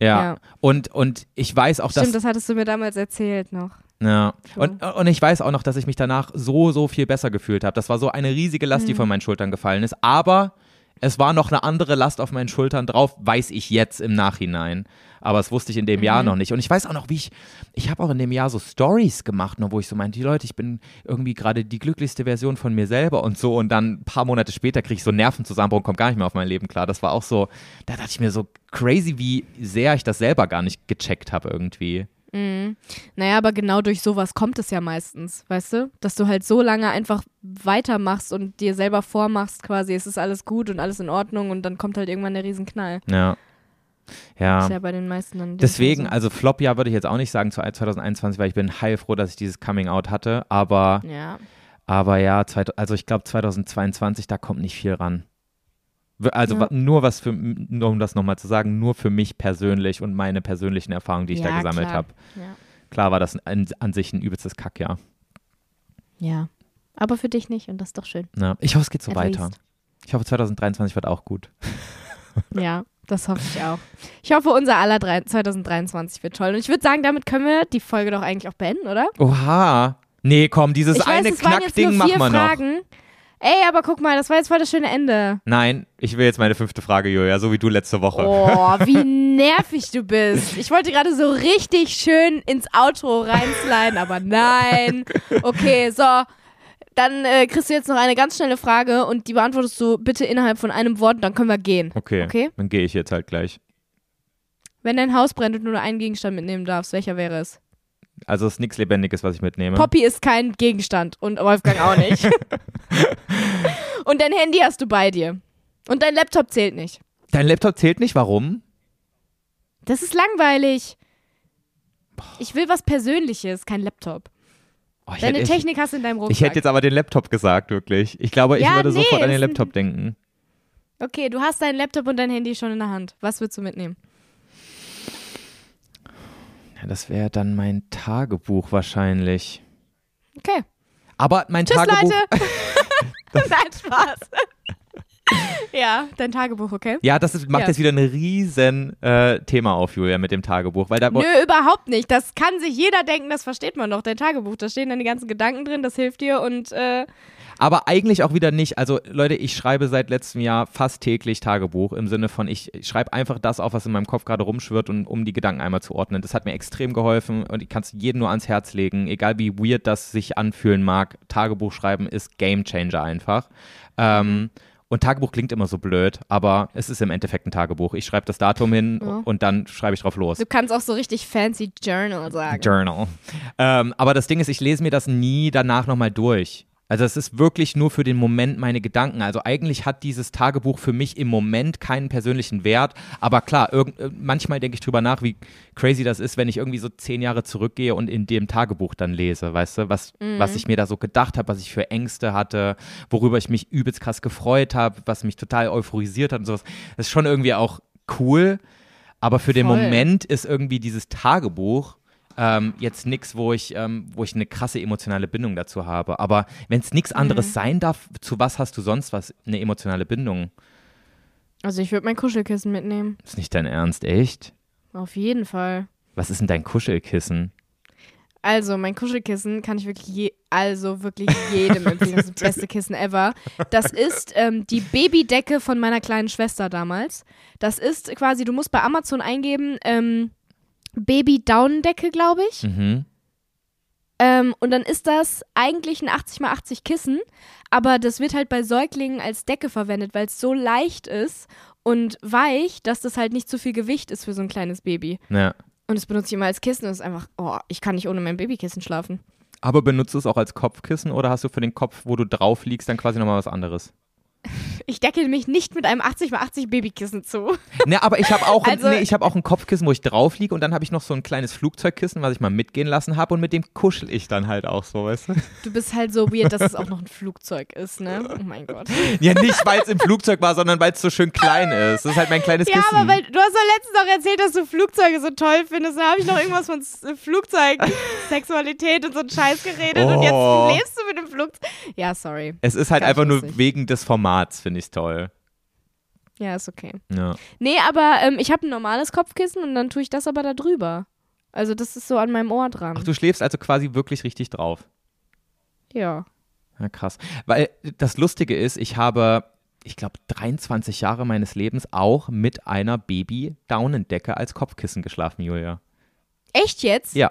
ja. Und, und ich weiß auch, dass stimmt, das hattest du mir damals erzählt noch. Ja, und, und ich weiß auch noch, dass ich mich danach so, so viel besser gefühlt habe. Das war so eine riesige Last, Mhm. die von meinen Schultern gefallen ist. Aber es war noch eine andere Last auf meinen Schultern drauf, weiß ich jetzt im Nachhinein. Aber das wusste ich in dem Mhm. Jahr noch nicht. Und ich weiß auch noch, wie ich, ich habe auch in dem Jahr so Stories gemacht, noch, wo ich so meinte, die Leute, ich bin irgendwie gerade die glücklichste Version von mir selber und so. Und dann ein paar Monate später kriege ich so einen Nervenzusammenbruch und komme gar nicht mehr auf mein Leben klar. Das war auch so, da dachte ich mir so crazy, wie sehr ich das selber gar nicht gecheckt habe irgendwie. Mhm. Naja, aber genau durch sowas kommt es ja meistens, weißt du? Dass du halt so lange einfach weitermachst und dir selber vormachst, quasi, es ist alles gut und alles in Ordnung und dann kommt halt irgendwann der Riesenknall. Ja. Ja. Ist ja bei den meisten dann. Deswegen, also Flop-Jahr würde ich jetzt auch nicht sagen zu 2021, weil ich bin heilfroh, dass ich dieses Coming-out hatte. Aber. Ja. aber ja, also ich glaube 2022, da kommt nicht viel ran. Also Ja. nur was für, nur um das nochmal zu sagen, nur für mich persönlich und meine persönlichen Erfahrungen, die ich da Ja, gesammelt klar. habe. Ja. Klar war das an, an sich ein übelstes Kackjahr. ja. Aber für dich nicht und das ist doch schön. Ja. Ich hoffe, es geht so At weiter. least. Ich hoffe, 2023 wird auch gut. Ja, das hoffe ich auch. Ich hoffe, unser aller drei, 2023 wird toll. Und ich würde sagen, damit können wir die Folge doch eigentlich auch beenden, oder? Oha. Nee, komm, dieses ich weiß, eine es waren jetzt Knackding nur vier machen wir noch. Ey, aber guck mal, das war jetzt voll das schöne Ende. Nein, ich will jetzt meine fünfte Frage, Julia, so wie du letzte Woche. Oh, wie nervig du bist. Ich wollte gerade so richtig schön ins Outro reinsliden, aber nein. Okay, so. Dann äh, kriegst du jetzt noch eine ganz schnelle Frage und die beantwortest du bitte innerhalb von einem Wort, dann können wir gehen. Okay, Okay. dann gehe ich jetzt halt gleich. Wenn dein Haus brennt und du nur einen Gegenstand mitnehmen darfst, welcher wäre es? Also es ist nichts Lebendiges, was ich mitnehme. Poppy ist kein Gegenstand und Wolfgang auch nicht. und dein Handy hast du bei dir. Und dein Laptop zählt nicht. Dein Laptop zählt nicht, warum? Das ist langweilig. Ich will was Persönliches, kein Laptop. Oh, Deine hätte, Technik hast du in deinem Rucksack. ich, hätte jetzt aber den Laptop gesagt, wirklich. Ich glaube, ich Ja, würde nee, sofort an den Laptop denken. Okay, du hast deinen Laptop und dein Handy schon in der Hand. Was würdest du mitnehmen? Ja, das wäre dann mein Tagebuch wahrscheinlich. Okay. Aber mein Tschüss, Tagebuch. Leute. Nein, Spaß. ja, dein Tagebuch, okay? Ja, das ist, macht Ja. jetzt wieder ein riesen äh, Thema auf, Julia, mit dem Tagebuch. Weil da, Nö, überhaupt nicht. Das kann sich jeder denken, das versteht man doch. Dein Tagebuch, da stehen dann die ganzen Gedanken drin, das hilft dir und äh, Aber eigentlich auch wieder nicht. Also Leute, ich schreibe seit letztem Jahr fast täglich Tagebuch im Sinne von, ich schreibe einfach das auf, was in meinem Kopf gerade rumschwirrt und um die Gedanken einmal zu ordnen. Das hat mir extrem geholfen und ich kann es jedem nur ans Herz legen, egal wie weird das sich anfühlen mag. Tagebuch schreiben ist Game Changer einfach. Ähm, und Tagebuch klingt immer so blöd, aber es ist im Endeffekt ein Tagebuch. Ich schreibe das Datum hin Ja. und dann schreibe ich drauf los. du kannst auch so richtig fancy Journal sagen. Journal. Ähm, aber das Ding ist, ich lese mir das nie danach nochmal durch. Also es ist wirklich nur für den Moment meine Gedanken. Also eigentlich hat dieses Tagebuch für mich im Moment keinen persönlichen Wert. Aber klar, irgend, äh, manchmal denke ich drüber nach, wie crazy das ist, wenn ich irgendwie so zehn Jahre zurückgehe und in dem Tagebuch dann lese, weißt du, was, was ich mir da so gedacht habe, was ich für Ängste hatte, worüber ich mich übelst krass gefreut habe, was mich total euphorisiert hat und sowas. Das ist schon irgendwie auch cool. Aber für den Voll. Moment ist irgendwie dieses Tagebuch ähm, jetzt nichts, wo ich, ähm, wo ich eine krasse emotionale Bindung dazu habe. Aber wenn es nichts anderes Mhm. sein darf, zu was hast du sonst was eine emotionale Bindung? Also ich würde mein Kuschelkissen mitnehmen. Ist nicht dein Ernst, echt? Auf jeden Fall. Was ist denn dein Kuschelkissen? Also, mein Kuschelkissen kann ich wirklich je, also wirklich jedem empfehlen. Das ist das beste Kissen ever. Das ist ähm, die Babydecke von meiner kleinen Schwester damals. Das ist quasi, du musst bei Amazon eingeben, ähm, Baby-Daunendecke, glaube ich. Mhm. Ähm, und dann ist das eigentlich ein 80 x 80 Kissen, aber das wird halt bei Säuglingen als Decke verwendet, weil es so leicht ist und weich, dass das halt nicht zu viel Gewicht ist für so ein kleines Baby. Ja. Und das benutze ich immer als Kissen. Das ist einfach, oh, ich kann nicht ohne mein Babykissen schlafen. Aber benutzt du es auch als Kopfkissen oder hast du für den Kopf, wo du drauf liegst, dann quasi nochmal was anderes? Ich decke mich nicht mit einem 80 x 80 Babykissen zu. Ne, aber ich habe auch, Also- nee, ich hab auch ein Kopfkissen, wo ich drauf liege und dann habe ich noch so ein kleines Flugzeugkissen, was ich mal mitgehen lassen habe und mit dem kuschel ich dann halt auch so, weißt du? Du bist halt so weird, dass es auch noch ein Flugzeug ist, ne? Oh mein Gott. Ja, nicht weil es im Flugzeug war, sondern weil es so schön klein ist. Das ist halt mein kleines Ja, Kissen. aber weil du hast doch letztens noch erzählt, dass du Flugzeuge so toll findest. Da habe ich noch irgendwas von S- Flugzeug, Sexualität und so einen Scheiß geredet und Oh. jetzt lebst du mit dem Flugzeug. Ja, sorry. es ist halt nicht einfach nur lustig. wegen des Formats, finde ich toll. Ja, ist okay. Ja. Nee, aber ähm, ich habe ein normales Kopfkissen und dann tue ich das aber da drüber. Also das ist so an meinem Ohr dran. Ach, du schläfst also quasi wirklich richtig drauf. ja. Ja, krass. Weil das Lustige ist, ich habe, ich glaube, 23 Jahre meines Lebens auch mit einer Baby-Daunendecke als Kopfkissen geschlafen, Julia. Echt jetzt? Ja.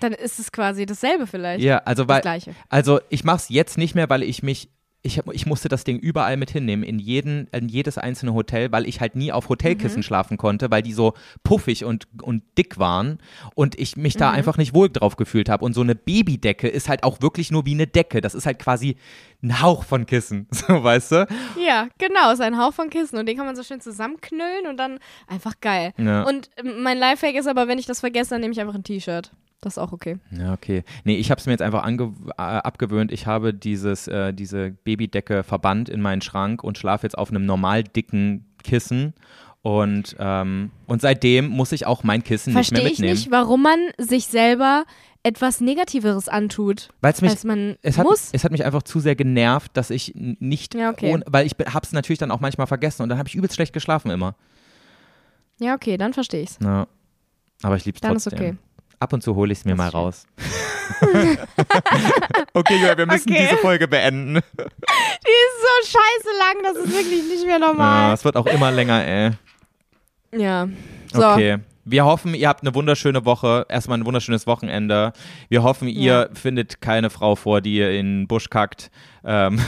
Dann ist es quasi dasselbe vielleicht. Ja, also Das weil, gleiche. also ich mache es jetzt nicht mehr, weil ich mich ich, ich musste das Ding überall mit hinnehmen, in, jeden, in jedes einzelne Hotel, weil ich halt nie auf Hotelkissen schlafen konnte, weil die so puffig und, und dick waren und ich mich da einfach nicht wohl drauf gefühlt habe. Und so eine Babydecke ist halt auch wirklich nur wie eine Decke. Das ist halt quasi ein Hauch von Kissen, so weißt du? Ja, genau, ist ein Hauch von Kissen und den kann man so schön zusammenknüllen und dann einfach geil. Ja. Und ähm, mein Lifehack ist aber, wenn ich das vergesse, dann nehme ich einfach ein T-Shirt. Das ist auch okay. Ja, okay. Nee, ich habe es mir jetzt einfach äh, abgewöhnt. Ich habe dieses, äh, diese Babydecke verbannt in meinen Schrank und schlafe jetzt auf einem normal dicken Kissen. Und, ähm, und seitdem muss ich auch mein Kissen nicht Verstehe mehr ich mitnehmen. nicht, warum man sich selber etwas Negativeres antut, Weil's mich, als man es hat, muss. es hat mich einfach zu sehr genervt, dass ich nicht, Ja, okay. ohne, weil ich habe es natürlich dann auch manchmal vergessen und dann habe ich übelst schlecht geschlafen immer. Ja, okay, dann verstehe ich's. Ja. Aber ich lieb's Dann ist trotzdem. okay. Ab und zu hole ich es mir Das mal schön. raus. okay, Julia, wir müssen Okay. diese Folge beenden. Die ist so scheiße lang, das ist wirklich nicht mehr Ja, normal. es wird auch immer länger, ey. Ja. So. Okay. Wir hoffen, ihr habt eine wunderschöne Woche. Erstmal ein wunderschönes Wochenende. Wir hoffen, ihr findet keine Frau vor, die ihr in den Busch kackt. Ähm,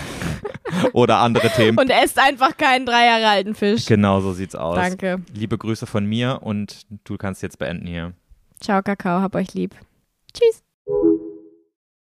oder andere Themen. Und esst einfach keinen drei Jahre alten Fisch. genau so sieht's aus. Danke. Liebe Grüße von mir und du kannst jetzt beenden hier. Ciao, Kakao, hab euch lieb. Tschüss.